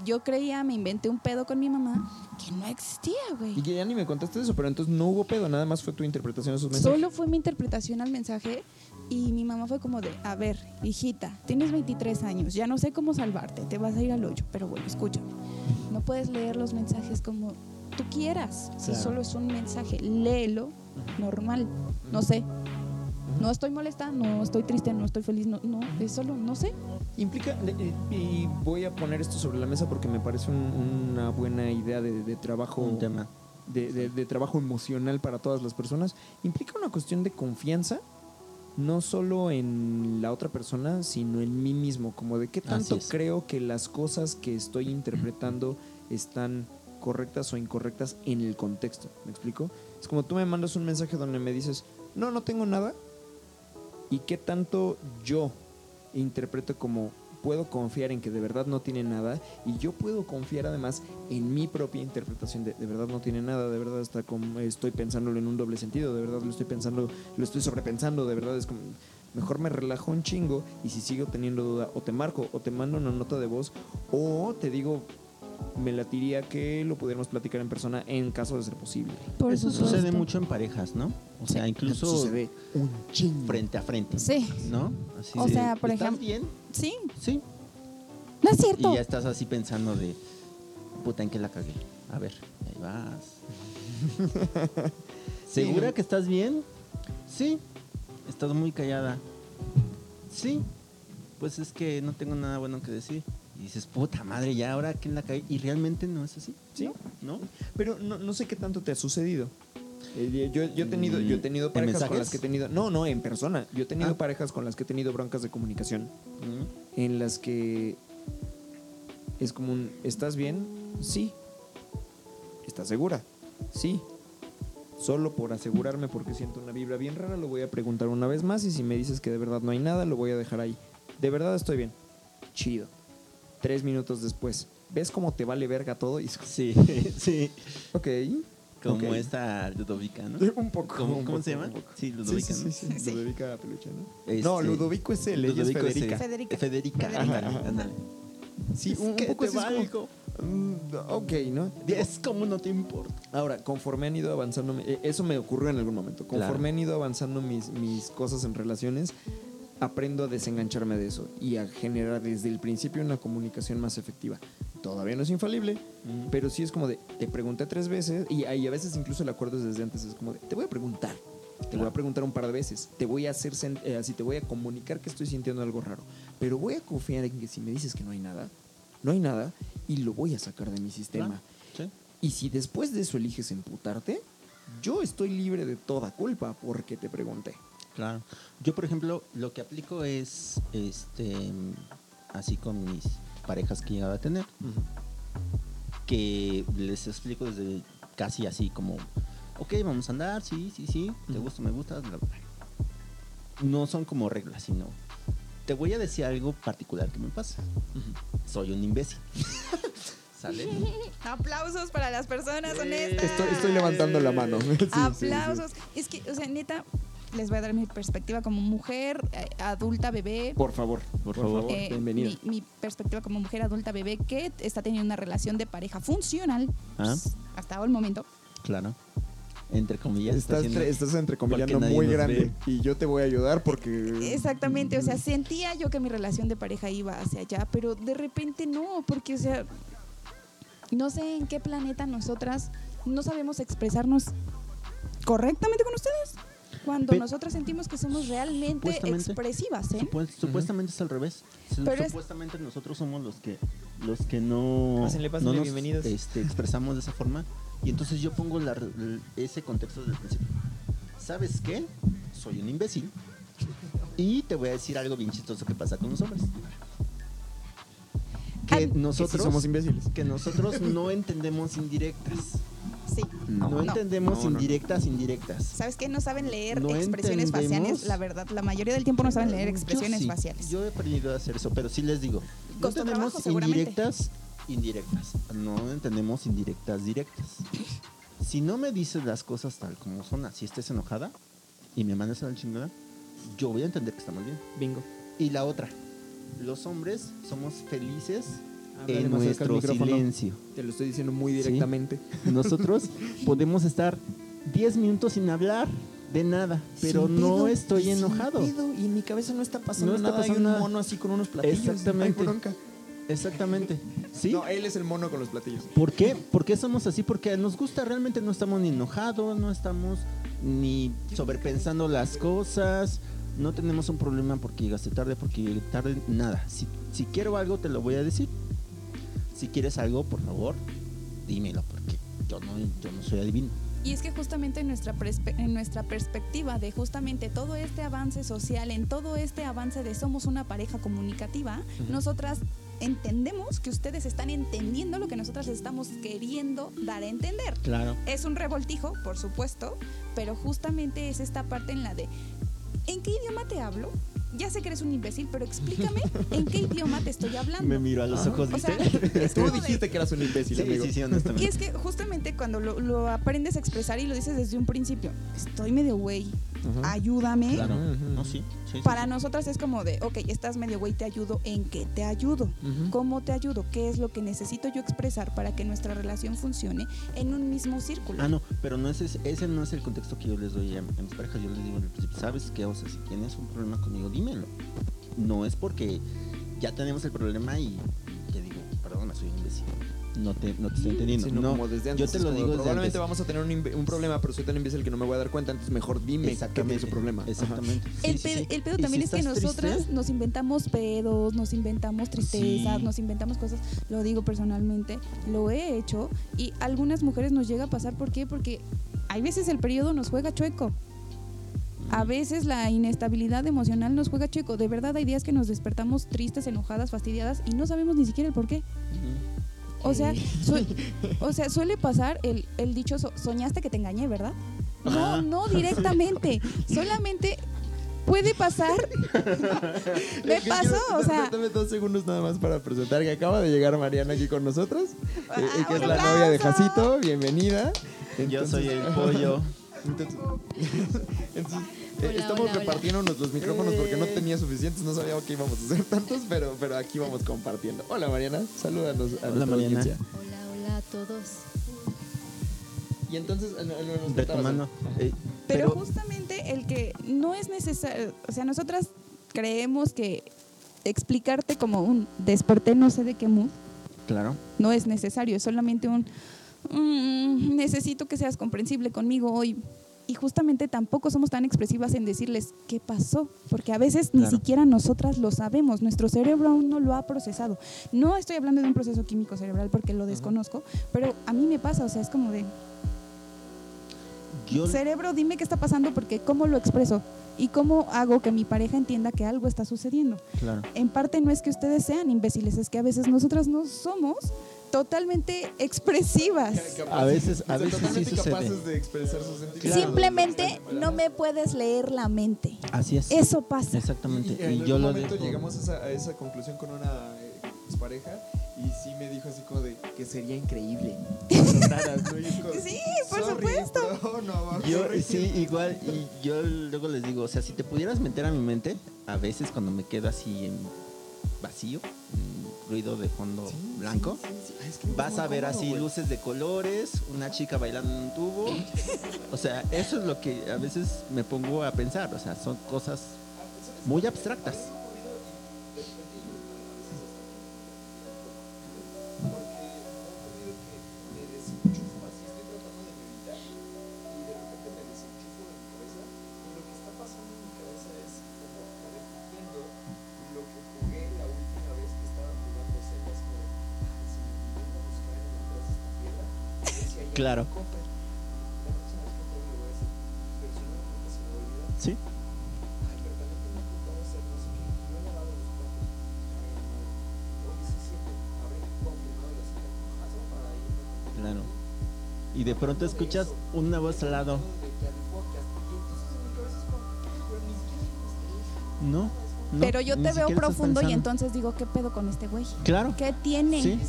yo creía, me inventé un pedo con mi mamá que no existía, güey. Y que ya ni me contaste eso, pero entonces no hubo pedo, nada más fue tu interpretación de esos mensajes. Solo fue mi interpretación al mensaje y mi mamá fue como de, a ver, hijita, tienes 23 años, ya no sé cómo salvarte, te vas a ir al hoyo, pero bueno, escúchame. No puedes leer los mensajes como tú quieras. Si Claro. solo es un mensaje, léelo normal. No sé. No estoy molesta, no estoy triste, no estoy feliz, no, no, es solo, no sé. Implica, eh, y voy a poner esto sobre la mesa porque me parece un- una buena idea de, de trabajo. Un tema. de, de- de trabajo emocional para todas las personas, implica una cuestión de confianza, no solo en la otra persona, sino en mí mismo, como de qué tanto creo que las cosas que estoy interpretando están correctas o incorrectas en el contexto. ¿Me explico? Es como tú me mandas un mensaje donde me dices, no, no tengo nada, y qué tanto yo interpreto como puedo confiar en que de verdad no tiene nada y yo puedo confiar además en mi propia interpretación de de verdad no tiene nada, de verdad está como estoy pensándolo en un doble sentido, de verdad lo estoy pensando, lo estoy sobrepensando, de verdad es como mejor me relajo un chingo y si sigo teniendo duda o te marco o te mando una nota de voz o te digo me latiría que lo pudiéramos platicar en persona en caso de ser posible. Por Eso supuesto. sucede mucho en parejas, ¿no? O sea, incluso Sucede un chingo. frente a frente. Sí. ¿No? Así O de, sea, por ¿estás ejemplo- bien? Sí, Sí. no es cierto. Y ya estás así pensando de, puta, ¿en qué la cagué? A ver, ahí vas. ¿Segura no. que estás bien? Sí. Estás muy callada. Sí. Pues es que no tengo nada bueno que decir. Y dices, puta madre, ya ahora quién la cagué. Y realmente no es así. Sí. ¿No? Pero no, no sé qué tanto te ha sucedido. Eh, yo, yo he tenido, yo he tenido ¿En parejas con las que he tenido. No, no, en persona. Yo he tenido Ah. parejas con las que he tenido broncas de comunicación. Mm. En las que es como un ¿estás bien? Sí. ¿Estás segura? Sí. Solo por asegurarme porque siento una vibra bien rara, lo voy a preguntar una vez más y si me dices que de verdad no hay nada, lo voy a dejar ahí. De verdad estoy bien. Chido. Tres minutos después. ¿Ves cómo te vale verga todo? Y es como, Sí, sí. ok. Como esta Ludovica, ¿no? Un poco. ¿Cómo, un cómo poco, se llama? un poco. Sí, Sí, Ludovica, sí, ¿no? sí, sí. Ludovica Peluche, ¿no? Este, No, Ludovico es él, ella es Ludovico Federica. Federica. Federica, Federica. ándale, Ajá, ajá. ándale. Sí, Es un, que poco te así es como- valgo. Mm, ok, ¿no? Es como no te importa. Ahora, conforme han ido avanzando, eh, eso me ocurrió en algún momento. Conforme Claro. han ido avanzando mis, mis cosas en relaciones, aprendo a desengancharme de eso y a generar desde el principio una comunicación más efectiva. Todavía no es infalible, pero sí es como de, te pregunté tres veces y, y a veces incluso el acuerdo es desde antes, es como de, te voy a preguntar. Te voy a preguntar un par de veces, te voy a hacer eh, así, te voy a comunicar que estoy sintiendo algo raro, pero voy a confiar en que si me dices que no hay nada, no hay nada y lo voy a sacar de mi sistema. Sí. Y si después de eso eliges emputarte, yo estoy libre de toda culpa porque te pregunté. Claro. Yo, por ejemplo, lo que aplico es, este, así con mis parejas que he llegado a tener, que les explico desde casi así como, ok, vamos a andar, sí, sí, sí, te gusta, me gusta, bla, bla, bla. No son como reglas, sino, te voy a decir algo particular que me pasa. Soy un imbécil. ¿Sale? Aplausos para las personas honestas. Estoy, estoy levantando la mano. Sí, sí, sí. Aplausos. Es que, o sea, neta, les voy a dar mi perspectiva como mujer, eh, adulta, bebé. Por favor, Por favor. Eh, bienvenida. Mi, mi perspectiva como mujer adulta bebé que está teniendo una relación de pareja funcional Ah. pues, hasta el momento. Claro. Entre comillas. está Estás, haciendo- entre- estás entrecomillando muy grande y yo te voy a ayudar porque... Exactamente, o sea, sentía yo que mi relación de pareja iba hacia allá, pero de repente no, porque, o sea, no sé en qué planeta nosotras no sabemos expresarnos correctamente con ustedes. Cuando Pe- nosotras sentimos que somos realmente Supuestamente. expresivas, ¿eh? Supu- supuestamente es al revés. Pero es- supuestamente nosotros somos los que los que no, Pásenle, pásenle, no nos bienvenidos. este, expresamos de esa forma. Y entonces yo pongo la ese contexto desde el principio. ¿Sabes qué? Soy un imbécil. Y te voy a decir algo bien chistoso que pasa con los hombres. Que Al- Que sí nosotros, somos imbéciles. que nosotros no entendemos indirectas. Sí. No, No. entendemos No, no, no. indirectas, indirectas. ¿Sabes qué? No saben leer No expresiones entendemos. faciales, la verdad. La mayoría del tiempo no saben leer Yo expresiones sí, faciales. Yo he aprendido a hacer eso, pero sí les digo. No Costó tenemos trabajo, indirectas, indirectas. No entendemos indirectas, directas. Si no me dices las cosas tal como son, así estés enojada y me mandas a la chingada, yo voy a entender que estamos bien. Bingo. Y la otra, los hombres somos felices Háblale en nuestro silencio. Te lo estoy diciendo muy Sí. directamente. Nosotros podemos estar 10 minutos sin hablar de nada, pero Sin no estoy enojado. y en mi cabeza no está pasando No está nada. pasando Hay un nada. mono así con unos platillos. Exactamente. Exactamente. ¿Sí? No, él es el mono con los platillos. ¿Por qué? ¿Por qué somos así? Porque nos gusta, realmente no estamos ni enojados, no estamos ni sobrepensando las cosas, no tenemos un problema porque llegaste tarde, porque tarde, nada. Si, si quiero algo, te lo voy a decir. Si quieres algo, por favor, dímelo, porque yo no, yo no soy adivino. Y es que justamente en nuestra, en nuestra perspectiva de justamente todo este avance social, en todo este avance de somos una pareja comunicativa, nosotras entendemos que ustedes están entendiendo lo que nosotras estamos queriendo dar a entender. Claro. Es un revoltijo, por supuesto, pero justamente es esta parte en la de ¿en qué idioma te hablo? Ya sé que eres un imbécil, pero explícame en qué idioma te estoy hablando. Me miro a los ojos, O ¿viste? sea, es Tú de- dijiste que eras un imbécil, sí, amigo. sí, sí, y es que justamente cuando lo, lo aprendes a expresar y lo dices desde un principio, estoy medio güey, Ayúdame. Claro. No, sí. Para sí. nosotras es como de, ok, estás medio güey, te ayudo, ¿en qué te ayudo? ¿Cómo te ayudo? ¿Qué es lo que necesito yo expresar para que nuestra relación funcione en un mismo círculo? Ah, no, pero no es ese, ese no es el contexto que yo les doy a, a mis parejas. Yo les digo ¿sabes qué? O sea, si tienes un problema conmigo, dímelo. No es porque ya tenemos el problema y te digo, perdón, soy un imbécil. No te, no te estoy entendiendo. Sino no, como desde antes. yo te es lo digo desde Probablemente antes. vamos a tener un, un problema, pero soy tan imbécil que no me voy a dar cuenta, entonces mejor dime que tienes un problema. Exactamente. Sí, El, sí, pe- sí. el pedo también si es que nosotras triste, nos inventamos pedos, nos inventamos tristezas, Sí. nos inventamos cosas. Lo digo personalmente, lo he hecho y algunas mujeres nos llega a pasar. ¿Por qué? Porque hay veces el periodo nos juega chueco. A veces la inestabilidad emocional nos juega chueco. De verdad hay días que nos despertamos tristes, enojadas, fastidiadas y no sabemos ni siquiera el por qué. Ujú. O sea, su- o sea suele pasar el, el dichoso, soñaste que te engañé, ¿verdad? No, no directamente. Solamente puede pasar. Me pasó, o sea. Dame dos segundos nada más para presentar que acaba de llegar Mariana aquí con nosotros, Ah, eh, eh, que es la novia de. Jacito. Bienvenida. Yo soy el pollo. Entonces, entonces, eh, Hola, estamos hola, hola. repartiéndonos los micrófonos porque no tenía suficientes, no sabía que íbamos a hacer tantos, pero, pero aquí vamos compartiendo. Hola Mariana, salúdanos a Hola, Mariana. audiencia. Hola, hola a todos. Y entonces, no, no, nos Retomando. eh, Pero, pero justamente el que no es necesario, o sea, nosotras creemos que explicarte como un desperté no sé de qué mood claro. no es necesario, es solamente un "Mm, necesito que seas comprensible conmigo hoy. Y justamente tampoco somos tan expresivas en decirles qué pasó, porque a veces ni Claro. siquiera nosotras lo sabemos, nuestro cerebro aún no lo ha procesado. No estoy hablando de un proceso químico cerebral porque lo desconozco, pero a mí me pasa, o sea, es como de, Yo cerebro, dime qué está pasando porque cómo lo expreso y cómo hago que mi pareja entienda que algo está sucediendo. claro. En parte no es que ustedes sean imbéciles, es que a veces nosotras no somos totalmente expresivas. A veces- a veces sí totalmente sucede. capaces de expresar sus sentimientos. Claro. Simplemente no me puedes leer la mente. Así es. Eso pasa. Exactamente. Y, en Y, yo lo momento dejo. llegamos a esa, a esa conclusión con una eh, pareja y sí me dijo así como de que sería increíble. Y Sí, por "Sorry, supuesto. no, Yo, sorry". sí, igual, y yo luego les digo, o sea, si te pudieras meter a mi mente, a veces cuando me quedo así en vacío, en ruido de fondo Sí, blanco, sí, sí, vas a ver así luces de colores, una chica bailando en un tubo. O sea, eso es lo que a veces me pongo a pensar, o sea, son cosas muy abstractas. Claro. Sí. Claro. Y de pronto escuchas una voz al lado. No. no, Pero yo te veo profundo y entonces digo, ¿qué pedo con este güey? Claro. ¿Qué tiene? Sí.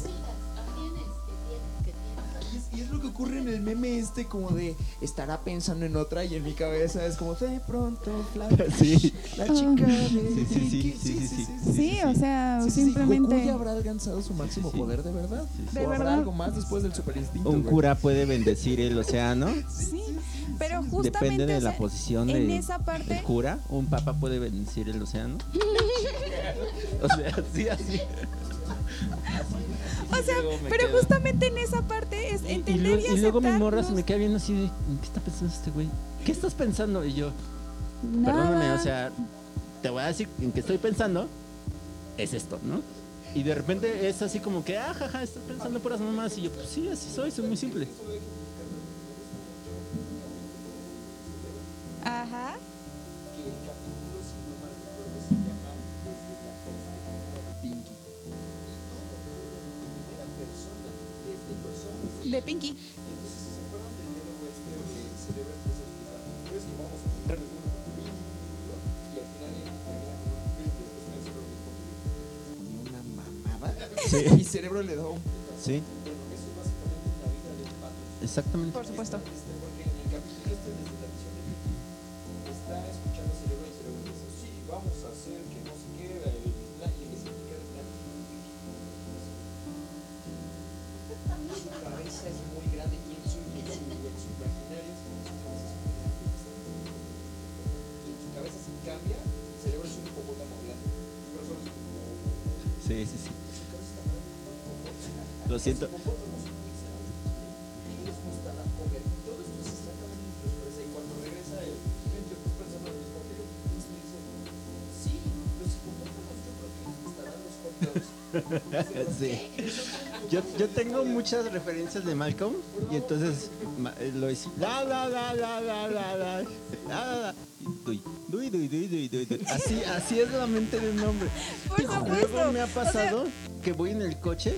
Y es, lo que ocurre en el meme este como de estará pensando en otra y en mi cabeza es como de pronto flash, Sí. la chica de Sí, sí, sí, Ricky". sí, sí, sí. Sí, o sea, Sí, sí, sí. simplemente... ¿Goku ya habrá alcanzado su máximo Sí. poder de verdad? Sí, sí. De ¿O habrá verdad. algo más después del super instinto? Un güey? cura puede bendecir el océano. Sí, pero justamente... Depende de o la sea, posición en de esa parte- el cura. Un papa puede bendecir el océano. o sea, sí, así. O sea, pero quedo. justamente en esa parte es Y, y entender luego, y, y luego mi morra se me queda viendo así de, ¿en qué está pensando este güey? ¿Qué estás pensando? Y yo, perdóname, o sea, te voy a decir en qué estoy pensando, es esto, ¿no? Y de repente es así como que, ah, jaja, estás pensando puras mamás. Y yo, pues sí, así soy, soy muy simple. Sí. Yo, yo, tengo muchas referencias de Malcolm y entonces eh, lo hice. La la la la la la la la Así, así es la mente del nombre. Por Luego me ha pasado que voy en el coche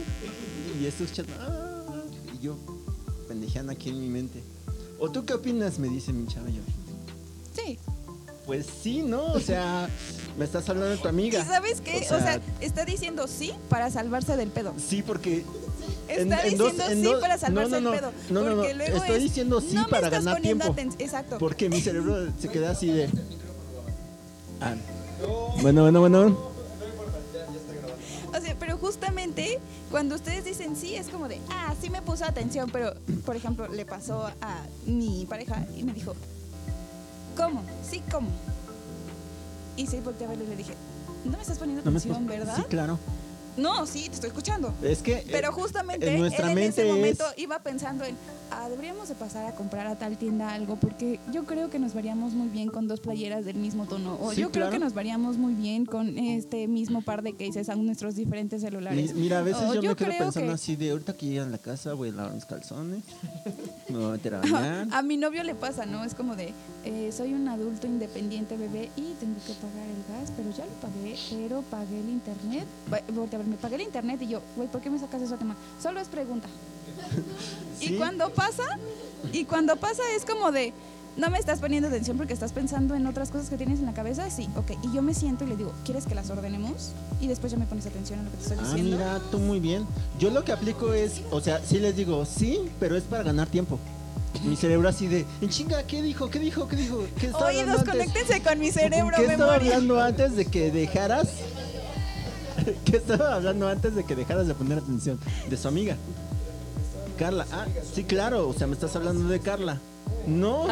y estoy escuchando. "Ah", y yo pendejeando aquí en mi mente. ¿O tú qué opinas? Me dice mi chava yo. Sí. Pues sí, ¿no? O sea, me estás hablando de tu amiga. ¿Y sabes qué? O O sea- está diciendo sí para salvarse del pedo. Sí, porque Está en dos- diciendo en sí dos- para salvarse no, no, del no, pedo. no, no, no, porque luego estoy es, diciendo sí no para ganar tiempo. Exacto. Porque mi cerebro se queda así de. Ah. Bueno, bueno, bueno. Justamente cuando ustedes dicen sí, es como de, ah, sí me puso atención, pero, por ejemplo, le pasó a mi pareja y me dijo, ¿cómo? Sí, ¿cómo? Y sí, volteé a verlo y le dije, no me estás poniendo atención. ¿verdad? Sí, claro. No, sí, te estoy escuchando. Es que. Pero eh, justamente en nuestra él en ese momento es- iba pensando en, ah, deberíamos de pasar a comprar a tal tienda algo porque yo creo que nos varíamos muy bien con dos playeras del mismo tono o Sí, yo creo que nos varíamos muy bien con este mismo par de cases a nuestros diferentes celulares. mi- mira, a veces O yo, me quedo pensando que- así de ahorita que llegan a la casa voy a lavar mis calzones, me voy a meter a bañar. A mi novio le pasa, ¿no? Es como de, eh, soy un adulto independiente bebé y tengo que pagar el gas, pero ya lo pagué, pero pagué el internet. Voltea a ver, me pagué el internet y yo, güey, ¿por qué me sacas eso a tema? Solo es pregunta. Sí. Y cuando pasa, y cuando pasa es como de, no me estás poniendo atención porque estás pensando en otras cosas que tienes en la cabeza, sí, ok. Y yo me siento y le digo, ¿quieres que las ordenemos? Y después ya me pones atención a lo que te estoy Ah, diciendo. mira, tú muy bien. Yo lo que aplico es, o sea, sí les digo, sí, pero es para ganar tiempo. Mi cerebro así de, en chinga, ¿qué dijo? ¿Qué dijo? ¿Qué dijo? ¿Qué estaba Oídos, conéctense con mi cerebro, ¿Qué estaba memoria. hablando antes de que dejaras? ¿Qué estaba hablando antes de que dejaras de poner atención? De su amiga. Carla. Ah, sí, claro. O sea, me estás hablando de Carla. No.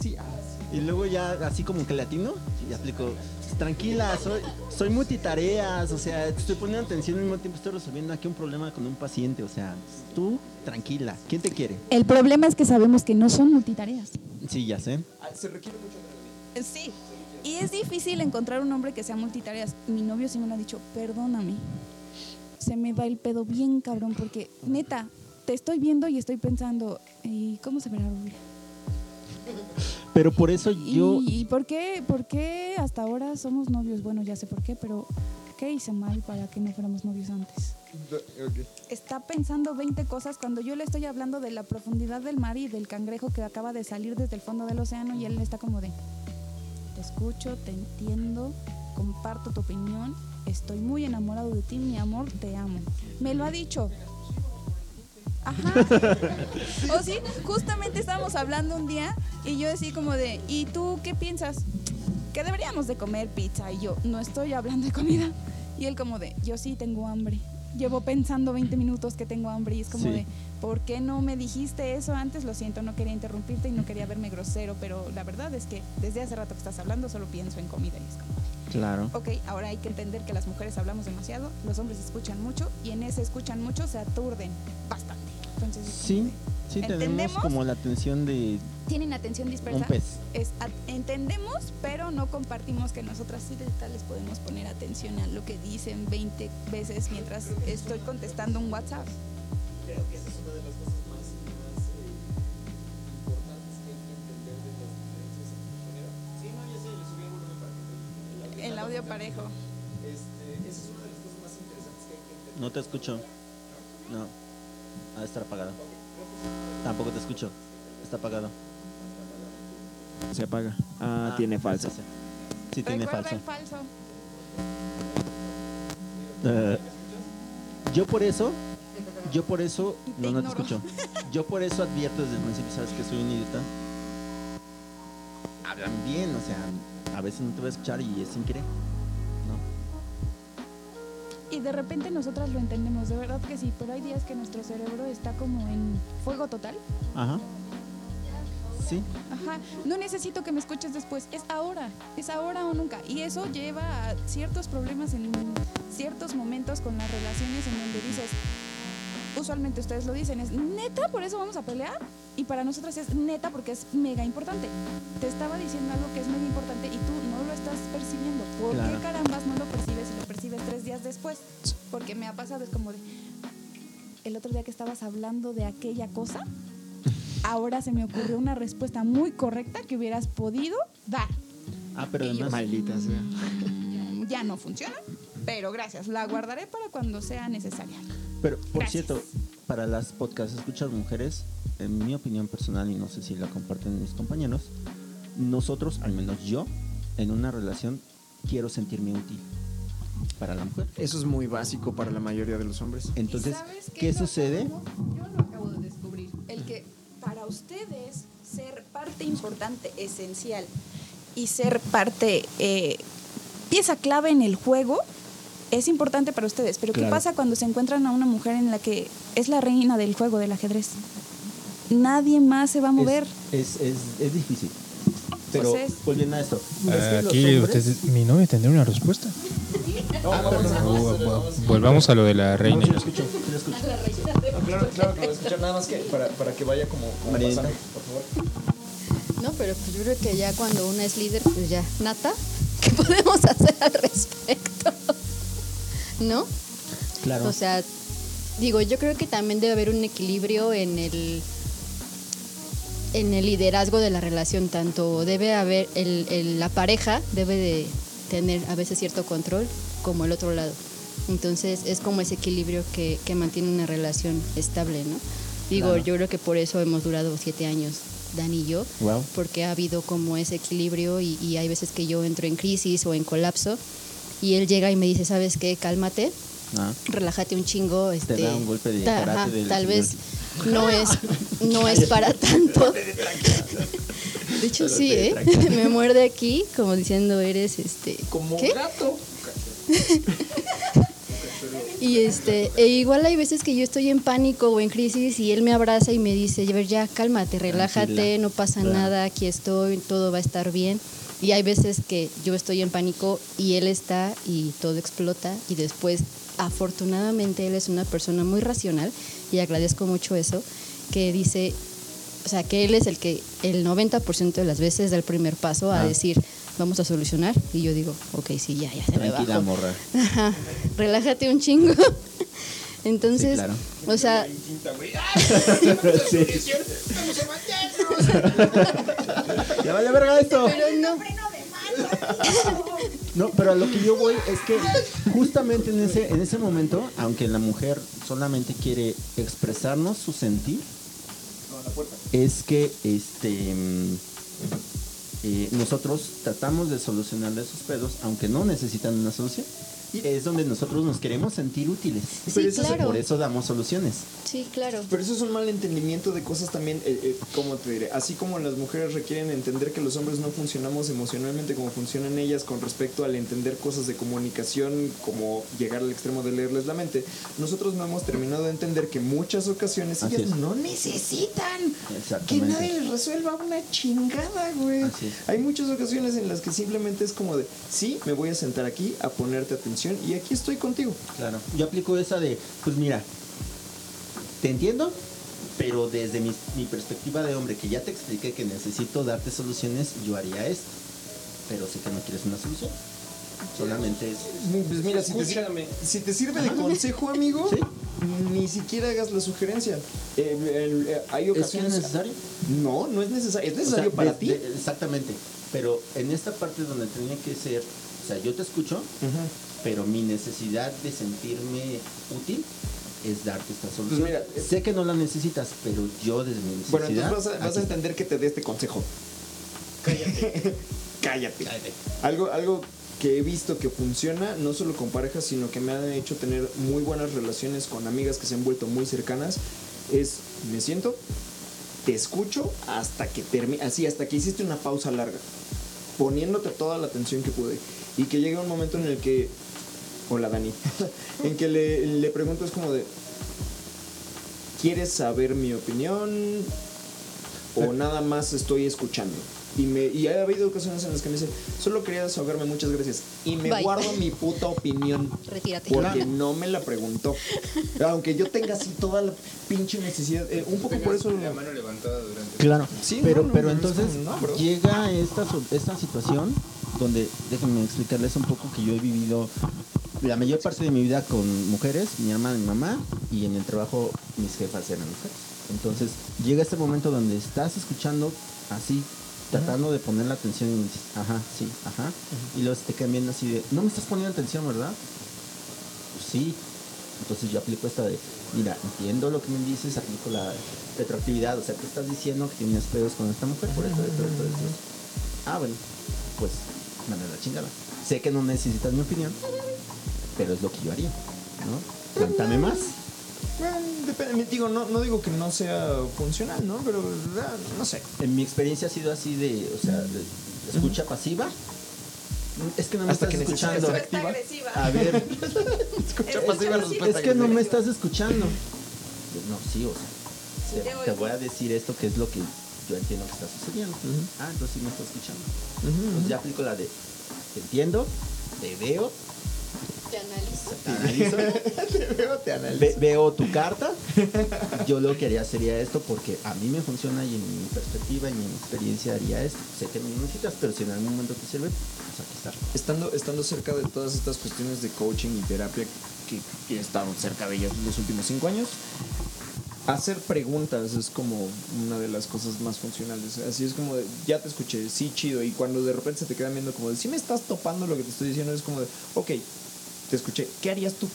Sí, ah, Y luego ya así como que latino y aplico. Tranquila, soy, soy multitareas, o sea, estoy poniendo atención al mismo tiempo, estoy resolviendo aquí un problema con un paciente, o sea, tú tranquila, ¿quién te quiere? El problema es que sabemos que no son multitareas. Sí, ya sé. ah, se requiere mucho adrenalina. Sí. Y es difícil encontrar un hombre que sea multitareas. Mi novio sí me lo ha dicho, perdóname. Se me va el pedo bien cabrón porque, neta, te estoy viendo y estoy pensando, ¿y cómo se verá Rubia? Pero por eso ¿Y, yo, ¿y por, qué, por qué hasta ahora somos novios? Bueno, ya sé por qué, pero ¿qué hice mal para que no fuéramos novios antes? Está pensando 20 cosas cuando yo le estoy hablando de la profundidad del mar y del cangrejo que acaba de salir desde el fondo del océano y él está como de, te escucho, te entiendo, comparto tu opinión, estoy muy enamorado de ti, mi amor, te amo. Me lo ha dicho. Ajá. O sí, justamente estábamos hablando un día y yo así como de, ¿y tú qué piensas? Que deberíamos de comer pizza y yo, no estoy hablando de comida. Y él como de, yo sí tengo hambre. Llevo pensando 20 minutos que tengo hambre y es como Sí. de, ¿por qué no me dijiste eso antes? Lo siento, no quería interrumpirte y no quería verme grosero, pero la verdad es que desde hace rato que estás hablando solo pienso en comida y es como, Claro. Ok, ahora hay que entender que las mujeres hablamos demasiado, los hombres escuchan mucho y en ese escuchan mucho se aturden bastante. Entonces, es Sí, sí tenemos ¿Entendemos? como la atención de tienen atención dispersa. un pez. Es, entendemos, pero no compartimos que nosotras sí de tal les podemos poner atención a lo que dicen 20 veces mientras estoy contestando un WhatsApp. Creo que esa el, audio parejo. Este, esa es una de las cosas más interesantes que hay que entender. No te escucho. No. Ha de estar apagado. Tampoco te escucho. Está apagado. Se apaga. Ah, tiene falso. Sí, sí. Sí, tiene falso. falso. Eh, yo por eso, yo por eso, Te no, no te escucho. Yo por eso advierto desde el principio, sabes que soy un idiota. Hablan bien, o sea, a veces no te voy a escuchar y es sin querer. ¿no? Y de repente nosotras lo entendemos, de verdad que sí, pero hay días que nuestro cerebro está como en fuego total. Ajá. Sí, Ajá, no necesito que me escuches después, es ahora, es ahora o nunca. Y eso lleva a ciertos problemas en ciertos momentos con las relaciones en donde dices, usualmente ustedes lo dicen, es neta, por eso vamos a pelear. Y para nosotras es neta porque es mega importante. Te estaba diciendo algo que es mega importante y tú no lo estás percibiendo. ¿Por Claro. qué carambas no lo percibes y lo percibes tres días después? Porque me ha pasado, es como de, el otro día que estabas hablando de aquella cosa, ahora se me ocurrió una respuesta muy correcta que hubieras podido dar. Ah, pero además, Maldita sea. Ya no funciona, pero gracias. La guardaré para cuando sea necesaria. Pero por Gracias. cierto, para las podcast escuchas mujeres, en mi opinión personal y no sé si la comparten mis compañeros, nosotros, al menos yo, en una relación quiero sentirme útil para la mujer. Eso es muy básico para la mayoría de los hombres. Entonces, ¿Y sabes ¿qué sucede? acabo- Yo lo acabo de descubrir. El que para ustedes ser parte importante, esencial y ser parte, eh, pieza clave en el juego, es importante para ustedes. Pero ¿qué Claro. pasa cuando se encuentran a una mujer en la que es la reina del juego del ajedrez? Nadie más se va a mover. Es, es, es difícil. Pero Pues es- volviendo a esto. es los Aquí hombres- usted, mi novio tendrá una respuesta. Ah, perdón. Bu- bu- Volvamos a lo de la reina. Sí lo escucho, sí lo escucho. claro, claro que lo voy a escuchar, nada más que para, para que vaya como, como pasaje, por favor. No, pero pues yo creo que ya cuando una es líder, pues ya, nata, ¿qué podemos hacer al respecto? ¿No? Claro. O sea, digo, yo creo que también debe haber un equilibrio en el en el liderazgo de la relación, tanto debe haber el, el- la pareja debe de tener a veces cierto control como el otro lado. Entonces es como ese equilibrio que, que mantiene una relación estable, ¿no? Digo, Claro. yo creo que por eso hemos durado siete años, Dani y yo, Wow. porque ha habido como ese equilibrio y, y hay veces que yo entro en crisis o en colapso y él llega y me dice, ¿sabes qué? Cálmate, Ah, relájate un chingo. Este, da un golpe de ta- karate ajá, del tal señor. vez no es, no es para tanto. De hecho, sí, ¿eh? Me muerde aquí como diciendo, eres este... Como ¿qué? gato. Y este, e igual hay veces que yo estoy en pánico o en crisis y él me abraza y me dice, a ver, ya cálmate, relájate, Tranquila. no pasa Claro. nada, aquí estoy, todo va a estar bien. Y hay veces que yo estoy en pánico y él está y todo explota y después, afortunadamente, él es una persona muy racional y agradezco mucho eso, que dice, o sea, que él es el que el 90% de las veces da el primer paso a Ah. decir, vamos a solucionar. Y yo digo, ok, sí, ya, ya se me tranquila, bajó. morra. Ajá, relájate un chingo. Entonces, Sí, claro. o sea, Sí. Ya vale verga esto. pero no. No, pero a lo que yo voy es que justamente en ese, en ese momento, aunque la mujer solamente quiere expresarnos su sentir, es que este eh, nosotros tratamos de solucionarle sus pedos, aunque no necesitan una solución, es donde nosotros nos queremos sentir útiles. Sí, Pero eso es- claro. Por eso damos soluciones. Sí, claro. Pero eso es un mal entendimiento de cosas también, eh, eh, como te diré, así como las mujeres requieren entender que los hombres no funcionamos emocionalmente como funcionan ellas con respecto al entender cosas de comunicación, como llegar al extremo de leerles la mente, nosotros no hemos terminado de entender que muchas ocasiones Así ellas es. no necesitan que nadie les resuelva una chingada, güey. Es. Hay muchas ocasiones en las que simplemente es como de, sí, me voy a sentar aquí a ponerte atención y aquí estoy contigo. Claro. Yo aplico esa de, pues mira, te entiendo, pero desde mi, mi perspectiva de hombre, que ya te expliqué que necesito darte soluciones, yo haría esto. Pero sé que no quieres una solución. Solamente es... Pues mira, si te, sirve, si te sirve de consejo, amigo, Sí. ni siquiera hagas la sugerencia. Eh, el- eh, hay ¿Es que ocasiones. es necesario? No, no es necesario. Es O sea, necesario para de- ti. de- exactamente. Pero en esta parte donde tenía que ser, o sea, yo te escucho, Ujú. Pero mi necesidad de sentirme útil es darte esta solución. mira, eh, sé que no la necesitas, pero yo desde mi necesidad... Bueno, entonces vas a, vas a está. entender que te dé este consejo. Cállate. Cállate. Algo, algo que he visto que funciona, no solo con parejas, sino que me han hecho tener muy buenas relaciones con amigas que se han vuelto muy cercanas, es me siento, te escucho hasta que termine, así, hasta que hiciste una pausa larga, poniéndote toda la atención que pude. Y que llega un momento en el que, hola Dani, en que le, le pregunto es como de, ¿quieres saber mi opinión? O nada más estoy escuchando. Y, me, y ha habido ocasiones en las que me dice, solo quería desahogarme, muchas gracias. Y me Bye. guardo mi puta opinión. Retírate. Porque no me la preguntó. Aunque yo tenga así toda la pinche necesidad. eh, un poco por eso. La mano levantada durante. Claro, Sí, pero, no, no, pero no, entonces llega esta, esta situación donde, déjenme explicarles un poco que yo he vivido la mayor parte de mi vida con mujeres, mi hermana, mi mamá, y en el trabajo mis jefas eran mujeres. Entonces llega este momento donde estás escuchando así, tratando de poner la atención y dices, ajá, sí, ajá, y luego te viendo así de, no me estás poniendo atención, ¿verdad? Pues sí. Entonces yo aplico esta de, mira, entiendo lo que me dices, aplico la retroactividad, o sea, te estás diciendo que tienes pedos con esta mujer por esto, esto, esto, esto. Ah, bueno, pues, manda la chingada. Sé que no necesitas mi opinión, pero es lo que yo haría, ¿no? Cuéntame más. Bueno, depende, digo, no, no digo que no sea funcional, ¿no? Pero ah, no sé. En mi experiencia ha sido así de, o sea, de escucha pasiva. Es que no me Hasta estás que escuchando. activa. agresiva. A ver, Escucha Es- pasiva, es- respuesta es que no me estás escuchando. No, sí, o sea, Sí te, voy a decir esto que es lo que yo entiendo que está sucediendo. Ah, entonces sí me estás escuchando. Entonces ya aplico la de, te entiendo, te veo, Te analizo. te analizo, Te veo, te analizo. ve- veo tu carta. Yo lo que haría sería esto porque a mí me funciona y en mi perspectiva y mi experiencia haría esto. Sé que no lo necesitas, pero si en algún momento te sirve, pues aquí está. Estando, estando cerca de todas estas cuestiones de coaching y terapia que, que he estado cerca de ellas los últimos cinco años, hacer preguntas es como una de las cosas más funcionales. Así es como de, ya te escuché, sí, chido. Y cuando de repente se te quedan viendo como de, si me estás topando lo que te estoy diciendo, es como de, ok, te escuché, ¿qué harías tú?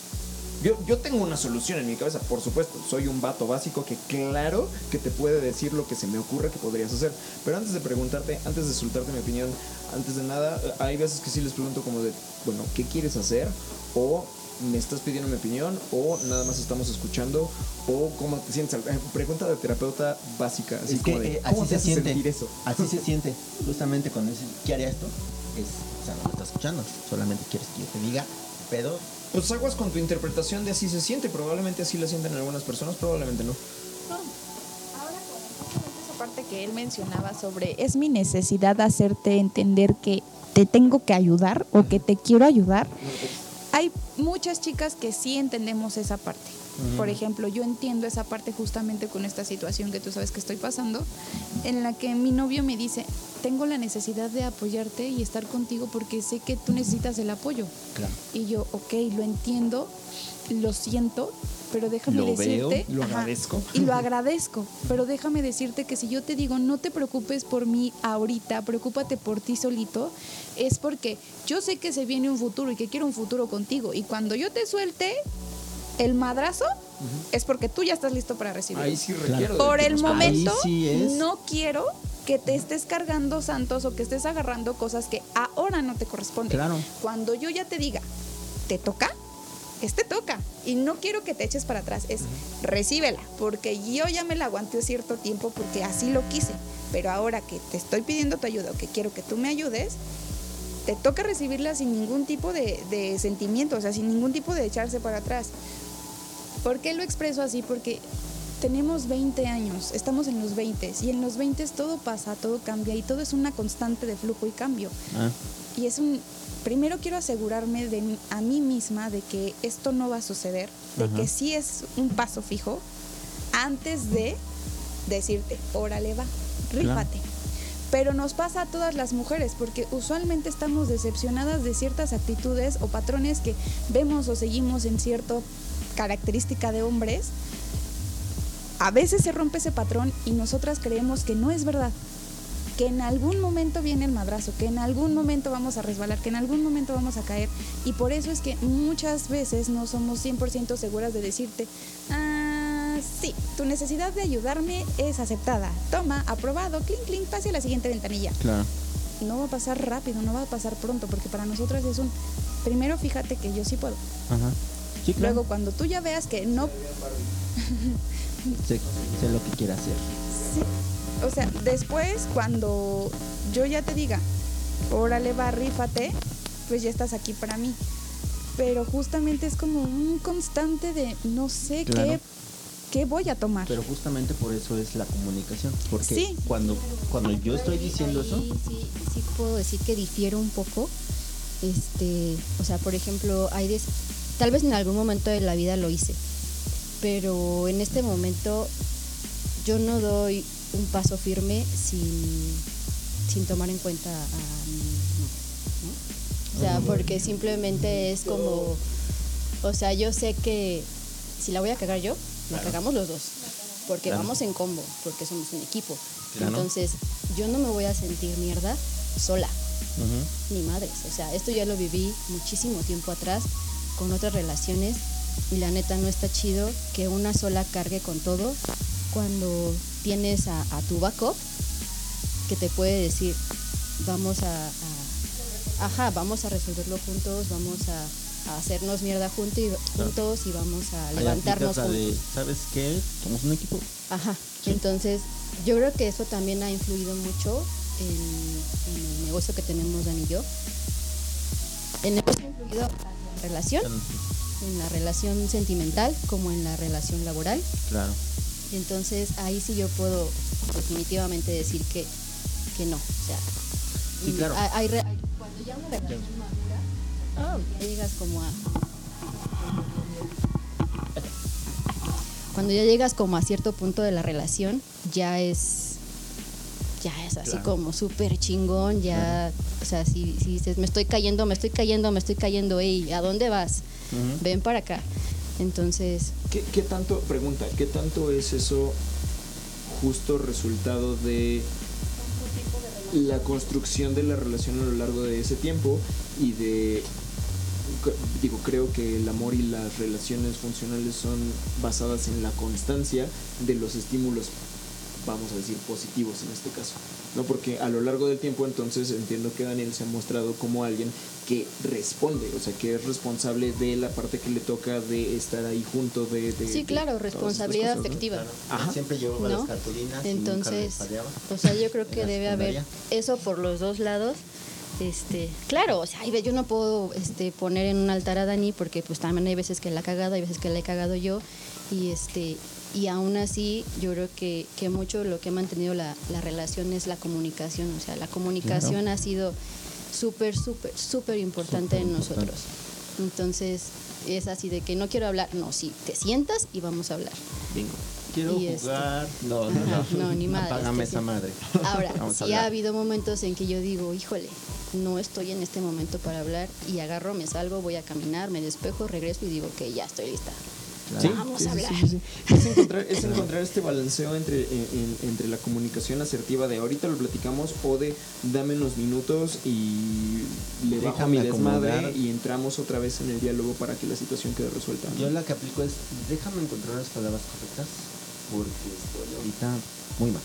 Yo, yo tengo una solución en mi cabeza, por supuesto. Soy un vato básico que claro que te puede decir lo que se me ocurre que podrías hacer. Pero antes de preguntarte, antes de soltarte mi opinión, antes de nada, hay veces que sí les pregunto como de, bueno, ¿qué quieres hacer? O me estás pidiendo mi opinión, o nada más estamos escuchando, o cómo te sientes. Eh, Pregunta de terapeuta básica, así es como que de, eh, ¿cómo así te se siente. sentir eso? Así se siente. Justamente cuando dices, ¿qué haría esto? Es, o sea, no me estás escuchando. Solamente quieres que yo te diga, pero Pues aguas con tu interpretación de así se siente. Probablemente así la sienten algunas personas, probablemente no. Ahora con justamente esa parte que él mencionaba sobre es mi necesidad hacerte entender que te tengo que ayudar o que te quiero ayudar. Hay muchas chicas que sí entendemos esa parte. Por ejemplo, yo entiendo esa parte justamente con esta situación que tú sabes que estoy pasando, en la que mi novio me dice, tengo la necesidad de apoyarte y estar contigo porque sé que tú necesitas el apoyo. claro. Y yo, ok, lo entiendo, lo siento, pero déjame Lo veo, decirte. lo agradezco. Y lo agradezco, pero déjame decirte que si yo te digo, no te preocupes por mí ahorita, preocúpate por ti solito, es porque yo sé que se viene un futuro y que quiero un futuro contigo. Y cuando yo te suelte el madrazo, es porque tú ya estás listo para recibirlo. Ahí sí requiero. Por el momento, sí no quiero que te estés cargando santos o que estés agarrando cosas que ahora no te corresponden. Claro. Cuando yo ya te diga, te toca, es te toca. Y no quiero que te eches para atrás, es recíbela, porque yo ya me la aguanté cierto tiempo porque así lo quise. Pero ahora que te estoy pidiendo tu ayuda o que quiero que tú me ayudes, te toca recibirla sin ningún tipo de, de sentimiento, o sea, sin ningún tipo de echarse para atrás. ¿Por qué lo expreso así? Porque tenemos 20 años, estamos en los 20 y en los 20 todo pasa, todo cambia y todo es una constante de flujo y cambio. Ah, Y es un primero quiero asegurarme de mí- a mí misma de que esto no va a suceder, de Ajá. que sí es un paso fijo antes de decirte, órale va, rífate. Pero nos pasa a todas las mujeres porque usualmente estamos decepcionadas de ciertas actitudes o patrones que vemos o seguimos en cierta característica de hombres. A veces se rompe ese patrón y nosotras creemos que no es verdad, que en algún momento viene el madrazo, que en algún momento vamos a resbalar, que en algún momento vamos a caer. Y por eso es que muchas veces no somos 100% seguras de decirte, ah, sí, tu necesidad de ayudarme es aceptada. Toma, aprobado, clink, clink, pase a la siguiente ventanilla. claro. No va a pasar rápido, no va a pasar pronto, porque para nosotras es un, primero fíjate que yo sí puedo. Ajá. Sí, claro. Luego cuando tú ya veas que no sé, sé lo que quiere hacer. Sí. O sea, después cuando yo ya te diga, órale va, rífate, pues ya estás aquí para mí. Pero justamente es como un constante de no sé Claro. qué, qué voy a tomar. Pero justamente por eso es la comunicación. Porque Sí. cuando, cuando yo estoy diciendo eso, Ahí Sí, sí puedo decir que difiero un poco. Este, o sea, por ejemplo, hay des- tal vez en algún momento de la vida lo hice, pero en este momento yo no doy un paso firme sin, sin tomar en cuenta a mi ¿no? O sea, porque simplemente es como, o sea, yo sé que si la voy a cagar yo, la cagamos los dos, porque Claro. vamos en combo, porque somos un equipo. Claro. Entonces, yo no me voy a sentir mierda sola, ni madres. O sea, esto ya lo viví muchísimo tiempo atrás con otras relaciones y la neta no está chido que una sola cargue con todo cuando tienes a, a tu backup que te puede decir, vamos a, a- ajá, vamos a resolverlo juntos, vamos a, a hacernos mierda juntos y, juntos y vamos a levantarnos juntos. de, ¿sabes qué? Somos un equipo. Ajá. Sí. Entonces, yo creo que eso también ha influido mucho en, en el negocio que tenemos Dan y yo. El negocio ha influido en relación, en la relación sentimental como en la relación laboral. Claro. Entonces, ahí sí yo puedo definitivamente decir que, que no. O sea, Sí, claro. hay- hay- cuando ya una relación madura, ah, ya llegas como a cuando ya llegas como a cierto punto de la relación, ya es ya es así Claro. como súper chingón, ya, o sea, si, si dices, me estoy cayendo, me estoy cayendo, me estoy cayendo, ey, ¿a dónde vas? Ven para acá. Entonces, ¿Qué, qué tanto, pregunta, qué tanto es eso justo resultado de la construcción de la relación a lo largo de ese tiempo y de, digo, creo que el amor y las relaciones funcionales son basadas en la constancia de los estímulos, vamos a decir, positivos en este caso. ¿no? Porque a lo largo del tiempo entonces entiendo que Daniel se ha mostrado como alguien que responde, o sea, que es responsable de la parte que le toca de estar ahí junto, de... de- sí, de claro, estas responsabilidad cosas, ¿no? afectiva. Ajá. Siempre llevo ¿No? las cartulinas y nunca Entonces, les fallaba. o sea, yo creo que debe haber eso por los dos lados. Este, claro, o sea, yo no puedo este, poner en un altar a Dani porque pues también hay veces que la ha cagado, hay veces que la he cagado yo y este y aún así yo creo que, que mucho lo que ha mantenido la, la relación es la comunicación, o sea, la comunicación ha sido súper, súper, súper importante en nosotros. Entonces, es así de que no quiero hablar, no, sí, te sientas y vamos a hablar. Bingo. Quiero Y este- jugar. No, no, Ajá, no. no, ni madre, Apágame este esa madre. Ahora, Vamos a sí ha habido momentos en que yo digo, híjole, no estoy en este momento para hablar y agarro, me salgo, voy a caminar, me despejo, regreso y digo que ya estoy lista. Sí, Vamos sí, a hablar. sí, sí, sí. Es encontrar, es encontrar este balanceo entre, en- en- entre la comunicación asertiva de ahorita lo platicamos o de dame unos minutos y le bajo Déjame mi desmadre acomodar. y entramos otra vez en el diálogo para que la situación quede resuelta. ¿no? Yo la que aplico es, déjame encontrar las palabras correctas porque estoy ahorita muy mal.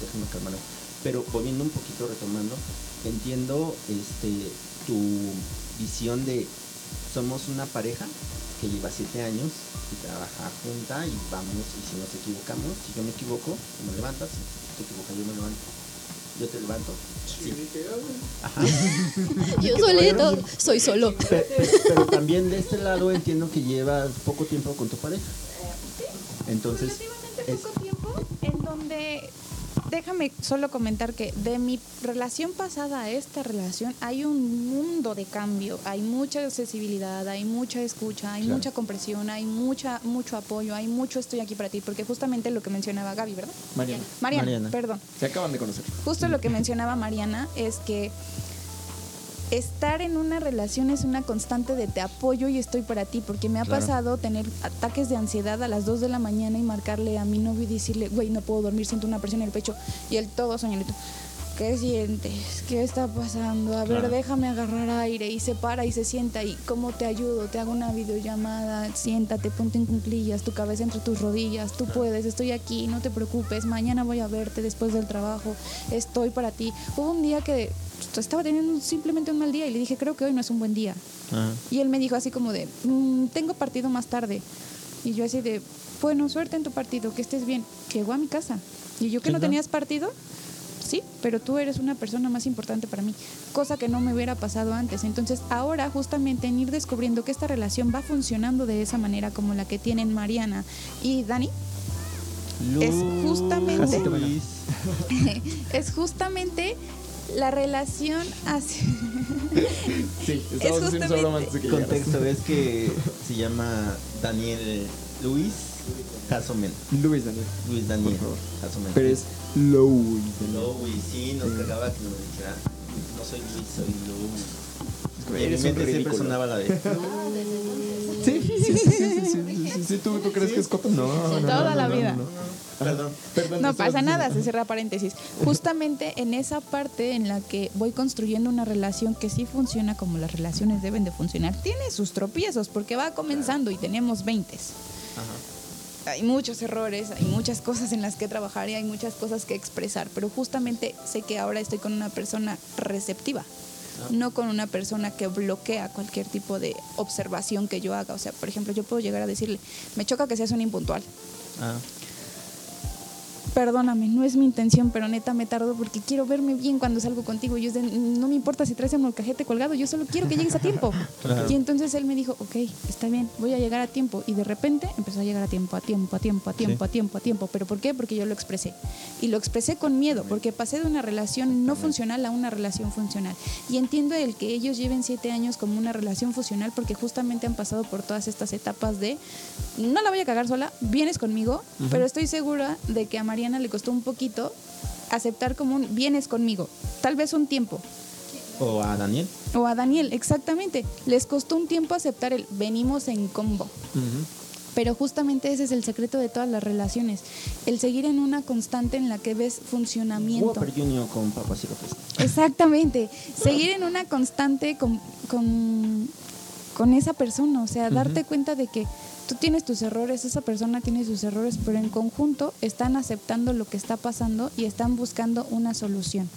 Déjame calmar. Pero volviendo un poquito, retomando, entiendo este tu visión de somos una pareja que lleva siete años y trabaja junta y vamos y si nos equivocamos, si yo me equivoco, tú me levantas, si tú te equivocas yo me levanto. Yo te levanto. Sí. Ajá. Yo solito, soy solo. Pe- Pero, también de este lado entiendo que llevas poco tiempo con tu pareja. Entonces, relativamente es- poco tiempo en donde déjame solo comentar que de mi relación pasada a esta relación hay un mundo de cambio, hay mucha accesibilidad, hay mucha escucha, hay Claro. mucha comprensión, hay mucha mucho apoyo, hay mucho estoy aquí para ti, porque justamente lo que mencionaba Gaby, ¿verdad? Mariana, Mariana, Mariana. perdón. se acaban de conocer. Justo lo que mencionaba Mariana es que estar en una relación es una constante de te apoyo y estoy para ti, porque me ha Claro. pasado tener ataques de ansiedad a las 2 de la mañana y marcarle a mi novio y decirle, güey, no puedo dormir, siento una presión en el pecho y él todo soñadito. ¿Qué sientes? ¿Qué está pasando? A ver, déjame agarrar aire y se para y se sienta y ¿cómo te ayudo? Te hago una videollamada, siéntate, ponte en cunclillas, tu cabeza entre tus rodillas, tú puedes, estoy aquí, no te preocupes, mañana voy a verte después del trabajo, estoy para ti. Hubo un día que estaba teniendo simplemente un mal día y le dije, creo que hoy no es un buen día. Ajá. Y él me dijo así como de, "Mm, tengo partido más tarde. Y yo así de, bueno, suerte en tu partido, que estés bien. Llegó a mi casa. Y yo que no tenías partido, sí, pero tú eres una persona más importante para mí, cosa que no me hubiera pasado antes. Entonces ahora justamente en ir descubriendo que esta relación va funcionando de esa manera como la que tienen Mariana y Dani, Es justamente- es justamente la relación hacia... Sí, Es estamos antes de que llegaras. Contexto es que se llama Daniel Luis Jasomen. Luis Daniel. Luis Daniel Por favor. Jasomen. Pero es Louis. Luis, sí, nos cagaba que nos dijera. No soy Luis, soy Luis. Es que Y en mi eres un siempre sonaba la de. Sí, sí, sí, sí, ¿tú crees que es? No, no Toda la vida. Perdón, perdón, no pasa nada, se cierra paréntesis. Justamente en esa parte en la que voy construyendo una relación que sí funciona como las relaciones deben de funcionar, tiene sus tropiezos porque va comenzando y tenemos 20. Hay muchos errores, hay muchas cosas en las que trabajar y hay muchas cosas que expresar, pero justamente sé que ahora estoy con una persona receptiva no con una persona que bloquea cualquier tipo de observación que yo haga. O sea, por ejemplo, yo puedo llegar a decirle, me choca que seas un impuntual. Ah, Perdóname, no es mi intención, pero neta me tardo porque quiero verme bien cuando salgo contigo. Y es de, no me importa si traes el molcajete colgado, yo solo quiero que llegues a tiempo. Claro. Y entonces él me dijo, ok, está bien, voy a llegar a tiempo. Y de repente empezó a llegar a tiempo, a tiempo, a tiempo, a tiempo, Sí. a tiempo, a tiempo. ¿Pero por qué? Porque yo lo expresé. Y lo expresé con miedo, porque pasé de una relación no funcional a una relación funcional. Y entiendo el que ellos lleven siete años como una relación funcional porque justamente han pasado por todas estas etapas de, no la voy a cagar sola, vienes conmigo, pero estoy segura de que a Mariana le costó un poquito aceptar como un vienes conmigo, tal vez un tiempo. o a Daniel. O a Daniel, exactamente. Les costó un tiempo aceptar el venimos en combo. Pero justamente ese es el secreto de todas las relaciones. El seguir en una constante en la que ves funcionamiento. Whopper Junior con. Exactamente. Seguir en una constante con, con, con esa persona. O sea, darte cuenta de que tú tienes tus errores, esa persona tiene sus errores, pero en conjunto están aceptando lo que está pasando y están buscando una solución.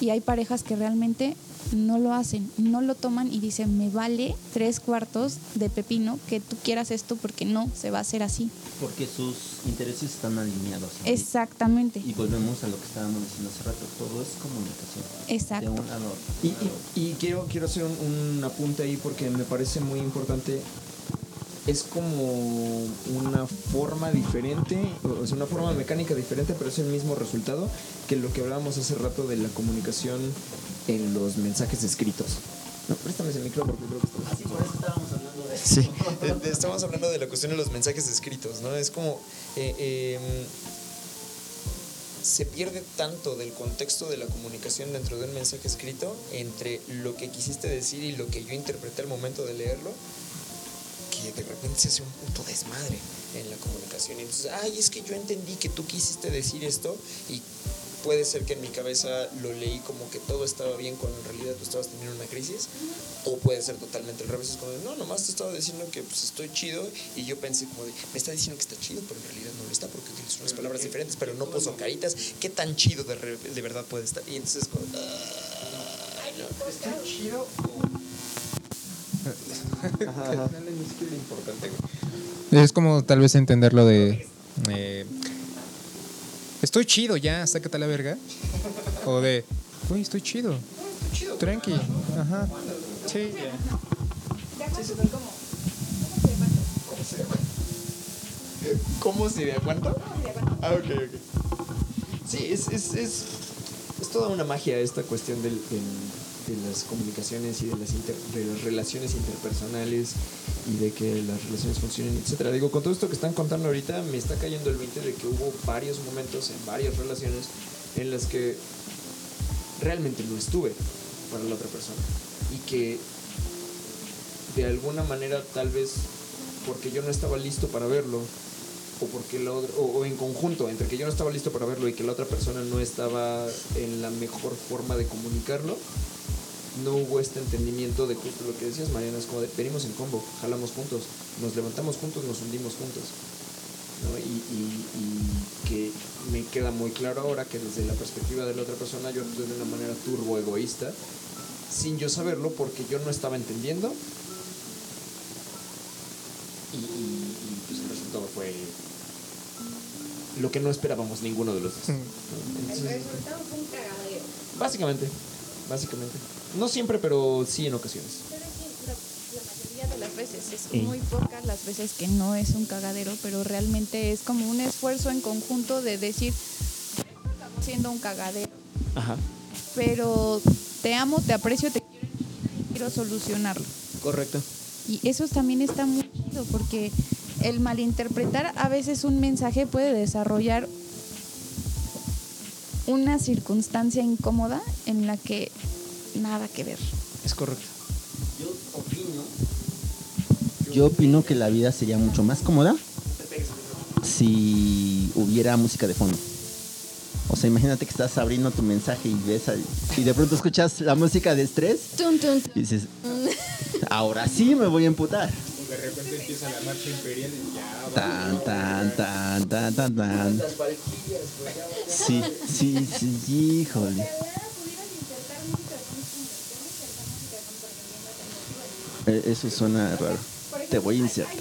Y hay parejas que realmente no lo hacen, no lo toman y dicen, me vale tres cuartos de pepino que tú quieras esto porque no se va a hacer así. Porque sus intereses están alineados. ¿no? Exactamente. Y volvemos a lo que estábamos diciendo hace rato. Todo es comunicación. Exacto. De un lado y quiero, quiero hacer un, un apunte ahí porque me parece muy importante. Es como una forma diferente, o es una forma mecánica diferente, pero es el mismo resultado que lo que hablábamos hace rato de la comunicación en los mensajes escritos. No, préstame ese micro porque creo que está... por eso estábamos hablando de Sí, eh, estamos hablando de la cuestión de los mensajes escritos, ¿no? Es como... eh, eh, se pierde tanto del contexto de la comunicación dentro de un mensaje escrito entre lo que quisiste decir y lo que yo interpreté al momento de leerlo, que de repente se hace un puto desmadre en la comunicación. Y entonces, ay, es que yo entendí que tú quisiste decir esto y puede ser que en mi cabeza lo leí como que todo estaba bien cuando en realidad tú estabas teniendo una crisis o puede ser totalmente al revés es como no nomás te estaba diciendo que pues estoy chido y yo pensé como de me está diciendo que está chido pero en realidad no lo está porque utilizó unas palabras diferentes pero no puso caritas. Qué tan chido de, re- de verdad puede estar y entonces como ay no está chido Es como tal vez entenderlo de. eh, estoy chido ya, sácate a la verga. O de. Uy, estoy chido. Tranqui. Ajá. Sí. ¿Cómo se de cuánto? Ah, ok, ok. Sí, es, es, es, es toda una magia esta cuestión del, del- de las comunicaciones y de las, inter- de las relaciones interpersonales y de que las relaciones funcionen, etcétera. Digo, con todo esto que están contando ahorita, me está cayendo el 20 de que hubo varios momentos en varias relaciones en las que realmente no estuve para la otra persona y que de alguna manera tal vez porque yo no estaba listo para verlo o porque la otra- o, o en conjunto entre que yo no estaba listo para verlo y que la otra persona no estaba en la mejor forma de comunicarlo no hubo este entendimiento de justo lo que decías Mariana es como de venimos en combo jalamos juntos nos levantamos juntos nos hundimos juntos ¿no? y, y- y que me queda muy claro ahora que desde la perspectiva de la otra persona yo actué de una manera turbo egoísta sin yo saberlo porque yo no estaba entendiendo y, pues el resultado fue lo que no esperábamos ninguno de los dos. ¿no? Entonces, fue un cagadero. básicamente, básicamente. No siempre, pero sí en ocasiones. Pero es que la, la mayoría de las veces, es Sí. muy pocas las veces que no es un cagadero, pero realmente es como un esfuerzo en conjunto de decir, estamos siendo un cagadero, Ajá, pero te amo, te aprecio, te quiero, y quiero solucionarlo. correcto. Y eso también está muy chido porque el malinterpretar a veces un mensaje puede desarrollar una circunstancia incómoda en la que nada que ver. Es correcto. Yo opino que la vida sería mucho más cómoda si hubiera música de fondo. O sea, imagínate que estás abriendo tu mensaje y ves al- y de pronto escuchas la música de estrés y dices, ahora sí me voy a emputar. De repente empieza la marcha imperial y ya. Tan, tan, tan, tan, tan, tan. Sí, sí, sí, híjole. Eh, Eso suena raro. Te voy a insertar.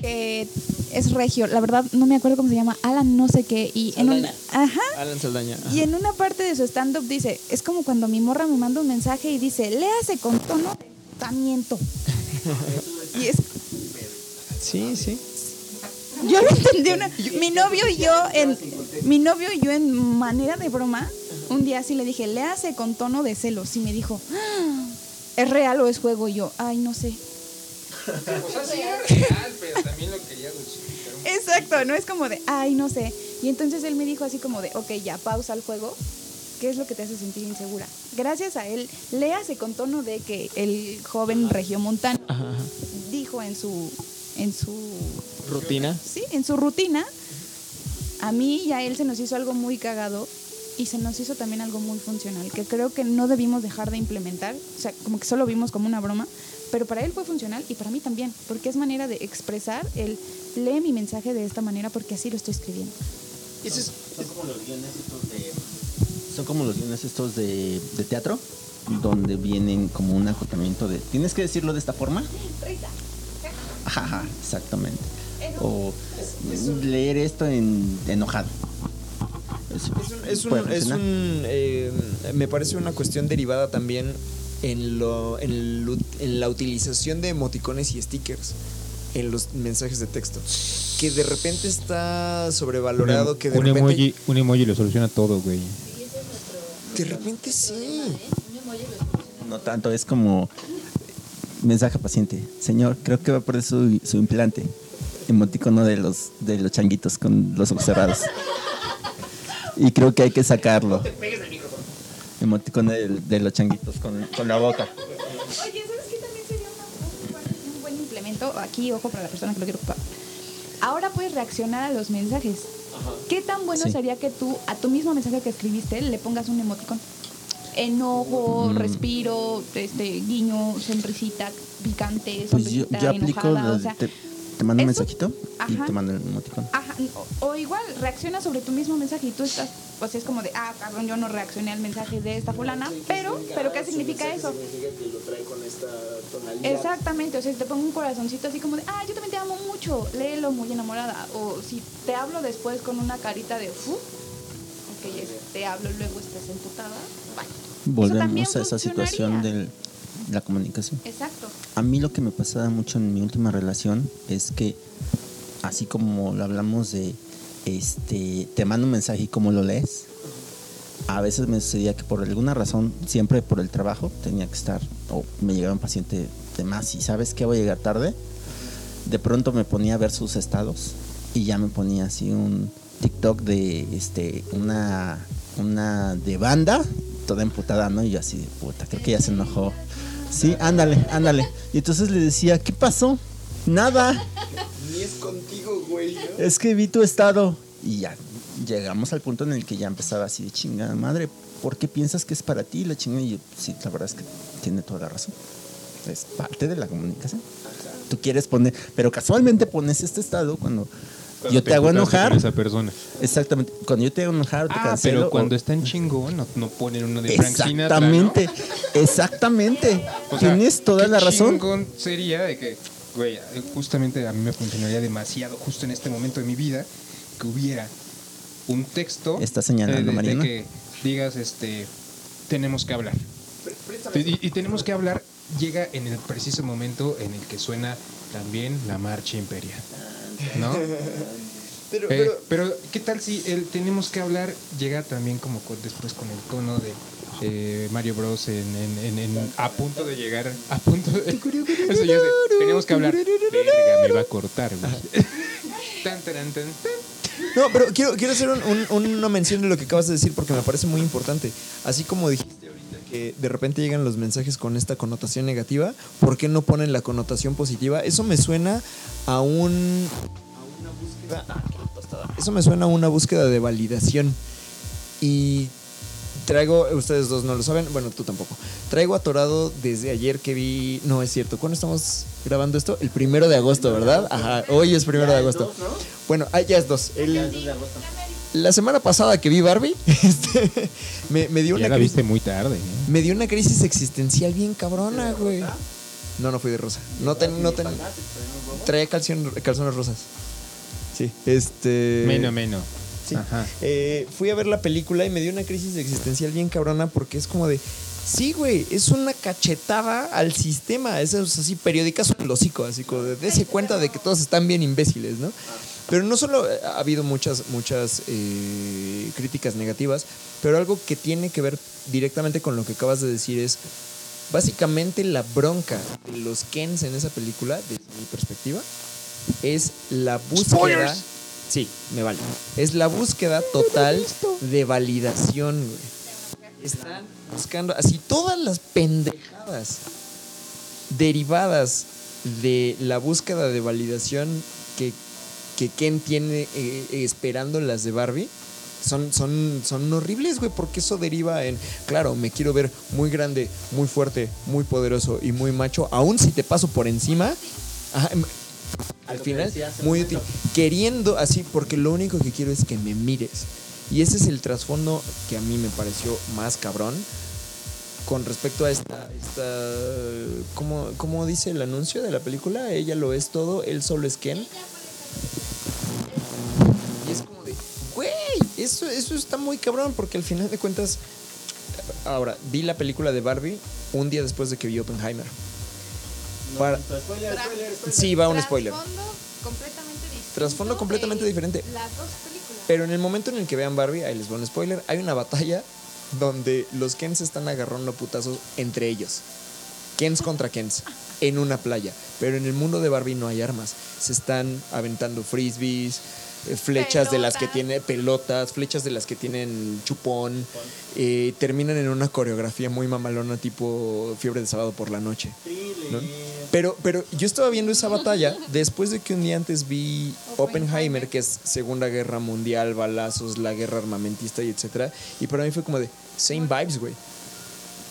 que es regio, la verdad no me acuerdo cómo se llama, Alan no sé qué, y en un, ajá, Alan Saldaña. ajá. y en una parte de su stand-up dice, es como cuando mi morra me manda un mensaje y dice, léase con tono de y es, Sí, sí. yo lo entendí una, mi novio y yo en, mi novio y yo en manera de broma, un día así le dije, léase con tono de celos, y me dijo, "Ah, ¿es real o es juego? Y yo, ay, no sé. O sea, sí era real, pero también lo quería justificar un Exacto, no es como de, ay, no sé. Y entonces él me dijo así como de, ok, ya pausa el juego. ¿Qué es lo que te hace sentir insegura? Gracias a él, léase con tono de que el joven regiomontano Ajá, ajá. dijo en su, en su, Rutina. sí, en su rutina, a mí y a él se nos hizo algo muy cagado y se nos hizo también algo muy funcional, que creo que no debimos dejar de implementar, o sea, como que solo vimos como una broma, pero para él fue funcional y para mí también, porque es manera de expresar el lee mi mensaje de esta manera porque así lo estoy escribiendo. Ese es- Son como los guiones estos de, son como los guiones estos de, de teatro, donde vienen como un acotamiento de, ¿tienes que decirlo de esta forma? Ajá, ajá, exactamente. O leer esto en enojado. Eso Es un, es un- es un, eh, me parece una cuestión derivada también en, lo, en, el ut- en la utilización de emoticones y stickers en los mensajes de texto. Que de repente está sobrevalorado, que de un, repente... emoji, un emoji lo soluciona todo, güey. De repente sí. No tanto, es como mensaje paciente. Señor, creo que va a perder su, su implante. Emoticono de los, de los changuitos con los ojos cerrados. Y creo que hay que sacarlo. Emoticono de, de los changuitos con, con la boca. Oye, ¿sabes qué también sería un, buen, un buen implemento? Aquí, ojo para la persona que lo quiere ocupar. Ahora puedes reaccionar a los mensajes. ¿Qué tan bueno Sí. sería que tú, a tu mismo mensaje que escribiste, le pongas un emoticón? Enojo, Mm. respiro, este, guiño, sonrisita, picante, Pues sonrisita, yo enojada, o sea, te, te mando un mensajito y Ajá. te mando el emoticón. Ajá, o, o igual reacciona sobre tu mismo mensaje y tú estás, pues es como de, ah, cabrón, yo no reaccioné al mensaje de esta fulana, pero, pero ¿qué significa eso? Exactamente, o sea, si te pongo un corazoncito así como de, ah, yo también te amo mucho, léelo muy enamorada. O si te hablo después con una carita de, fu, ok, te hablo luego estás emputada, bye. Volvemos a esa situación funcionaría. La comunicación. Exacto. A mí lo que me pasaba mucho en mi última relación es que, así como lo hablamos de, este, te mando un mensaje y cómo lo lees, a veces me sucedía que por alguna razón, siempre por el trabajo, tenía que estar, o me llegaba un paciente de más y sabes que voy a llegar tarde, de pronto me ponía a ver sus estados y ya me ponía así un TikTok de este una una de banda toda emputada, ¿no? Y yo así de puta, creo que ya se enojó. Sí, ándale, ándale. Y entonces le decía, ¿qué pasó? Nada. Ni es contigo, güey. ¿no? Es que vi tu estado. Y ya llegamos al punto en el que ya empezaba así de chingada madre. ¿Por qué piensas que es para ti la chingada? Y yo, sí, la verdad es que tiene toda la razón. Es parte de la comunicación. Tú quieres poner, pero casualmente pones este estado cuando, yo te, hago enojar. con esa persona. Exactamente. Cuando yo te hago enojar, te Ah, cancelo. pero o- cuando están chingón, no, no ponen uno de Frank Sinatra, Exactamente. ¿no? Exactamente. O sea, Tienes toda la razón. chingón sería de que, güey, justamente a mí me funcionaría demasiado justo en este momento de mi vida que hubiera un texto Está señalando, eh, de- de que digas, este, tenemos que hablar. Y, y tenemos que hablar llega en el preciso momento en el que suena también la marcha imperial, ¿no? Pero, Eh, pero, pero, ¿qué tal si el tenemos que hablar llega también como con- después con el tono de eh, Mario Bros en, en- en- en- a punto de llegar a punto de eso sé, tenemos que hablar verga me va a cortar güey Tan, taran, tan, tan. No, pero quiero, quiero hacer un- un- una mención de lo que acabas de decir porque me parece muy importante. Así como dijiste que de repente llegan los mensajes con esta connotación negativa, ¿por qué no ponen la connotación positiva? Eso me suena a un... a una búsqueda... Eso me suena a una búsqueda de validación. Y traigo, ustedes dos no lo saben, bueno, tú tampoco. Traigo atorado desde ayer que vi, no es cierto, ¿cuándo estamos grabando esto? El primero de agosto, ¿verdad? Ajá, hoy es primero de agosto. Bueno, ah, ya es dos. El- la semana pasada que vi Barbie, este, me, me dio ya una la crisis, viste muy tarde ¿eh? me dio una crisis existencial bien cabrona, güey. No, no fui de rosa. No ten, no ten, traía calzones rosas. Sí, este. menos menos Sí. Ajá. Eh, fui a ver la película y me dio una crisis existencial bien cabrona porque es como de, sí, güey, es una cachetada al sistema, es así, periódicas el hocico, así como de, dése cuenta de que todos están bien imbéciles, ¿no? Pero no solo eh, ha habido muchas, muchas eh, críticas negativas, pero algo que tiene que ver directamente con lo que acabas de decir es, básicamente la bronca de los Kens en esa película, desde mi perspectiva, es la búsqueda... Sí, me vale. Es la búsqueda total de validación, güey. Están buscando así todas las pendejadas derivadas de la búsqueda de validación que, que Ken tiene eh, esperando las de Barbie. Son, son, son horribles, güey, porque eso deriva en, claro, me quiero ver muy grande, muy fuerte, muy poderoso y muy macho, aún si te paso por encima. ajá, em- al final, muy útil. Queriendo así, porque lo único que quiero es que me mires. Y ese es el trasfondo que a mí me pareció más cabrón con respecto a esta, esta ¿cómo, cómo dice el anuncio de la película? Ella lo es todo, él solo es Ken. Y es como de, güey, eso, eso está muy cabrón, porque al final de cuentas, ahora, vi la película de Barbie un día después de que vi Oppenheimer. Para- Sí, va un spoiler. Trasfondo completamente. Trasfondo completamente diferente. Las dos películas. Pero en el momento en el que vean Barbie, ahí les voy a un spoiler, hay una batalla donde los Kens están agarrando a putazos entre ellos. Kens contra Kens en una playa. Pero en el mundo de Barbie no hay armas. Se están aventando frisbees, eh, flechas de las que tiene pelotas, flechas de las que tienen chupón. eh, terminan en una coreografía muy mamalona tipo fiebre de sábado por la noche. ¿no? Pero, pero yo estaba viendo esa batalla después de que un día antes vi Oppenheimer, que es Segunda Guerra Mundial, balazos, la guerra armamentista y etcétera. Y para mí fue como de same vibes, güey.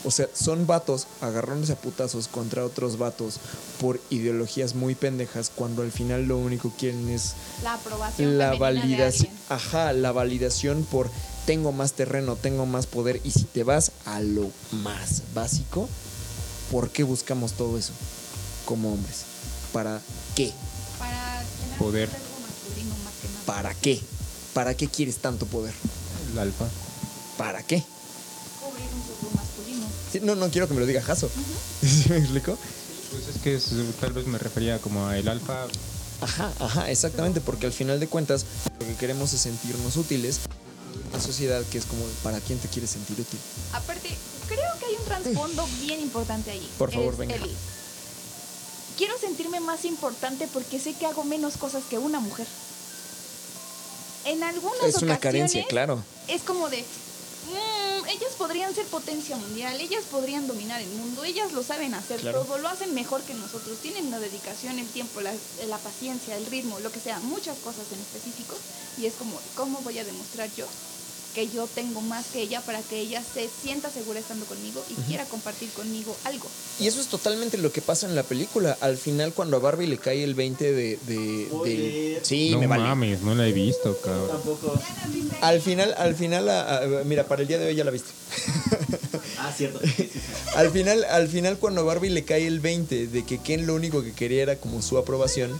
O sea, son vatos agarrándose a putazos contra otros vatos por ideologías muy pendejas cuando al final lo único que quieren es La aprobación la de validación. Ajá, la validación por tengo más terreno, tengo más poder. Y si te vas a lo más básico, ¿por qué buscamos todo eso como hombres? ¿Para qué? Para tener Poder. masculino más que nada. ¿Para qué? ¿Para qué quieres tanto poder? El alfa. ¿Para qué? No, no quiero que me lo diga Jaso. ¿Sí me explico? Pues es que es- tal vez me refería como a el alfa. Ajá, ajá, exactamente, porque al final de cuentas lo que queremos es sentirnos útiles. Una sociedad que es como, ¿para quién te quieres sentir útil? Aparte, creo que hay un trasfondo bien importante ahí. Por favor, Es venga. el, quiero sentirme más importante porque sé que hago menos cosas que una mujer. En algunas Es una ocasiones carencia, claro. es como de, "Mm, ellas podrían ser potencia mundial, ellas podrían dominar el mundo, ellas lo saben hacer Claro. todo, lo hacen mejor que nosotros, tienen la dedicación, el tiempo, la, la paciencia, el ritmo, lo que sea, muchas cosas en específico. Y es como, ¿cómo voy a demostrar yo que yo tengo más que ella para que ella se sienta segura estando conmigo y quiera compartir conmigo algo? Y eso es totalmente lo que pasa en la película. Al final, cuando a Barbie le cae el 20 de. de, sí, no me vale. mames, no la he visto, cabrón. Tampoco. Al final, al final, a- a- mira, para el día de hoy ya la viste. Ah, cierto. Al final, al final, cuando a Barbie le cae el 20 de que Ken lo único que quería era como su aprobación,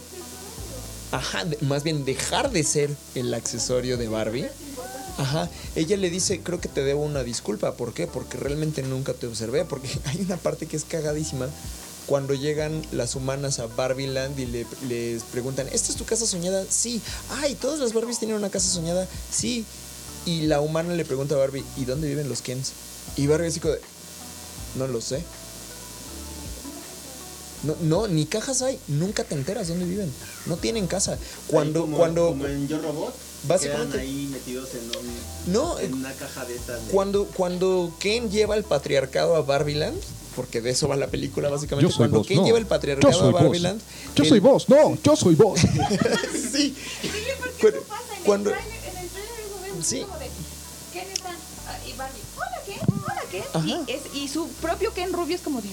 ajá, de- más bien dejar de ser el accesorio de Barbie. Ajá, ella le dice, creo que te debo una disculpa. ¿Por qué? Porque realmente nunca te observé. Porque hay una parte que es cagadísima. Cuando llegan las humanas a Barbie Land y le, les preguntan, ¿esta es tu casa soñada? Sí. Ay, ¿todas las Barbies tienen una casa soñada? Sí. Y la humana le pregunta a Barbie, ¿y dónde viven los Kens? Y Barbie así como de, no lo sé. No, no, ni cajas hay, nunca te enteras dónde viven. No tienen casa. Cuando, como- cuando, Como en Yo Robot. Básicamente- Quedan ahí metidos en, un, no, en una caja de estas. de- cuando, cuando Ken lleva el patriarcado a Barbiland, porque de eso va la película básicamente. Yo soy cuando vos, Ken no. lleva el Yo patriarcado a soy vos. Barbiland. Yo el- soy vos, no, yo soy vos. sí. Oye, ¿por qué Cuando- eso pasa? En cuando- el trailer, en el trailer vemos Sí. como de, Ken está, ah, y Barbie, hola Ken, hola Ken, y, es, y su propio Ken rubio es como de,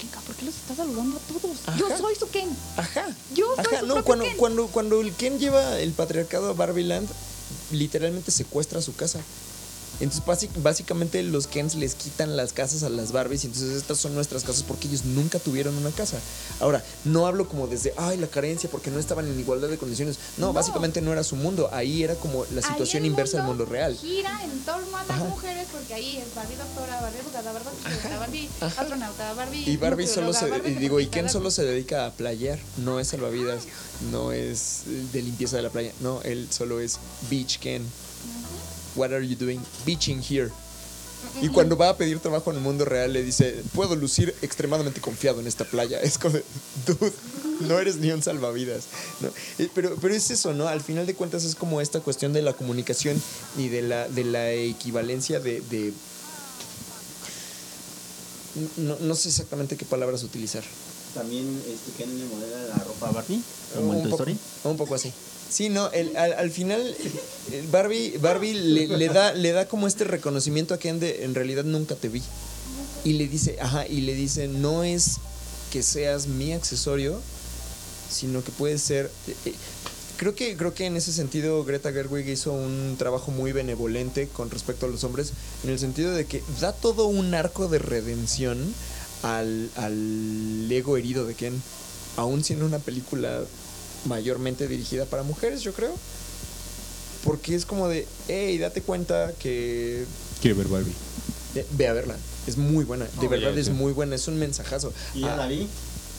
chica, ¿por qué los estás saludando a todos? Yo soy su Ken. Ajá. Yo soy Ajá, su no, cuando, Ken. cuando, cuando el Ken lleva el patriarcado a Barbiland, literalmente secuestra su casa. Entonces, básicamente los Kens les quitan las casas a las Barbies y entonces estas son nuestras casas porque ellos nunca tuvieron una casa. Ahora, no hablo como desde, ay, la carencia porque no estaban en igualdad de condiciones. No, No. básicamente no era su mundo. Ahí era como la situación inversa del mundo real. Gira en torno a las Ajá. mujeres porque ahí es Barbie doctora, Barbie abogada, Barbie Barbie astronauta, Barbie Y Barbie solo se, Barbie y digo, y Ken solo se dedica a playar, no es salvavidas, no es de limpieza de la playa, no, él solo es beach Ken. What are you doing? Beaching here. Y cuando va a pedir trabajo en el mundo real le dice, puedo lucir extremadamente confiado en esta playa. Es como, de, dude, no eres ni un salvavidas. ¿no? Eh, Pero, pero es eso, ¿no? Al final de cuentas es como esta cuestión de la comunicación y de la, de la equivalencia de... de- no, no sé exactamente qué palabras utilizar. También este, Ken le modela la ropa a Barney. Como en un, Toy poco, un poco así. Sí, no, el- al, al final Barbie, Barbie le, le da, le da como este reconocimiento a Ken de en realidad nunca te vi. Y le dice, ajá, y le dice, no es que seas mi accesorio, sino que puedes ser. eh, eh, Creo que, creo que en ese sentido Greta Gerwig hizo un trabajo muy benevolente con respecto a los hombres, en el sentido de que da todo un arco de redención al, al ego herido de Ken, aún siendo una película mayormente dirigida para mujeres, yo creo. Porque es como de, hey, date cuenta que Quiero ver Barbie. ve a verla. Es muy buena, de Oh, verdad es muy buena, es un mensajazo. Y ya Ah, la vi.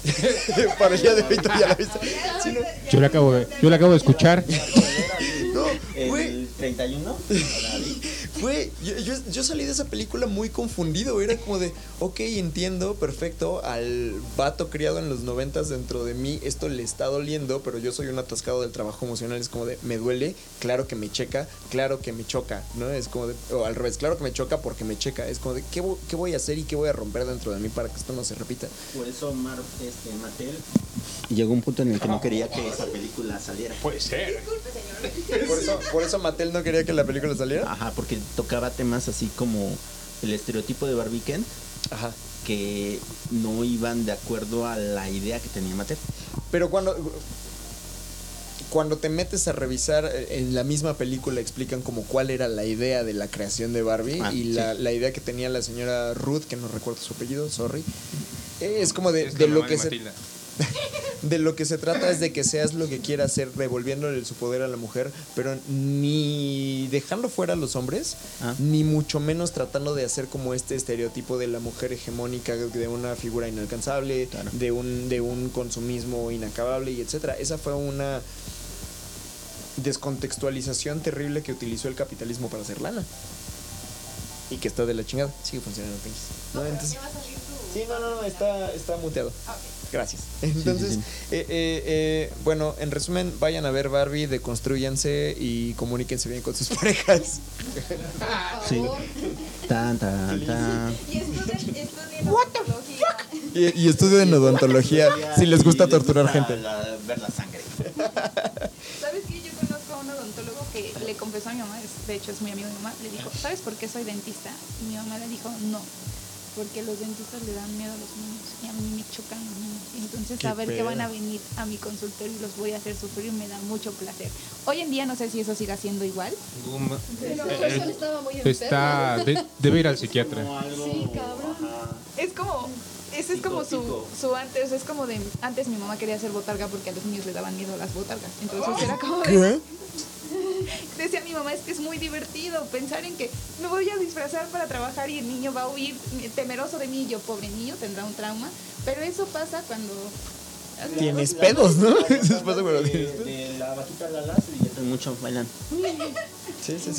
para el día de hoy ya la viste. Sí, no, Yo la acabo de, yo la acabo de escuchar. no, El 31. La vi. Güey, yo, yo, yo salí de esa película muy confundido. Era como de, ok, entiendo, perfecto. Al vato criado en los noventas dentro de mí, esto le está doliendo, pero yo soy un atascado del trabajo emocional. Es como de, me duele, claro que me checa, claro que me choca, ¿no? Es como de, o al revés, claro que me choca porque me checa. Es como de, ¿qué, qué voy a hacer y qué voy a romper dentro de mí para que esto no se repita? Por eso Mar, este, Mattel llegó un punto en el que no quería que esa película saliera. Puede ser. Por eso, por eso Mattel no quería que la película saliera. Ajá, porque tocaba temas así como el estereotipo de Barbie Ken Ajá. que no iban de acuerdo a la idea que tenía Mattel. Pero cuando cuando te metes a revisar eh, en la misma película explican como cuál era la idea de la creación de Barbie Ah, y sí. la, la idea que tenía la señora Ruth, que no recuerdo su apellido, sorry. Es como de, Es de lo que de se. de lo que se trata es de que seas lo que quieras ser, revolviéndole su poder a la mujer, pero ni dejando fuera a los hombres, Ah. ni mucho menos tratando de hacer como este estereotipo de la mujer hegemónica, de una figura inalcanzable, Claro. de un de un consumismo inacabable y etcétera. Esa fue una descontextualización terrible que utilizó el capitalismo para hacer lana. Y que está de la chingada. Sigue funcionando. No, entonces- Sí, no, no, no, está, está muteado. Gracias. Entonces, sí. eh, eh, eh, bueno, en resumen, vayan a ver Barbie, deconstruyanse y comuníquense bien con sus parejas. Sí. Tan, tan, tan. Y estudien, odontología. Y, y estudien odontología si les gusta torturar gente. la- ver la sangre. ¿Sabes qué? Yo conozco a un odontólogo que le confesó a mi mamá, es- de hecho es muy amigo de mi mamá, le dijo, ¿sabes por qué soy dentista? Y mi mamá le dijo, no, porque los dentistas le dan miedo a los niños y a mí me chocan los niños. Entonces Qué saber que van a venir a mi consultorio y los voy a hacer sufrir me da mucho placer. Hoy en día no sé si eso siga siendo igual. Pero eh, Gerson estaba muy enfermo. Está, de- debe ir al psiquiatra. Sí, cabrón. Es como, ese es como su, su antes, es como de, antes mi mamá quería hacer botarga porque a los niños le daban miedo las botargas. Entonces era como de, ¿Qué? Decía mi mamá, es que es muy divertido pensar en que me voy a disfrazar para trabajar y el niño va a huir temeroso de mí. Y yo, pobre niño, tendrá un trauma. Pero eso pasa cuando... Tienes pedos, ¿no? Eso pasa cuando de, tienes pedos. de la bajita a la se divierten mucho, bailan. Sí, sí,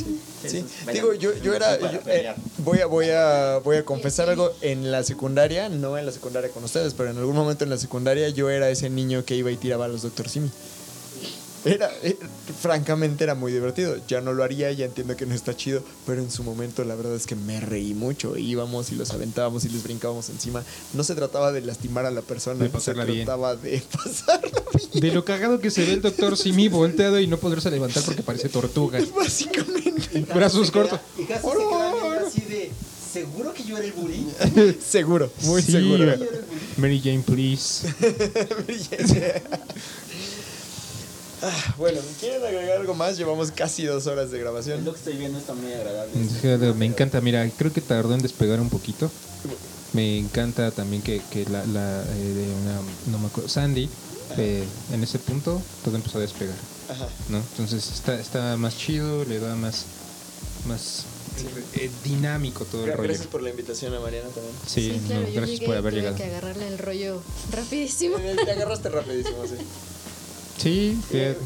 sí. Digo, yo, yo era. yo, eh, voy, a, voy, a, voy a confesar algo. En la secundaria, no en la secundaria con ustedes, pero en algún momento en la secundaria yo era ese niño que iba y tiraba a los Dr. Simi. Era, eh, francamente era muy divertido. Ya no lo haría, ya entiendo que no está chido, pero en su momento la verdad es que me reí mucho. Íbamos y los aventábamos y les brincábamos encima. No se trataba de lastimar a la persona, De se bien. trataba de pasarla bien. De lo cagado que se ve el doctor Simi volteado y no poderse levantar porque parece tortuga. Básicamente. Brazos cortos. Y casi se queda viendo así de, ¿seguro que yo era el bully? seguro, muy Sí, seguro. Mary Jane, please. Ah, bueno, ¿quieren agregar algo más? Llevamos casi dos horas de grabación. lo que estoy viendo, está muy agradable. Me encanta, mira, creo que tardó en despegar un poquito. Me encanta también que, que la, la, eh, de una, no me acuerdo, Sandy, eh, en ese punto todo empezó a despegar, Ajá. ¿no? Entonces está, está más chido, le da más, más eh, dinámico todo el rollo. Gracias por la invitación a Mariana también. Sí, Sí, claro, no, yo gracias llegué por haber tuve llegado. que agarrarle el rollo rapidísimo. Te agarraste rapidísimo, sí. Sí, eh,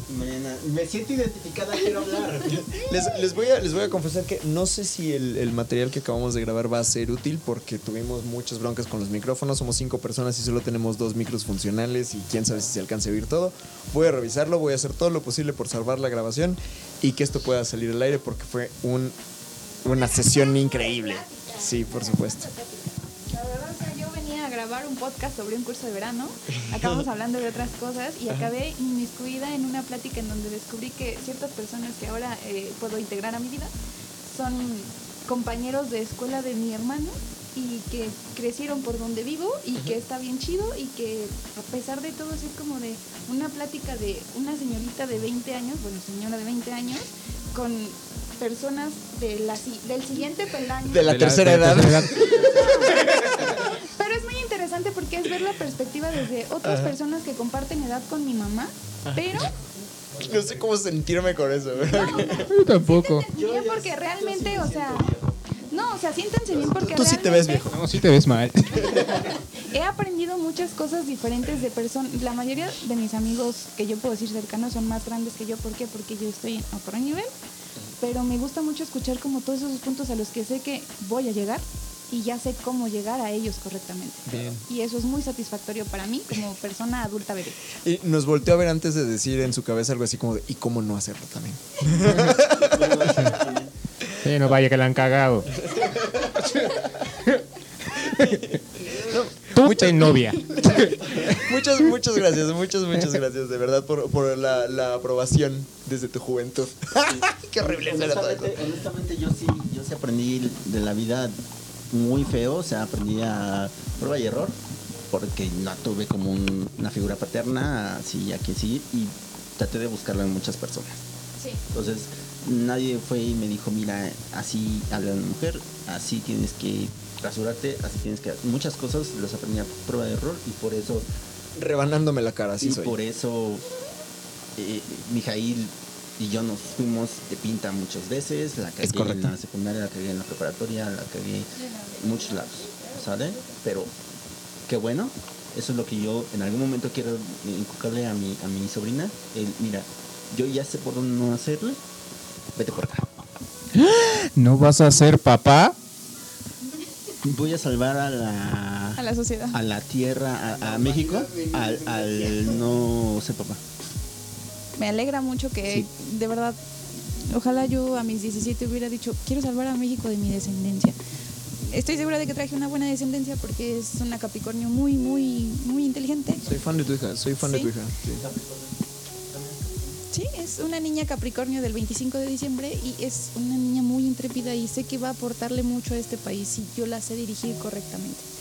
me siento identificada, quiero hablar. Les, les voy a, les voy a confesar que no sé si el, el material que acabamos de grabar va a ser útil porque tuvimos muchas broncas con los micrófonos. Somos cinco personas y solo tenemos dos micros funcionales y quién sabe si se alcance a oír todo. Voy a revisarlo, voy a hacer todo lo posible por salvar la grabación y que esto pueda salir al aire porque fue un, una sesión increíble. Sí, por supuesto. Grabar un podcast sobre un curso de verano. Acabamos hablando de otras cosas y acabé inmiscuida en una plática en donde descubrí que ciertas personas que ahora eh, puedo integrar a mi vida son compañeros de escuela de mi hermano y que crecieron por donde vivo y que está bien chido y que a pesar de todo es como de una plática de una señorita de 20 años, bueno, señora de 20 años, con personas de la, del siguiente peldaño. De la de tercera la edad. tercera edad. es muy interesante porque es ver la perspectiva desde otras personas que comparten edad con mi mamá, pero No sé cómo sentirme con eso. Yo tampoco. bien porque realmente, o sea, no, o sea, siéntense bien porque Tú sí te ves viejo. No, sí te ves mal. He aprendido muchas cosas diferentes de personas. La mayoría de mis amigos que yo puedo decir cercanos son más grandes que yo. ¿Por qué? Porque yo estoy en otro nivel. Pero me gusta mucho escuchar como todos esos puntos a los que sé que voy a llegar y ya sé cómo llegar a ellos correctamente. Bien. Y eso es muy satisfactorio para mí como persona adulta bebé. Y nos volteó a ver antes de decir en su cabeza algo así como de, ¿y cómo no hacerlo también? Sí, no vaya que la han cagado. Tú ten novia. Muchas, muchas gracias, muchas, muchas gracias de verdad por, por la, la aprobación desde tu juventud. Qué horrible suena todo eso. honestamente, honestamente, yo sí, yo sí aprendí de la vida muy feo, o sea, aprendí a prueba y error, porque no tuve como un- una figura paterna, así a quien seguir, y traté de buscarlo en muchas personas. Sí. Entonces, nadie fue y me dijo, mira, así habla una mujer, así tienes que rasurarte, así tienes que... Muchas cosas las aprendí a prueba de error y por eso Rebanándome la cara, así y soy. por eso eh, Mijail y yo nos fuimos de pinta muchas veces. La cagué en la secundaria, la cagué en la preparatoria, la cagué en muchos lados, ¿sale? Pero qué bueno. Eso es lo que yo en algún momento quiero inculcarle a mi, a mi sobrina. El, mira, yo ya sé por dónde no hacerle. Vete por acá. ¿No vas a ser papá? Voy a salvar a la, A la sociedad. a la tierra, a, a México, al, al no ser papá. Me alegra mucho que, de verdad, ojalá yo a mis 17 hubiera dicho, quiero salvar a México de mi descendencia. Estoy segura de que traje una buena descendencia porque es una Capricornio muy, muy, muy inteligente. Soy fan de tu hija, soy fan de tu hija. sí. Sí, es una niña Capricornio del 25 de diciembre y es una niña muy intrépida y sé que va a aportarle mucho a este país si yo la sé dirigir correctamente.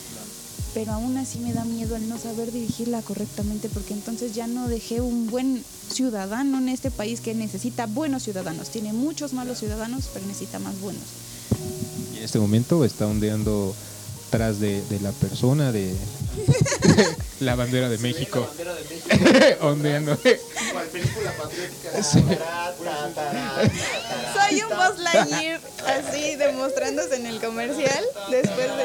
Pero aún así me da miedo el no saber dirigirla correctamente porque entonces ya no dejé un buen ciudadano en este país que necesita buenos ciudadanos. Tiene muchos malos ciudadanos, pero necesita más buenos. Y en este momento está ondeando tras de, de la persona de la bandera de México. ondeando. Soy un Buzz Lightyear así demostrándose en el comercial después de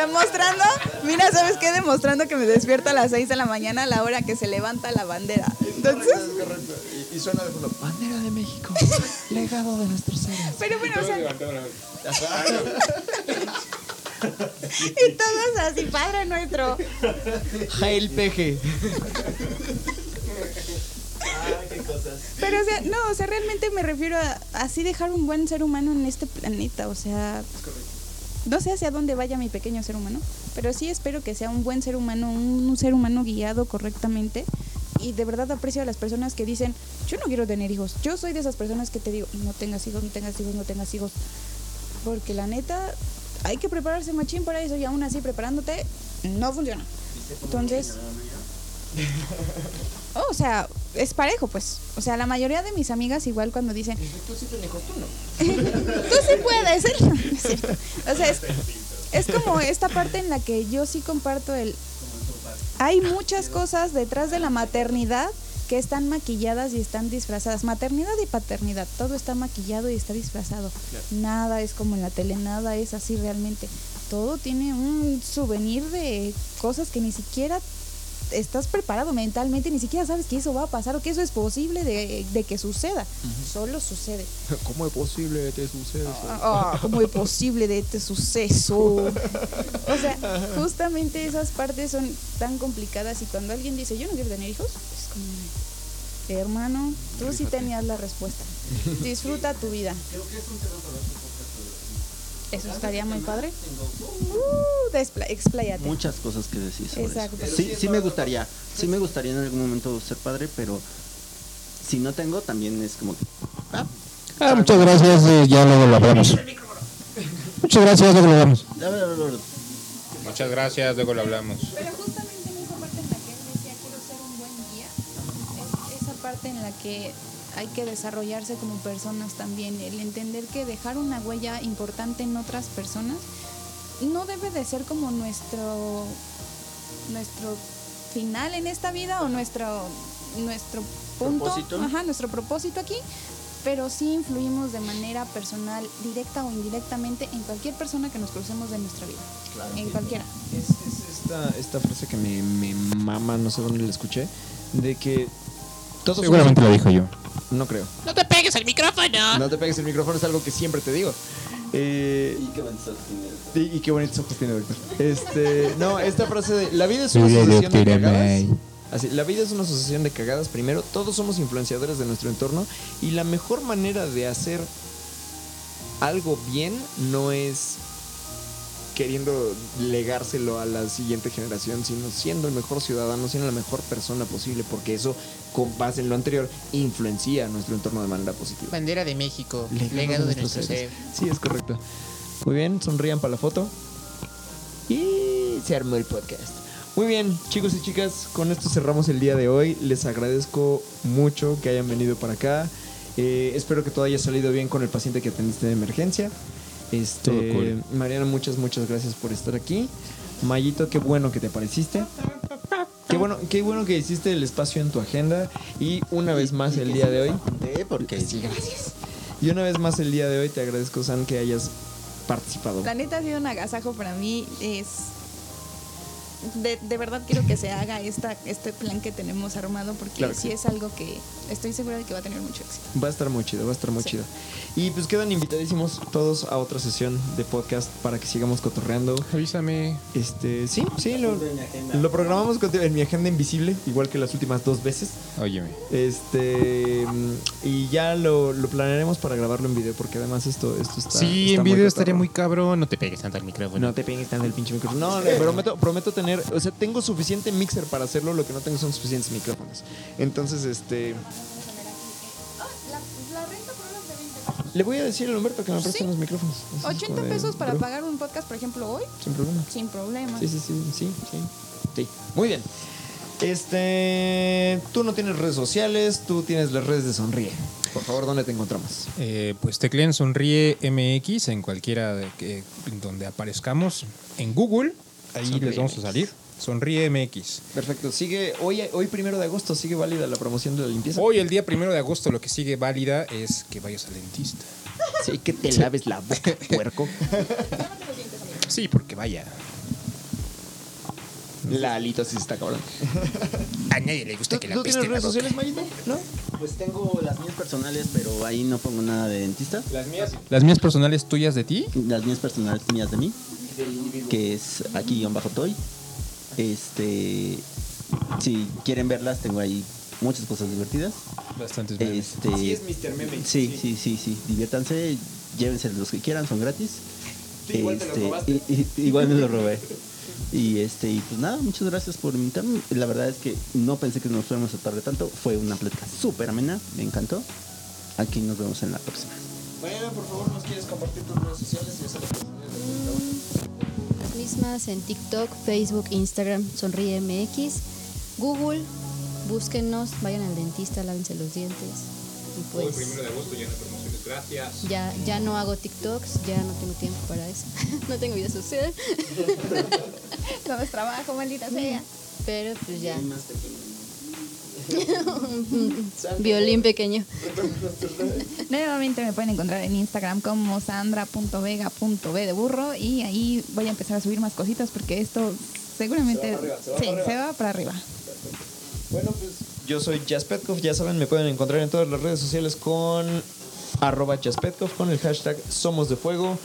demostrando, mira, ¿sabes qué? Demostrando que me despierto a las 6 de la mañana a la hora que se levanta la bandera. Entonces, Y, y suena de fondo, bandera de México, legado de nuestros seres. pero bueno, o sea, y todos así, Padre nuestro. Jail Peje. Pero o sea, no, o sea, realmente me refiero a así dejar un buen ser humano en este planeta, o sea, no sé hacia dónde vaya mi pequeño ser humano, pero sí espero que sea un buen ser humano, un, un ser humano guiado correctamente. Y de verdad aprecio a las personas que dicen, yo no quiero tener hijos. Yo soy de esas personas que te digo, no tengas hijos, no tengas hijos, no tengas hijos. Porque la neta, hay que prepararse machín para eso y aún así preparándote, no funciona. Entonces... Oh, o sea, es parejo, pues. O sea, la mayoría de mis amigas igual cuando dicen... Tú sí puedes, ¿eh? No, no es cierto. O sea, es, es como esta parte en la que yo sí comparto el... Hay muchas cosas detrás de la maternidad que están maquilladas y están disfrazadas. Maternidad y paternidad, todo está maquillado y está disfrazado. Nada es como en la tele, nada es así realmente. Todo tiene un souvenir de cosas que ni siquiera estás preparado mentalmente, ni siquiera sabes que eso va a pasar o que eso es posible de, de que suceda. Solo sucede. ¿Cómo es posible que suceda eso? Ah, ¿Cómo es posible de este suceso? O sea, justamente esas partes son tan complicadas y cuando alguien dice, yo no quiero tener hijos, es como, hermano, tú sí tenías la respuesta. Disfruta tu vida. Eso estaría muy padre. Uh, expláyate. Muchas cosas que decir sobre Exacto. eso. Sí, sí me gustaría, sí me gustaría en algún momento ser padre, pero si no tengo también es como que, ah, Ah, muchas gracias, eh, ya luego lo hablamos. Muchas gracias, luego lo hablamos. Muchas gracias, luego lo hablamos. Pero justamente en esa parte en la que él decía quiero ser un buen guía, es esa parte en la que hay que desarrollarse como personas también, el entender que dejar una huella importante en otras personas no debe de ser como nuestro nuestro final en esta vida o nuestro nuestro punto, Propósito. ajá, nuestro propósito aquí, pero sí influimos de manera personal, directa o indirectamente en cualquier persona que nos crucemos de nuestra vida, en cualquiera. Es, es esta, esta frase que me, me mama, no sé dónde la escuché, de que todos Seguramente lo dijo yo. No creo. No te pegues el micrófono. No te pegues el micrófono, es algo que siempre te digo. Eh, Y qué bonitos y, y qué bonitos ojos tiene Víctor. Este, no, esta frase de la vida es una sucesión de cagadas. Así, la vida es una sucesión de cagadas. Primero, todos somos influenciadores de nuestro entorno y la mejor manera de hacer algo bien no es queriendo legárselo a la siguiente generación, sino siendo el mejor ciudadano, siendo la mejor persona posible, porque eso, con base en lo anterior, influencia nuestro entorno de manera positiva. Bandera de México. Legado Legado de nuestro ser. Sí, es correcto. Muy bien, sonrían para la foto. Y se armó el podcast. Muy bien, chicos y chicas, con esto cerramos el día de hoy. Les agradezco mucho que hayan venido para acá. Eh, espero que todo haya salido bien con el paciente que atendiste de emergencia. Este, Todo cool. Mariana, muchas, muchas gracias por estar aquí. Mayito, qué bueno que te apareciste. Qué bueno, qué bueno que hiciste el espacio en tu agenda. Y una vez más el día de hoy. Porque Sí, gracias. Y una vez más el día de hoy te agradezco, San, que hayas participado. La neta ha sido un agasajo para mí. Es. De, de verdad quiero que se haga esta, este plan que tenemos armado porque Claro sí sí. es algo que estoy segura de que va a tener mucho éxito. Va a estar muy chido, va a estar muy Sí. chido. Y pues quedan invitadísimos todos a otra sesión de podcast para que sigamos cotorreando. Avísame. Este, sí, sí, lo, lo programamos contigo en mi agenda invisible, igual que las últimas dos veces. Óyeme. Este, y ya lo, lo planearemos para grabarlo en video, porque además esto, esto está. sí, está en muy video estaría muy cabrón. No te pegues tanto al micrófono. No te pegues tanto el pinche micrófono. No, no, prometo, prometo tener, o sea, tengo suficiente mixer para hacerlo, lo que no tengo son suficientes micrófonos. Entonces, este, la, renta por horas de 20 pesos. le voy a decir a Humberto que me preste Sí. unos micrófonos. Así es 80 como de, pesos para pagar un podcast, por ejemplo, hoy, Sin problema. sin problema. Sí, sí, sí, sí, sí. Sí. Muy bien. Este, tú no tienes redes sociales, tú tienes las redes de Sonríe. Por favor, ¿dónde te encontramos? Eh, pues tecleen Sonríe MX en cualquiera de que, donde aparezcamos. En Google, ahí Sonríe les vamos MX. a salir. Sonríe MX. Perfecto. Sigue hoy, hoy primero de agosto, sigue válida la promoción de la limpieza. Hoy, el día primero de agosto, lo que sigue válida es que vayas al dentista. Sí, que te laves la boca, puerco. Sí, porque vaya. La alita sí se está cabrón. A nadie le gusta ¿Tú, que la tú peste tienes la redes boca. sociales, Mayito? ¿No? Pues tengo las mías personales, pero ahí no pongo nada de dentista. Las mías. Las mías personales tuyas de ti. Las mías personales mías de mí, que es aquí guion bajo toy. Este, si quieren verlas, tengo ahí muchas cosas divertidas. Bastantes Este, Así es, Mr. Meme. Sí, sí, sí, sí. Diviértanse, llévense los que quieran, son gratis. Igual te lo robaste. y- y- igual me lo robé. Y este, y pues nada, muchas gracias por invitarme. La verdad es que no pensé que nos fuéramos a tardar tanto. Fue una plática súper amena, me encantó. Aquí nos vemos en la próxima. Bueno, por favor, ¿nos quieres compartir tus redes sociales? Sabes, Las mismas en TikTok, Facebook, Instagram, Sonríe MX, Google, búsquennos, vayan al dentista, lávense los dientes. Y pues de agosto ya no promociones. Gracias. ya, ya no hago TikToks, ya no tengo tiempo para eso. no tengo vida social. Todo es trabajo, maldita sea. Pero pues ya. Violín pequeño. Nuevamente me pueden encontrar en Instagram como sandra.vega.b de burro y ahí voy a empezar a subir más cositas porque esto seguramente sí, se va para arriba. Bueno, pues yo soy Jaspetkov, ya saben, me pueden encontrar en todas las redes sociales con arroba Jaspetkov, con el hashtag Somos de Fuego.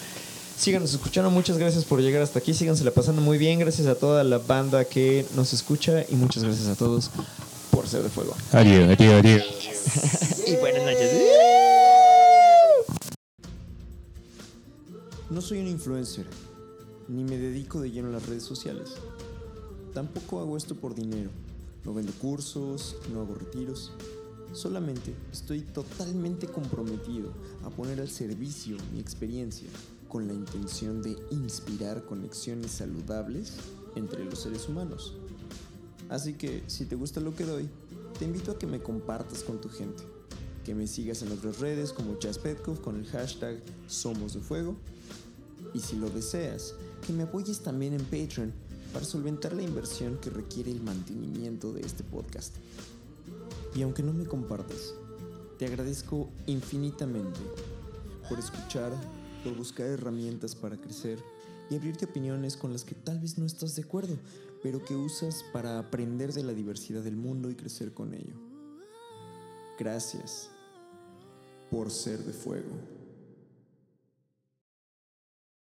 Síganos escuchando, muchas gracias por llegar hasta aquí, síganse la pasando muy bien, gracias a toda la banda que nos escucha y muchas gracias a todos por ser de fuego. Adiós, adiós, adiós. Y buenas noches. No soy un influencer, ni me dedico de lleno a las redes sociales. Tampoco hago esto por dinero. No vendo cursos, no hago retiros. Solamente estoy totalmente comprometido a poner al servicio mi experiencia con la intención de inspirar conexiones saludables entre los seres humanos. Así que si te gusta lo que doy, te invito a que me compartas con tu gente, que me sigas en otras redes como Jaspetkov con el hashtag Somos de Fuego y si lo deseas, que me apoyes también en Patreon para solventar la inversión que requiere el mantenimiento de este podcast. Y aunque no me compartas, te agradezco infinitamente por escuchar, por buscar herramientas para crecer y abrirte opiniones con las que tal vez no estás de acuerdo, pero que usas para aprender de la diversidad del mundo y crecer con ello. Gracias por ser de fuego.